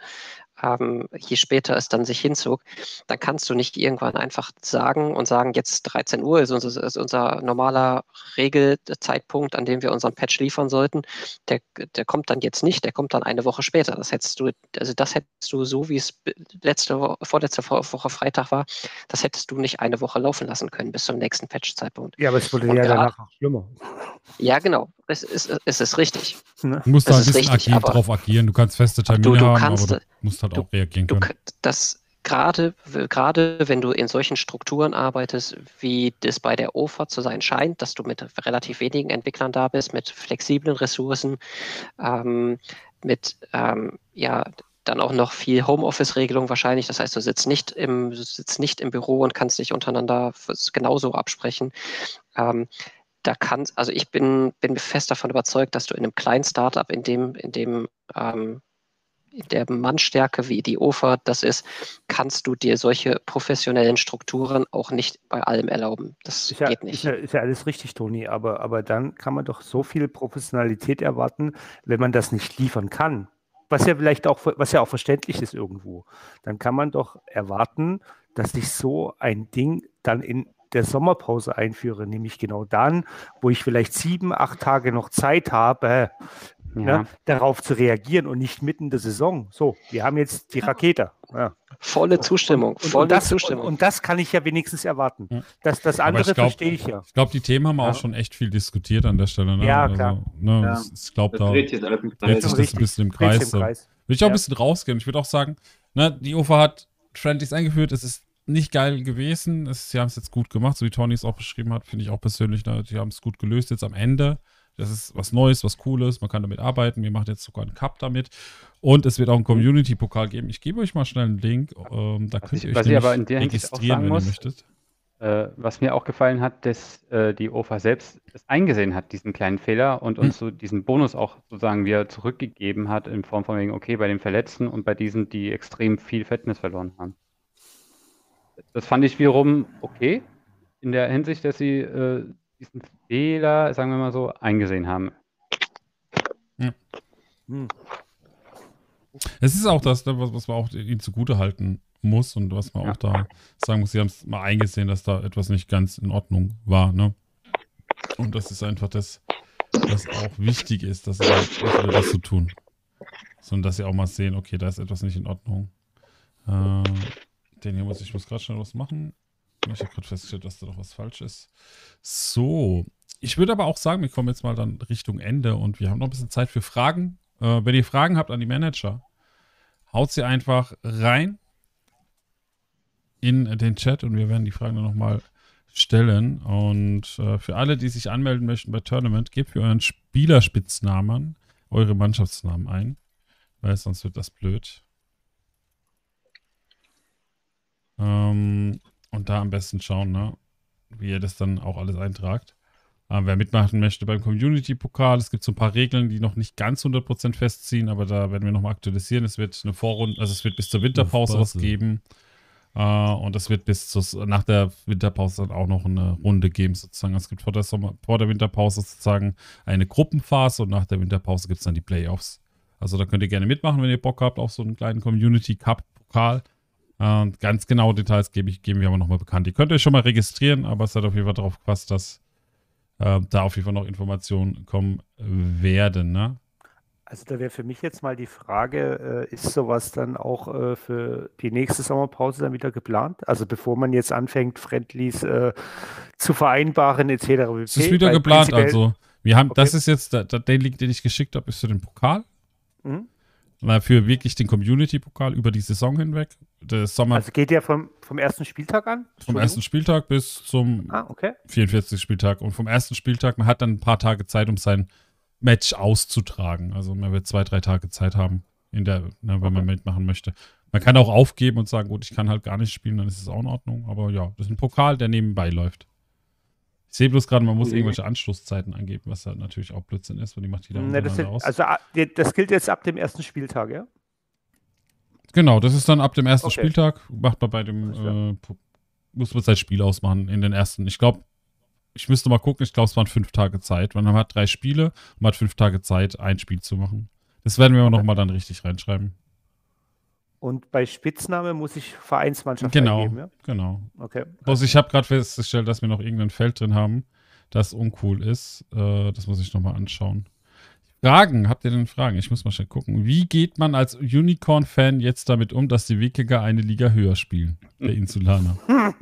Speaker 6: Ähm, je später es dann sich hinzog, dann kannst du nicht irgendwann einfach sagen und sagen, jetzt 13 Uhr ist unser, ist unser normaler Regelzeitpunkt, an dem wir unseren Patch liefern sollten. Der, der kommt dann jetzt nicht, der kommt dann eine Woche später. Das hättest du, also das hättest du so, wie es letzte Woche, vorletzte Woche Freitag war, das hättest du nicht eine Woche laufen lassen können bis zum nächsten Patch-Zeitpunkt.
Speaker 8: Ja, aber es wurde
Speaker 6: Und
Speaker 8: ja danach auch schlimmer.
Speaker 6: Ja, genau. Es ist, es ist richtig.
Speaker 8: Ne?
Speaker 4: Du musst da ein bisschen
Speaker 6: richtig,
Speaker 4: agil drauf agieren. Du kannst feste Termine
Speaker 6: du- du
Speaker 4: haben,
Speaker 6: kannst-
Speaker 4: aber du musst halt
Speaker 6: du-
Speaker 4: auch reagieren
Speaker 6: Du,
Speaker 4: können.
Speaker 6: das gerade, gerade wenn du in solchen Strukturen arbeitest, wie das bei der OFA zu sein scheint, dass du mit relativ wenigen Entwicklern da bist, mit flexiblen Ressourcen, ähm, mit ähm, ja dann auch noch viel Homeoffice-Regelung wahrscheinlich. Das heißt, du sitzt nicht im, du sitzt nicht im Büro und kannst dich untereinander genauso absprechen. Ähm, da kann, also ich bin, bin fest davon überzeugt, dass du in einem kleinen Startup, in dem, in dem ähm, in der Mannstärke, wie die OFA das ist, kannst du dir solche professionellen Strukturen auch nicht bei allem erlauben. Das
Speaker 8: Ist ja,
Speaker 6: geht
Speaker 8: ist,
Speaker 6: nicht.
Speaker 8: ja, ist ja alles richtig, Toni, aber, aber dann kann man doch so viel Professionalität erwarten, wenn man das nicht liefern kann. Was ja vielleicht auch, was ja auch verständlich ist irgendwo. Dann kann man doch erwarten, dass ich so ein Ding dann in der Sommerpause einführe, nämlich genau dann, wo ich vielleicht sieben, acht Tage noch Zeit habe,
Speaker 7: Ja.
Speaker 8: ne, darauf zu reagieren und nicht mitten in der Saison. So, wir haben jetzt die Rakete. Ja.
Speaker 6: Volle Zustimmung,
Speaker 8: Und,
Speaker 6: volle
Speaker 8: und, das,
Speaker 6: Zustimmung.
Speaker 8: und, und das kann ich ja wenigstens erwarten.
Speaker 4: Ja.
Speaker 8: Das, das andere
Speaker 4: ich glaub-
Speaker 8: verstehe ich ja.
Speaker 4: Ich glaube, die Themen haben wir
Speaker 8: Ja.
Speaker 4: auch schon echt viel diskutiert an der Stelle. Ne?
Speaker 8: Ja, klar.
Speaker 4: Also, ne, Ich glaube, da
Speaker 5: dreht
Speaker 4: sich das ein bisschen im Kreis.
Speaker 8: im Kreis.
Speaker 4: Will ich auch ein bisschen rausgehen. Ich würde auch sagen, ne, die UFA hat Friendlies eingeführt. Es ist nicht geil gewesen. Es, sie haben es jetzt gut gemacht, so wie Tony es auch beschrieben hat, finde ich auch persönlich. Ne, die haben es gut gelöst jetzt am Ende. Das ist was Neues, was Cooles. Man kann damit arbeiten. Wir machen jetzt sogar einen Cup damit. Und es wird auch einen Community-Pokal geben. Ich gebe euch mal schnell einen Link. Ähm, da
Speaker 7: Was
Speaker 4: könnt
Speaker 7: ich-
Speaker 4: ihr euch
Speaker 7: aber in der
Speaker 4: registrieren, wenn
Speaker 7: muss,
Speaker 4: ihr möchtet.
Speaker 7: Äh, was mir auch gefallen hat, dass äh, die OFA selbst es eingesehen hat, diesen kleinen Fehler und uns so diesen Bonus auch sozusagen wieder zurückgegeben hat in Form von wegen, okay, bei den Verletzten und bei diesen, die extrem viel Fitness verloren haben. Das fand ich wiederum okay, in der Hinsicht, dass sie äh, diesen Fehler, sagen wir mal so, eingesehen haben.
Speaker 8: Hm.
Speaker 4: Es ist auch das, was, was man auch ihnen zugute halten muss und was man
Speaker 7: Ja.
Speaker 4: auch da sagen muss. Sie haben es mal eingesehen, dass da etwas nicht ganz in Ordnung war. Ne? Und das ist einfach das, was auch wichtig ist, dass sie das so tun. Sondern dass sie auch mal sehen, okay, da ist etwas nicht in Ordnung. Äh, den hier muss ich muss gerade schnell was machen. Ich habe gerade festgestellt, dass da doch was falsch ist. So. Ich würde aber auch sagen, wir kommen jetzt mal dann Richtung Ende und wir haben noch ein bisschen Zeit für Fragen. Äh, wenn ihr Fragen habt an die Manager, haut sie einfach rein in den Chat und wir werden die Fragen dann nochmal stellen. Und äh, für alle, die sich anmelden möchten bei Tournament, gebt für euren Spielerspitznamen eure Mannschaftsnamen ein, weil sonst wird das blöd. Ähm, und da am besten schauen, ne, wie ihr das dann auch alles eintragt. Äh, wer mitmachen möchte beim Community-Pokal, es gibt so ein paar Regeln, die noch nicht ganz 100% festziehen, aber da werden wir nochmal aktualisieren. Es wird eine Vorrunde, also es wird bis zur Winterpause was geben. Äh, und es wird bis zur, nach der Winterpause dann auch noch eine Runde geben, sozusagen. Es gibt vor der, Sommer, vor der Winterpause sozusagen eine Gruppenphase und nach der Winterpause gibt es dann die Playoffs. Also da könnt ihr gerne mitmachen, wenn ihr Bock habt auf so einen kleinen Community-Cup-Pokal. Äh, und ganz genaue Details gebe ich, geben wir aber nochmal bekannt. Ihr könnt euch schon mal registrieren, aber es hat auf jeden Fall darauf gepasst, dass äh, da auf jeden Fall noch Informationen kommen werden. Ne?
Speaker 8: Also da wäre für mich jetzt mal die Frage, äh, ist sowas dann auch äh, für die nächste Sommerpause dann wieder geplant? Also bevor man jetzt anfängt, Friendlies äh, zu vereinbaren etc.
Speaker 4: Es ist wieder geplant, also. Wir haben, das
Speaker 8: Okay.
Speaker 4: ist jetzt, der, der Link, den ich geschickt habe, ist für den Pokal.
Speaker 8: Mhm.
Speaker 4: Na, Für wirklich den Community-Pokal über die Saison hinweg. Der Sommer
Speaker 8: Also geht der vom, vom ersten Spieltag an?
Speaker 4: vom ersten Spieltag bis zum
Speaker 8: Ah, okay.
Speaker 4: 44. Spieltag. Und vom ersten Spieltag, man hat dann ein paar Tage Zeit, um sein Match auszutragen. Also man wird zwei, drei Tage Zeit haben, in der, ne, wenn man mitmachen möchte. Man kann auch aufgeben und sagen, gut, ich kann halt gar nicht spielen, dann ist es auch in Ordnung. Aber ja, das ist ein Pokal, der nebenbei läuft. Ich sehe bloß gerade, man muss
Speaker 5: Mhm.
Speaker 4: irgendwelche Anschlusszeiten angeben, was halt natürlich auch Blödsinn ist, weil die macht jeder
Speaker 8: Ne, das
Speaker 4: aus.
Speaker 8: also die- das gilt jetzt ab dem ersten Spieltag, ja?
Speaker 4: Genau, das ist dann ab dem ersten
Speaker 8: Okay.
Speaker 4: Spieltag. Macht man bei dem, äh, muss man sein Spiel ausmachen in den ersten. Ich glaube, ich müsste mal gucken, ich glaube, es waren fünf Tage Zeit. weil Man hat drei Spiele man hat fünf Tage Zeit, ein Spiel zu machen. Das werden wir aber nochmal dann richtig reinschreiben.
Speaker 8: Und bei Spitzname muss ich Vereinsmannschaft
Speaker 4: Genau,
Speaker 8: eingeben, ja?
Speaker 4: genau.
Speaker 8: Okay.
Speaker 4: Bloß ich habe gerade festgestellt, dass wir noch irgendein Feld drin haben, das uncool ist. Äh, das muss ich nochmal anschauen. Fragen, habt ihr denn Fragen? Ich muss mal schnell gucken. Wie geht man als Unicorn-Fan jetzt damit um, dass die Wikinger eine Liga höher spielen? Der Insulaner.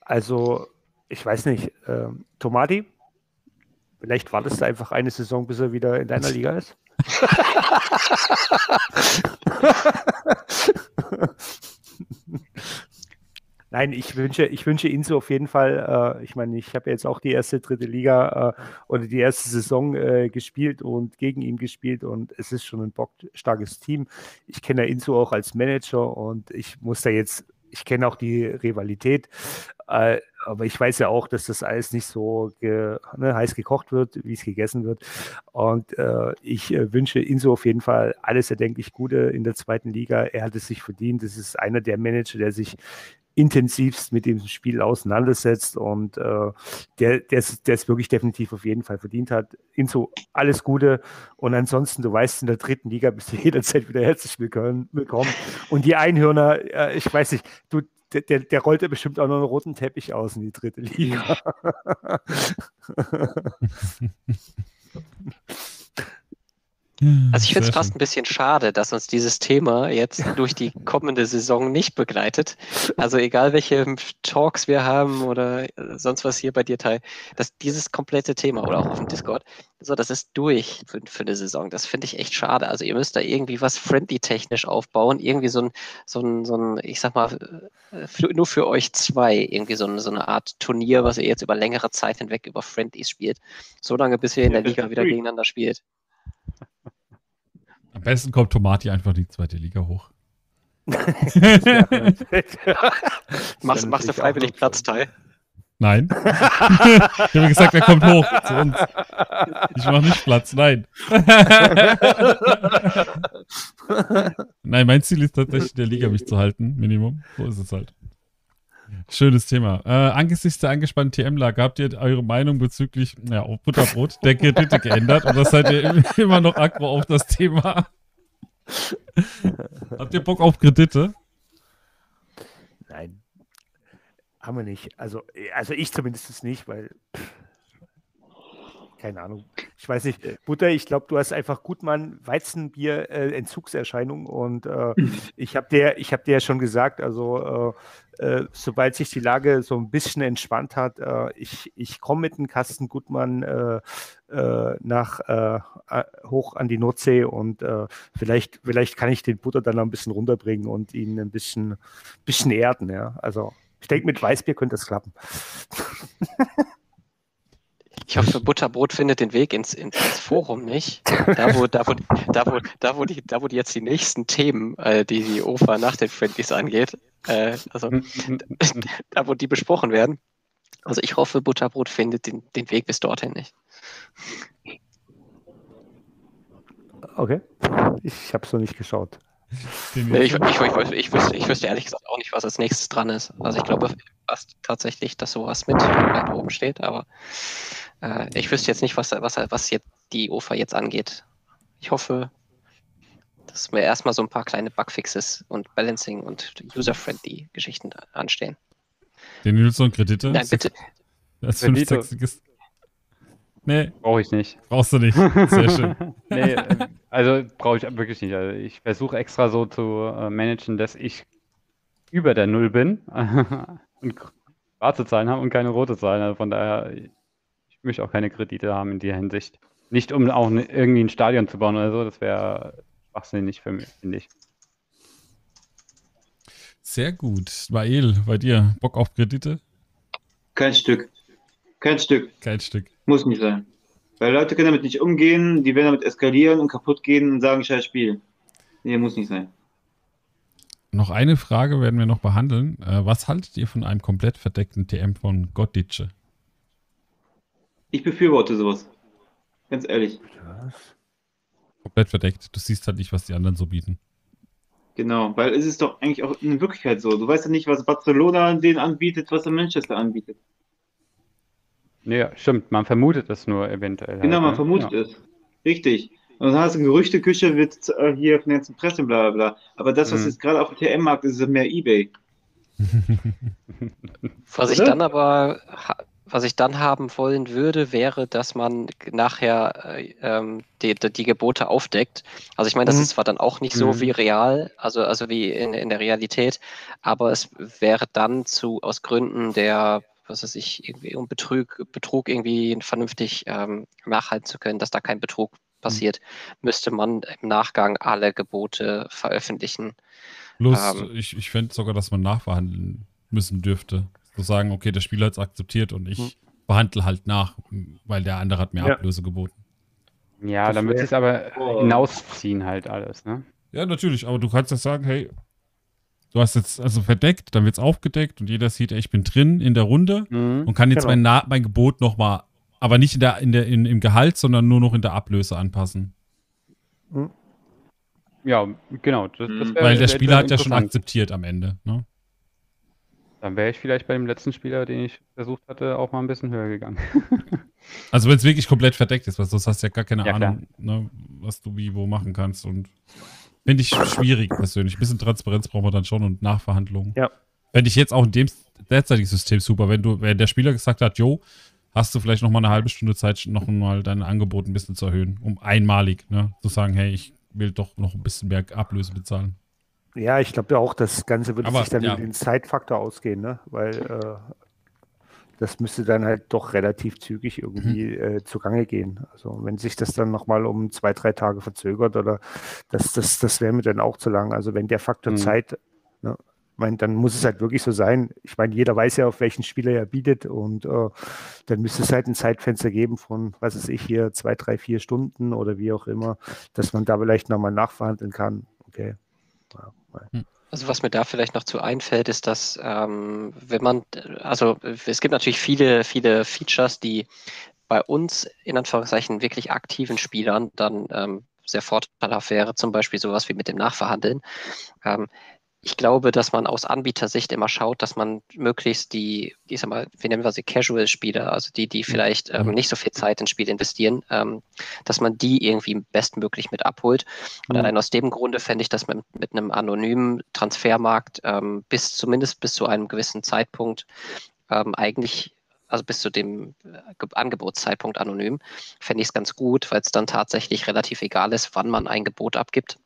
Speaker 8: Also, ich weiß nicht, ähm, Tomati, vielleicht wartest du einfach eine Saison, bis er wieder in deiner Liga ist. Nein, ich wünsche, ich wünsche Inso auf jeden Fall, äh, ich meine, ich habe jetzt auch die erste, dritte Liga äh, oder die erste Saison äh, gespielt und gegen ihn gespielt und es ist schon ein bockstarkes Team. Ich kenne ja Inso auch als Manager und ich muss da jetzt, ich kenne auch die Rivalität, aber ich weiß ja auch, dass das alles nicht so ge, ne, heiß gekocht wird, wie es gegessen wird. Und äh, ich äh, wünsche Inso auf jeden Fall alles erdenklich Gute in der zweiten Liga. Er hat es sich verdient. Das ist einer der Manager, der sich intensivst mit dem Spiel auseinandersetzt und äh, der, es wirklich definitiv auf jeden Fall verdient hat. Inso, alles Gute und ansonsten, du weißt, in der dritten Liga bist du jederzeit wieder herzlich willkommen. willkommen. Und die Einhörner, äh, ich weiß nicht, du, der, der, der rollt ja bestimmt auch noch einen roten Teppich aus in die dritte Liga.
Speaker 6: Also ich finde es fast ein bisschen schade, dass uns dieses Thema jetzt durch die kommende Saison nicht begleitet. Also egal welche Talks wir haben oder äh, sonst was hier bei dir, Tai, dass dieses komplette Thema oder auch auf dem Discord, so das ist durch für, für eine Saison. Das finde ich echt schade. Also ihr müsst da irgendwie was friendly-technisch aufbauen, irgendwie so ein, so ein, so ein, ich sag mal, äh, für, nur für euch zwei, irgendwie so eine, so eine Art Turnier, was ihr jetzt über längere Zeit hinweg über Friendlies spielt. So lange, bis ihr in der Liga wieder gegeneinander spielt.
Speaker 4: Am besten kommt Tomati einfach in die zweite Liga hoch.
Speaker 6: Machst, machst du freiwillig Platz, Tai?
Speaker 4: Nein. ich habe gesagt, er kommt hoch zu uns. Ich mache nicht Platz, nein. nein, mein Ziel ist tatsächlich, in der Liga mich zu halten, Minimum. So ist es halt. Schönes Thema. Äh, angesichts der angespannten TM-Lage habt ihr eure Meinung bezüglich ja, auf Butterbrot der Kredite geändert oder seid ihr im- immer noch aggro auf das Thema? habt ihr Bock auf Kredite?
Speaker 8: Nein. Haben wir nicht. Also, also ich zumindest nicht, weil. pff, Keine Ahnung. Ich weiß nicht. Butter, ich glaube, du hast einfach Gutmann Weizenbier äh, Entzugserscheinung und äh, ich habe dir, ich habe dir ja schon gesagt, also äh, äh, sobald sich die Lage so ein bisschen entspannt hat, äh, ich, ich komme mit einem Kasten Gutmann äh, äh, nach äh, hoch an die Nordsee und vielleicht, vielleicht kann ich den Butter dann noch ein bisschen runterbringen und ihn ein bisschen, bisschen erden, ja. Also ich denke, mit Weißbier könnte das klappen.
Speaker 6: Ich hoffe, Butterbrot findet den Weg ins, ins, Forum nicht. Da wo, da, wo, da, wo, da, wo die, da, wo die jetzt die nächsten Themen, äh, die die OFA nach den Friendlies angeht, äh, also da, wo die besprochen werden. Also ich hoffe, Butterbrot findet den, den Weg bis dorthin nicht.
Speaker 8: Okay. Ich habe es noch nicht geschaut.
Speaker 6: Nee, ich, ich, ich, ich, ich, wüsste, ich wüsste ehrlich gesagt auch nicht, was als nächstes dran ist. Also ich glaube fast tatsächlich, dass sowas mit weit oben steht, aber äh, ich wüsste jetzt nicht, was, was, was jetzt die OFA jetzt angeht. Ich hoffe, dass mir erstmal so ein paar kleine Bugfixes und Balancing und User-friendly Geschichten anstehen.
Speaker 4: Den Nilsson Kredite?
Speaker 6: Nein, bitte.
Speaker 4: Als
Speaker 7: Kredite.
Speaker 4: Nee,
Speaker 7: Brauche ich nicht.
Speaker 4: brauchst du nicht. Sehr schön.
Speaker 7: Nee, also brauche ich wirklich nicht. Also ich versuche extra so zu äh, managen, dass ich über der Null bin und schwarze Zahlen habe und keine rote Zahlen. Also von daher, ich möchte auch keine Kredite haben in der Hinsicht. Nicht um auch ne- irgendwie ein Stadion zu bauen oder so, das wäre schwachsinnig für mich, finde ich.
Speaker 4: Sehr gut. Mael, bei dir, Bock auf Kredite?
Speaker 5: Kein Stück. Kein Stück.
Speaker 4: Kein Stück.
Speaker 5: Muss nicht sein. Weil Leute können damit nicht umgehen, die werden damit eskalieren und kaputt gehen und sagen, scheiß Spiel. Nee, muss nicht sein.
Speaker 4: Noch eine Frage werden wir noch behandeln. Äh, was haltet ihr von einem komplett verdeckten TM von Gottditsche?
Speaker 5: Ich befürworte sowas. Ganz ehrlich.
Speaker 4: Komplett verdeckt. Du siehst halt nicht, was die anderen so bieten.
Speaker 5: Genau, weil es ist doch eigentlich auch in Wirklichkeit so. Du weißt ja nicht, was Barcelona denen anbietet, was der Manchester anbietet.
Speaker 7: Nee, stimmt, man vermutet es nur eventuell.
Speaker 5: Genau,
Speaker 7: halt,
Speaker 5: man
Speaker 7: ne?
Speaker 5: vermutet
Speaker 7: ja.
Speaker 5: es. Richtig. Und dann hast du eine Gerüchteküche, wird äh, hier von der ganzen Presse, bla bla bla. Aber das, was
Speaker 7: Mhm.
Speaker 5: jetzt gerade auf dem TM-Markt ist, ist mehr Ebay.
Speaker 6: Was ich dann aber, was ich dann haben wollen würde, wäre, dass man nachher äh, ähm, die, die, die Gebote aufdeckt. Also ich meine, das
Speaker 8: Mhm.
Speaker 6: ist zwar dann auch nicht so
Speaker 7: Mhm.
Speaker 6: wie real, also, also wie in, in der Realität, aber es wäre dann zu, aus Gründen der, was weiß ich, irgendwie um Betrug, Betrug irgendwie vernünftig ähm, nachhalten zu können, dass da kein Betrug passiert, müsste man im Nachgang alle Gebote veröffentlichen.
Speaker 4: Plus,
Speaker 6: Ähm.
Speaker 4: ich, ich fände sogar, dass man nachverhandeln müssen dürfte. So sagen, okay, der Spieler hat es akzeptiert und ich
Speaker 8: Hm.
Speaker 4: behandle halt nach, weil der andere hat mir
Speaker 8: Ja.
Speaker 4: Ablöse geboten.
Speaker 7: Ja,
Speaker 8: Das
Speaker 7: dann wird es aber
Speaker 5: Oh.
Speaker 7: hinausziehen halt alles, ne?
Speaker 4: Ja, natürlich, aber du kannst ja sagen, hey, du hast jetzt also verdeckt, dann wird es aufgedeckt und jeder sieht, ey, ich bin drin in der Runde
Speaker 7: Mhm.
Speaker 4: und kann jetzt
Speaker 8: Genau.
Speaker 4: mein, Na mein Gebot nochmal, aber nicht in der, in der, in, im Gehalt, sondern nur noch in der Ablöse anpassen.
Speaker 7: Ja, genau. Das, das
Speaker 5: Mhm.
Speaker 7: wär-
Speaker 4: Weil der Spieler hat ja schon akzeptiert am Ende. Ne?
Speaker 7: Dann wäre ich vielleicht bei dem letzten Spieler, den ich versucht hatte, auch mal ein bisschen höher gegangen.
Speaker 4: Also wenn es wirklich komplett verdeckt ist, weil sonst hast du ja gar keine
Speaker 7: Ja.
Speaker 4: Ahnung, ne, was du wie wo machen kannst. Und finde ich schwierig persönlich. Ein bisschen Transparenz brauchen wir dann schon und Nachverhandlungen.
Speaker 8: Ja.
Speaker 4: Fände ich jetzt auch in dem derzeitigen System super, wenn du, wenn der Spieler gesagt hat, jo, hast du vielleicht noch mal eine halbe Stunde Zeit, noch mal dein Angebot ein bisschen zu erhöhen, um einmalig, ne, zu sagen, hey, ich will doch noch ein bisschen mehr Ablöse bezahlen.
Speaker 8: Ja, ich glaube ja auch, das Ganze würde
Speaker 4: Aber,
Speaker 8: sich dann
Speaker 4: ja.
Speaker 8: über den Zeitfaktor ausgehen, ne? Weil äh, das müsste dann halt doch relativ zügig irgendwie
Speaker 4: Mhm.
Speaker 8: äh, zugange gehen. Also wenn sich das dann nochmal um zwei, drei Tage verzögert oder das, das, das wäre mir dann auch zu lang. Also wenn der Faktor
Speaker 7: Mhm.
Speaker 8: Zeit, ne, ich meine, dann muss es halt wirklich so sein. Ich meine, jeder weiß ja, auf welchen Spieler er bietet und äh, dann müsste es halt ein Zeitfenster geben von, was weiß ich, hier zwei, drei, vier Stunden oder wie auch immer, dass man da vielleicht nochmal nachverhandeln kann. Okay. Ja, weil-
Speaker 6: Also was mir da vielleicht noch zu einfällt, ist, dass ähm, wenn man, also es gibt natürlich viele, viele Features, die bei uns in Anführungszeichen wirklich aktiven Spielern dann ähm, sehr vorteilhaft wäre, zum Beispiel sowas wie mit dem Nachverhandeln. Ähm, ich glaube, dass man aus Anbietersicht immer schaut, dass man möglichst die, ich sag mal, wie nennen wir sie, Casual-Spieler, also die, die vielleicht ähm, nicht so viel Zeit ins Spiel investieren, ähm, dass man die irgendwie bestmöglich mit abholt. Und
Speaker 8: Mhm.
Speaker 6: allein aus dem Grunde fände ich das mit, mit einem anonymen Transfermarkt ähm, bis zumindest bis zu einem gewissen Zeitpunkt ähm, eigentlich, also bis zu dem äh, Ge- Angebotszeitpunkt anonym, fände ich es ganz gut, weil es dann tatsächlich relativ egal ist, wann man ein Gebot abgibt.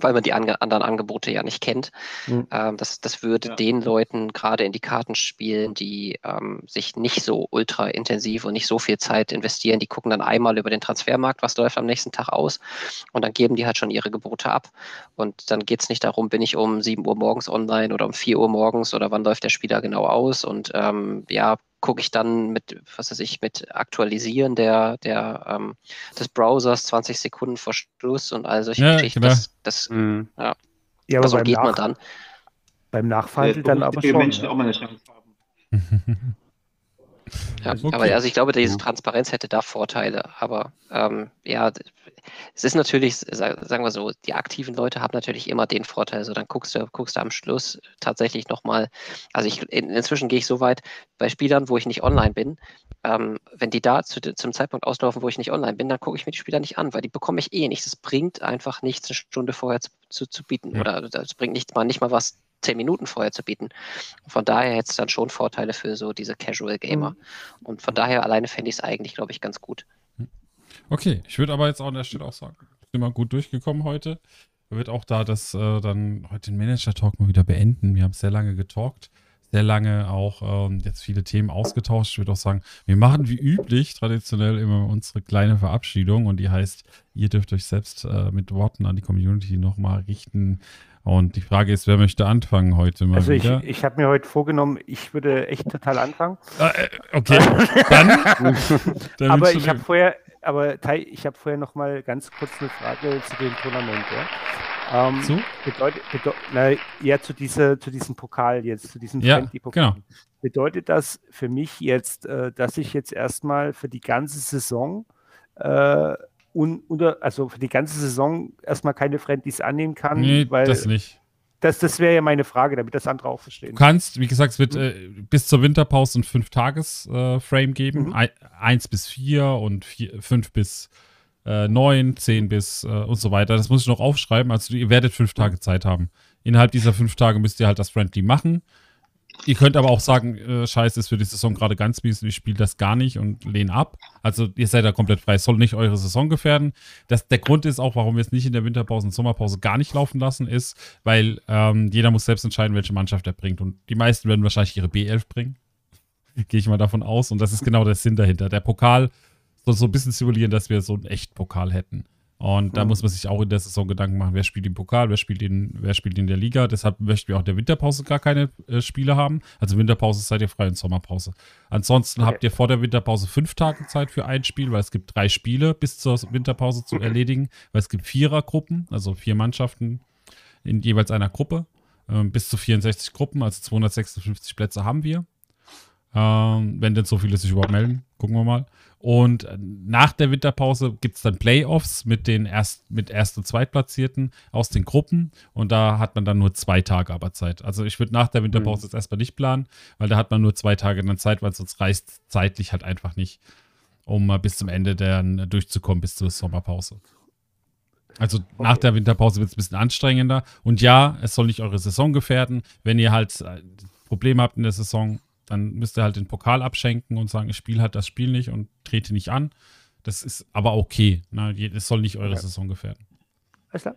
Speaker 6: Weil man die ange anderen Angebote ja nicht kennt.
Speaker 8: Mhm.
Speaker 6: Ähm, das, das würde
Speaker 5: Ja.
Speaker 6: den Leuten gerade in die Karten spielen, die ähm, sich nicht so ultra intensiv und nicht so viel Zeit investieren. Die gucken dann einmal über den Transfermarkt, was läuft am nächsten Tag aus und dann geben die halt schon ihre Gebote ab. Und dann geht es nicht darum, bin ich um 7 Uhr morgens online oder um 4 Uhr morgens oder wann läuft der Spieler genau aus. Und ähm, ja, gucke ich dann mit, was weiß ich, mit Aktualisieren der, der, ähm, des Browsers 20 Sekunden vor Schluss und all solche
Speaker 4: Ja,
Speaker 6: Geschichten.
Speaker 4: klar.
Speaker 6: Das, das,
Speaker 7: Mhm.
Speaker 8: Ja,
Speaker 6: aber
Speaker 8: aber
Speaker 6: so
Speaker 8: beim,
Speaker 6: geht man dann.
Speaker 8: beim Nachverhandeln dann aber schon.
Speaker 5: Menschen
Speaker 8: ne?
Speaker 5: auch mal eine Chance haben.
Speaker 6: Ja,
Speaker 4: Okay.
Speaker 6: aber also ich glaube, diese. Transparenz hätte da Vorteile. Aber ähm, ja, es ist natürlich, sa- sagen wir so, die aktiven Leute haben natürlich immer den Vorteil. So, dann guckst du, guckst du am Schluss tatsächlich nochmal. Also ich in, inzwischen gehe ich so weit bei Spielern, wo ich nicht online bin. Ähm, wenn die da zu, zum Zeitpunkt auslaufen, wo ich nicht online bin, dann gucke ich mir die Spieler nicht an, weil die bekomme ich eh nicht. Es bringt einfach nichts, eine Stunde vorher zu, zu, zu bieten.
Speaker 4: Ja.
Speaker 6: Oder es bringt nichts mal nicht mal was zehn Minuten vorher zu bieten. Von daher hätte es dann schon Vorteile für so diese Casual Gamer. Und von daher alleine fände ich es eigentlich, glaube ich, ganz gut.
Speaker 4: Okay, ich würde aber jetzt auch an der Stelle auch sagen, sind wir gut durchgekommen heute. Wird auch da das äh, dann heute den Manager-Talk mal wieder beenden. Wir haben sehr lange getalkt, sehr lange auch ähm, jetzt viele Themen ausgetauscht. Ich würde auch sagen, wir machen wie üblich traditionell immer unsere kleine Verabschiedung und die heißt, ihr dürft euch selbst äh, mit Worten an die Community nochmal richten. Und die Frage ist, wer möchte anfangen heute mal
Speaker 8: Also ich,
Speaker 4: wieder?
Speaker 8: ich habe mir heute vorgenommen, ich würde echt total anfangen.
Speaker 4: Ah, äh, okay, dann. dann
Speaker 8: aber ich habe vorher, aber Tai, ich habe vorher noch mal ganz kurz eine Frage zu dem Tournament. Ja? Ähm,
Speaker 4: Zu?
Speaker 8: Bedeutet, bedeu na, ja, zu, dieser, zu diesem Pokal jetzt, zu diesem
Speaker 4: Ja, genau.
Speaker 8: Bedeutet das für mich jetzt, äh, dass ich jetzt erstmal für die ganze Saison äh, un, unter, also für die ganze Saison erstmal keine Friendlies annehmen kann?
Speaker 4: Nee,
Speaker 8: weil
Speaker 4: das nicht.
Speaker 8: das, das wäre ja meine Frage, damit das andere auch verstehen.
Speaker 4: Du kannst, wie gesagt, es wird äh, bis zur Winterpause ein Fünf-Tages-Frame geben.
Speaker 8: Mhm.
Speaker 4: Ein, eins bis vier und vier, fünf bis äh, neun, zehn bis äh, und so weiter. Das muss ich noch aufschreiben. Also ihr werdet fünf Tage Zeit haben. Innerhalb dieser fünf Tage müsst ihr halt das Friendly machen. Ihr könnt aber auch sagen, äh, scheiße, ist für die Saison gerade ganz mies und ich spiele das gar nicht und lehne ab. Also ihr seid da komplett frei. Es soll nicht eure Saison gefährden. Das, der Grund ist auch, warum wir es nicht in der Winterpause und Sommerpause gar nicht laufen lassen, ist, weil ähm, jeder muss selbst entscheiden, welche Mannschaft er bringt. Und die meisten werden wahrscheinlich ihre B11 bringen. Gehe ich mal davon aus. Und das ist genau der Sinn dahinter. Der Pokal soll so ein bisschen simulieren, dass wir so einen echten Pokal hätten. Und da
Speaker 8: Mhm.
Speaker 4: muss man sich auch in der Saison Gedanken machen, wer spielt im Pokal, wer spielt in, wer spielt in der Liga. Deshalb möchten wir auch in der Winterpause gar keine äh, Spiele haben. Also Winterpause seid ihr frei und Sommerpause. Ansonsten
Speaker 8: Okay.
Speaker 4: habt ihr vor der Winterpause fünf Tage Zeit für ein Spiel, weil es gibt drei Spiele bis zur Winterpause zu erledigen, weil es gibt Vierergruppen, also vier Mannschaften in jeweils einer Gruppe. Ähm, bis zu 64 Gruppen, also 256 Plätze haben wir. Ähm, wenn denn so viele sich überhaupt melden. Gucken wir mal. Und äh, nach der Winterpause gibt es dann Playoffs mit den erst, mit Erst- und Zweitplatzierten aus den Gruppen. Und da hat man dann nur zwei Tage aber Zeit. Also ich würde nach der Winterpause jetzt erstmal nicht planen, weil da hat man nur zwei Tage dann Zeit, weil sonst reicht zeitlich halt einfach nicht, um mal bis zum Ende dann durchzukommen, bis zur Sommerpause. Also nach der Winterpause wird es ein bisschen anstrengender. Und ja, es soll nicht eure Saison gefährden. Wenn ihr halt äh, Probleme habt in der Saison, dann müsst ihr halt den Pokal abschenken und sagen, ich spiele halt das Spiel nicht und trete nicht an. Das ist aber okay. Ne? Es soll nicht eure
Speaker 8: Ja.
Speaker 4: Saison gefährden.
Speaker 8: Alles klar.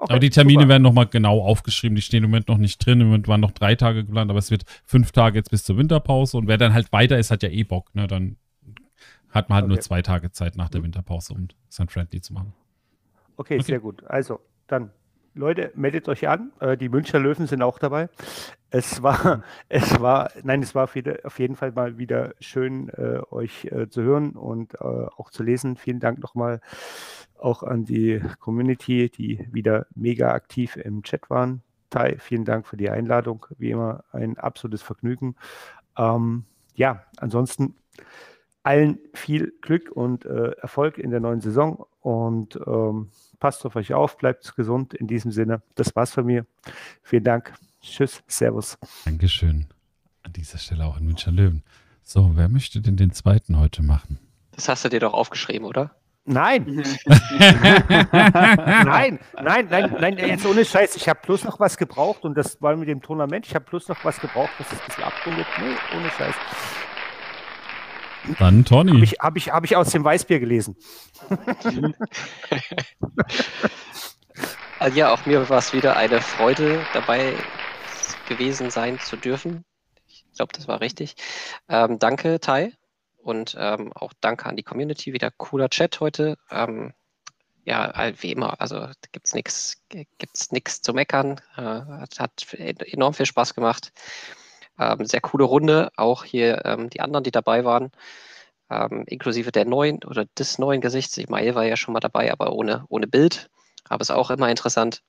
Speaker 8: Okay,
Speaker 4: aber die Termine
Speaker 8: super.
Speaker 4: werden nochmal genau aufgeschrieben. Die stehen im Moment noch nicht drin. Im Moment waren noch drei Tage geplant, aber es wird fünf Tage jetzt bis zur Winterpause. Und wer dann halt weiter ist, hat ja eh Bock. Ne? Dann hat man halt nur
Speaker 8: Okay.
Speaker 4: zwei Tage Zeit nach der Winterpause, um sein Friendly zu machen.
Speaker 8: Okay,
Speaker 4: Okay.
Speaker 8: sehr gut. Also, dann, Leute, meldet euch an. Äh, die Münchner Löwen sind auch dabei. Es war, es war, nein, es war auf jede- auf jeden Fall mal wieder schön, äh, euch äh, zu hören und auch zu lesen. Vielen Dank nochmal auch an die Community, die wieder mega aktiv im Chat waren. Tai, vielen Dank für die Einladung. Wie immer ein absolutes Vergnügen. Ähm, ja, ansonsten allen viel Glück und äh, Erfolg in der neuen Saison und ähm, passt auf euch auf, bleibt gesund in diesem Sinne. Das war's von mir. Vielen Dank. Tschüss, Servus.
Speaker 4: Dankeschön. An dieser Stelle auch in München Löwen. So, wer möchte denn den zweiten heute machen?
Speaker 6: Das hast du dir doch aufgeschrieben, oder?
Speaker 8: Nein, nein, nein, nein, nein, jetzt ohne Scheiß. Ich habe bloß noch was gebraucht und das war mit dem Tournament. Ich habe bloß noch was gebraucht, was es ein bisschen abrundet. Nee, ohne Scheiß.
Speaker 4: Dann
Speaker 8: Habe
Speaker 4: Tony.
Speaker 8: ich, hab ich, hab ich aus dem Weißbier gelesen.
Speaker 6: Also ja, auch mir war es wieder eine Freude, dabei gewesen sein zu dürfen. Ich glaube, das war richtig. Ähm, danke, Tai. Und ähm, auch danke an die Community. Wieder cooler Chat heute. Ähm, ja, wie immer. Also gibt es nichts gibt's nix zu meckern. Äh, hat, hat enorm viel Spaß gemacht. Ähm, sehr coole Runde. Auch hier ähm, die anderen, die dabei waren. Ähm, inklusive der neuen oder des neuen Gesichts. Ismail war ja schon mal dabei, aber ohne, ohne Bild. Aber es ist auch immer interessant,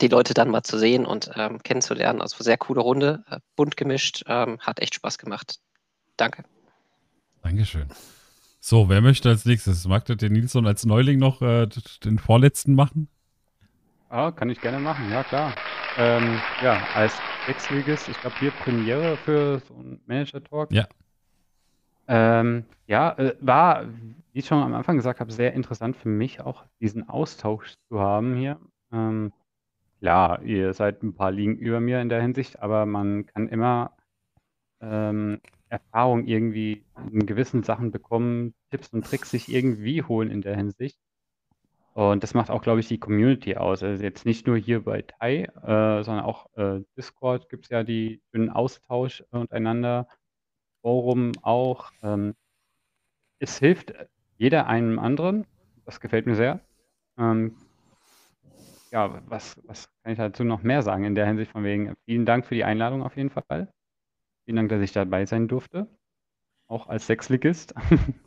Speaker 6: die Leute dann mal zu sehen und ähm, kennenzulernen. Also sehr coole Runde, äh, bunt gemischt, ähm, hat echt Spaß gemacht. Danke.
Speaker 4: Dankeschön. So, wer möchte als nächstes? Mag der Nilsson als Neuling noch äh, den vorletzten machen?
Speaker 7: Ah, kann ich gerne machen, ja klar. Ähm, ja, als Sechsligist, ich glaube hier Premiere für so einen Manager-Talk.
Speaker 4: Ja.
Speaker 7: Ähm, ja, äh, war, wie ich schon am Anfang gesagt habe, sehr interessant für mich auch diesen Austausch zu haben hier. Ähm, klar, ihr seid ein paar Ligen über mir in der Hinsicht, aber man kann immer ähm, Erfahrung irgendwie in gewissen Sachen bekommen, Tipps und Tricks sich irgendwie holen in der Hinsicht. Und das macht auch, glaube ich, die Community aus. Also jetzt nicht nur hier bei Tai, äh, sondern auch äh, Discord gibt es ja die schönen Austausch untereinander, Forum auch. Ähm, es hilft jeder einem anderen. Das gefällt mir sehr. Ähm, ja, was, was kann ich dazu noch mehr sagen in der Hinsicht von wegen, vielen Dank für die Einladung auf jeden Fall. Vielen Dank, dass ich dabei sein durfte. Auch als Sechsligist.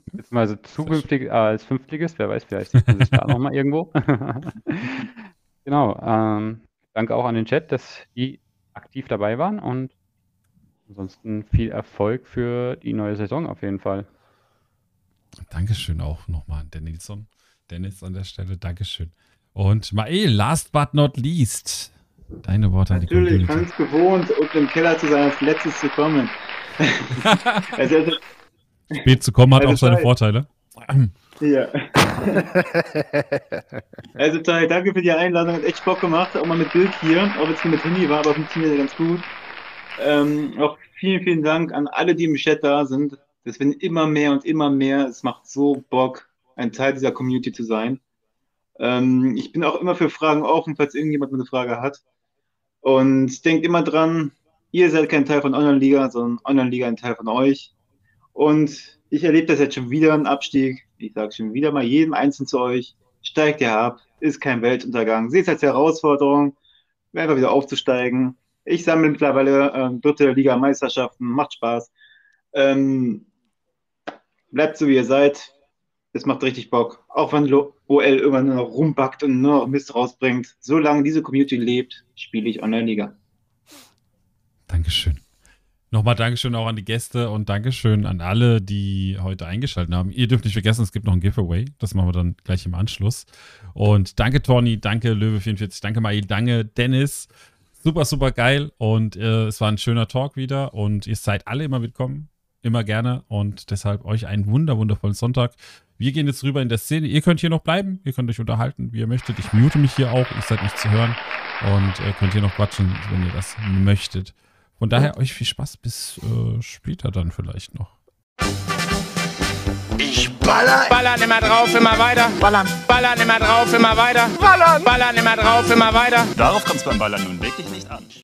Speaker 7: Beziehungsweise zukünftig äh, als Fünftligist, wer weiß, vielleicht sieht man sich da nochmal irgendwo. genau. Ähm, danke auch an den Chat, dass die aktiv dabei waren und ansonsten viel Erfolg für die neue Saison auf jeden Fall.
Speaker 4: Dankeschön auch nochmal an den Nilsson. Dennis an der Stelle, Dankeschön. Und Mael, last but not least, deine Worte an die
Speaker 5: Natürlich, es gewohnt, unten im Keller zu sein, als letztes zu kommen. also,
Speaker 4: Spät zu kommen hat
Speaker 5: Also
Speaker 4: auch seine
Speaker 5: Teil.
Speaker 4: Vorteile.
Speaker 5: ja. also Teil, danke für die Einladung, hat echt Bock gemacht, auch mal mit Bild hier, auch wenn es nur mit Handy war, aber funktioniert ja ganz gut. Ähm, auch vielen, vielen Dank an alle, die im Chat da sind. Das werden immer mehr und immer mehr. Es macht so Bock, ein Teil dieser Community zu sein. Ähm, ich bin auch immer für Fragen offen, falls irgendjemand eine Frage hat. Und denkt immer dran, ihr seid kein Teil von Online-Liga, sondern Online-Liga ein Teil von euch. Und ich erlebe das jetzt schon wieder, einen Abstieg. Ich sage schon wieder mal jedem Einzelnen zu euch, steigt ihr ab, ist kein Weltuntergang. Seht es als Herausforderung, einfach wieder aufzusteigen. Ich sammle mittlerweile ähm, dritte Liga-Meisterschaften, macht Spaß. Ähm, bleibt so, wie ihr seid. Es macht richtig Bock. Auch wenn OL irgendwann nur noch rumbackt und nur noch Mist rausbringt. Solange diese Community lebt, spiele ich Online-Liga.
Speaker 4: Dankeschön. Nochmal Dankeschön auch an die Gäste und Dankeschön an alle, die heute eingeschaltet haben. Ihr dürft nicht vergessen, es gibt noch ein Giveaway. Das machen wir dann gleich im Anschluss. Und danke, Tony, danke, Löwe44, danke, Mail, danke, Dennis. Super, super geil. Und äh, es war ein schöner Talk wieder. Und ihr seid alle immer willkommen. Immer gerne. Und deshalb euch einen wunder, wundervollen Sonntag. Wir gehen jetzt rüber in der Szene. Ihr könnt hier noch bleiben. Ihr könnt euch unterhalten, wie ihr möchtet. Ich mute mich hier auch. Ihr seid nicht zu hören. Und äh, könnt hier noch quatschen, wenn ihr das möchtet. Von daher euch viel Spaß bis äh, später dann vielleicht noch.
Speaker 2: Ich baller. Ballern immer drauf, immer weiter. Ballern. Ballern immer drauf, immer weiter. Ballern. Ballern immer drauf, immer weiter.
Speaker 3: Darauf kommt es beim Ballern nun wirklich nicht an.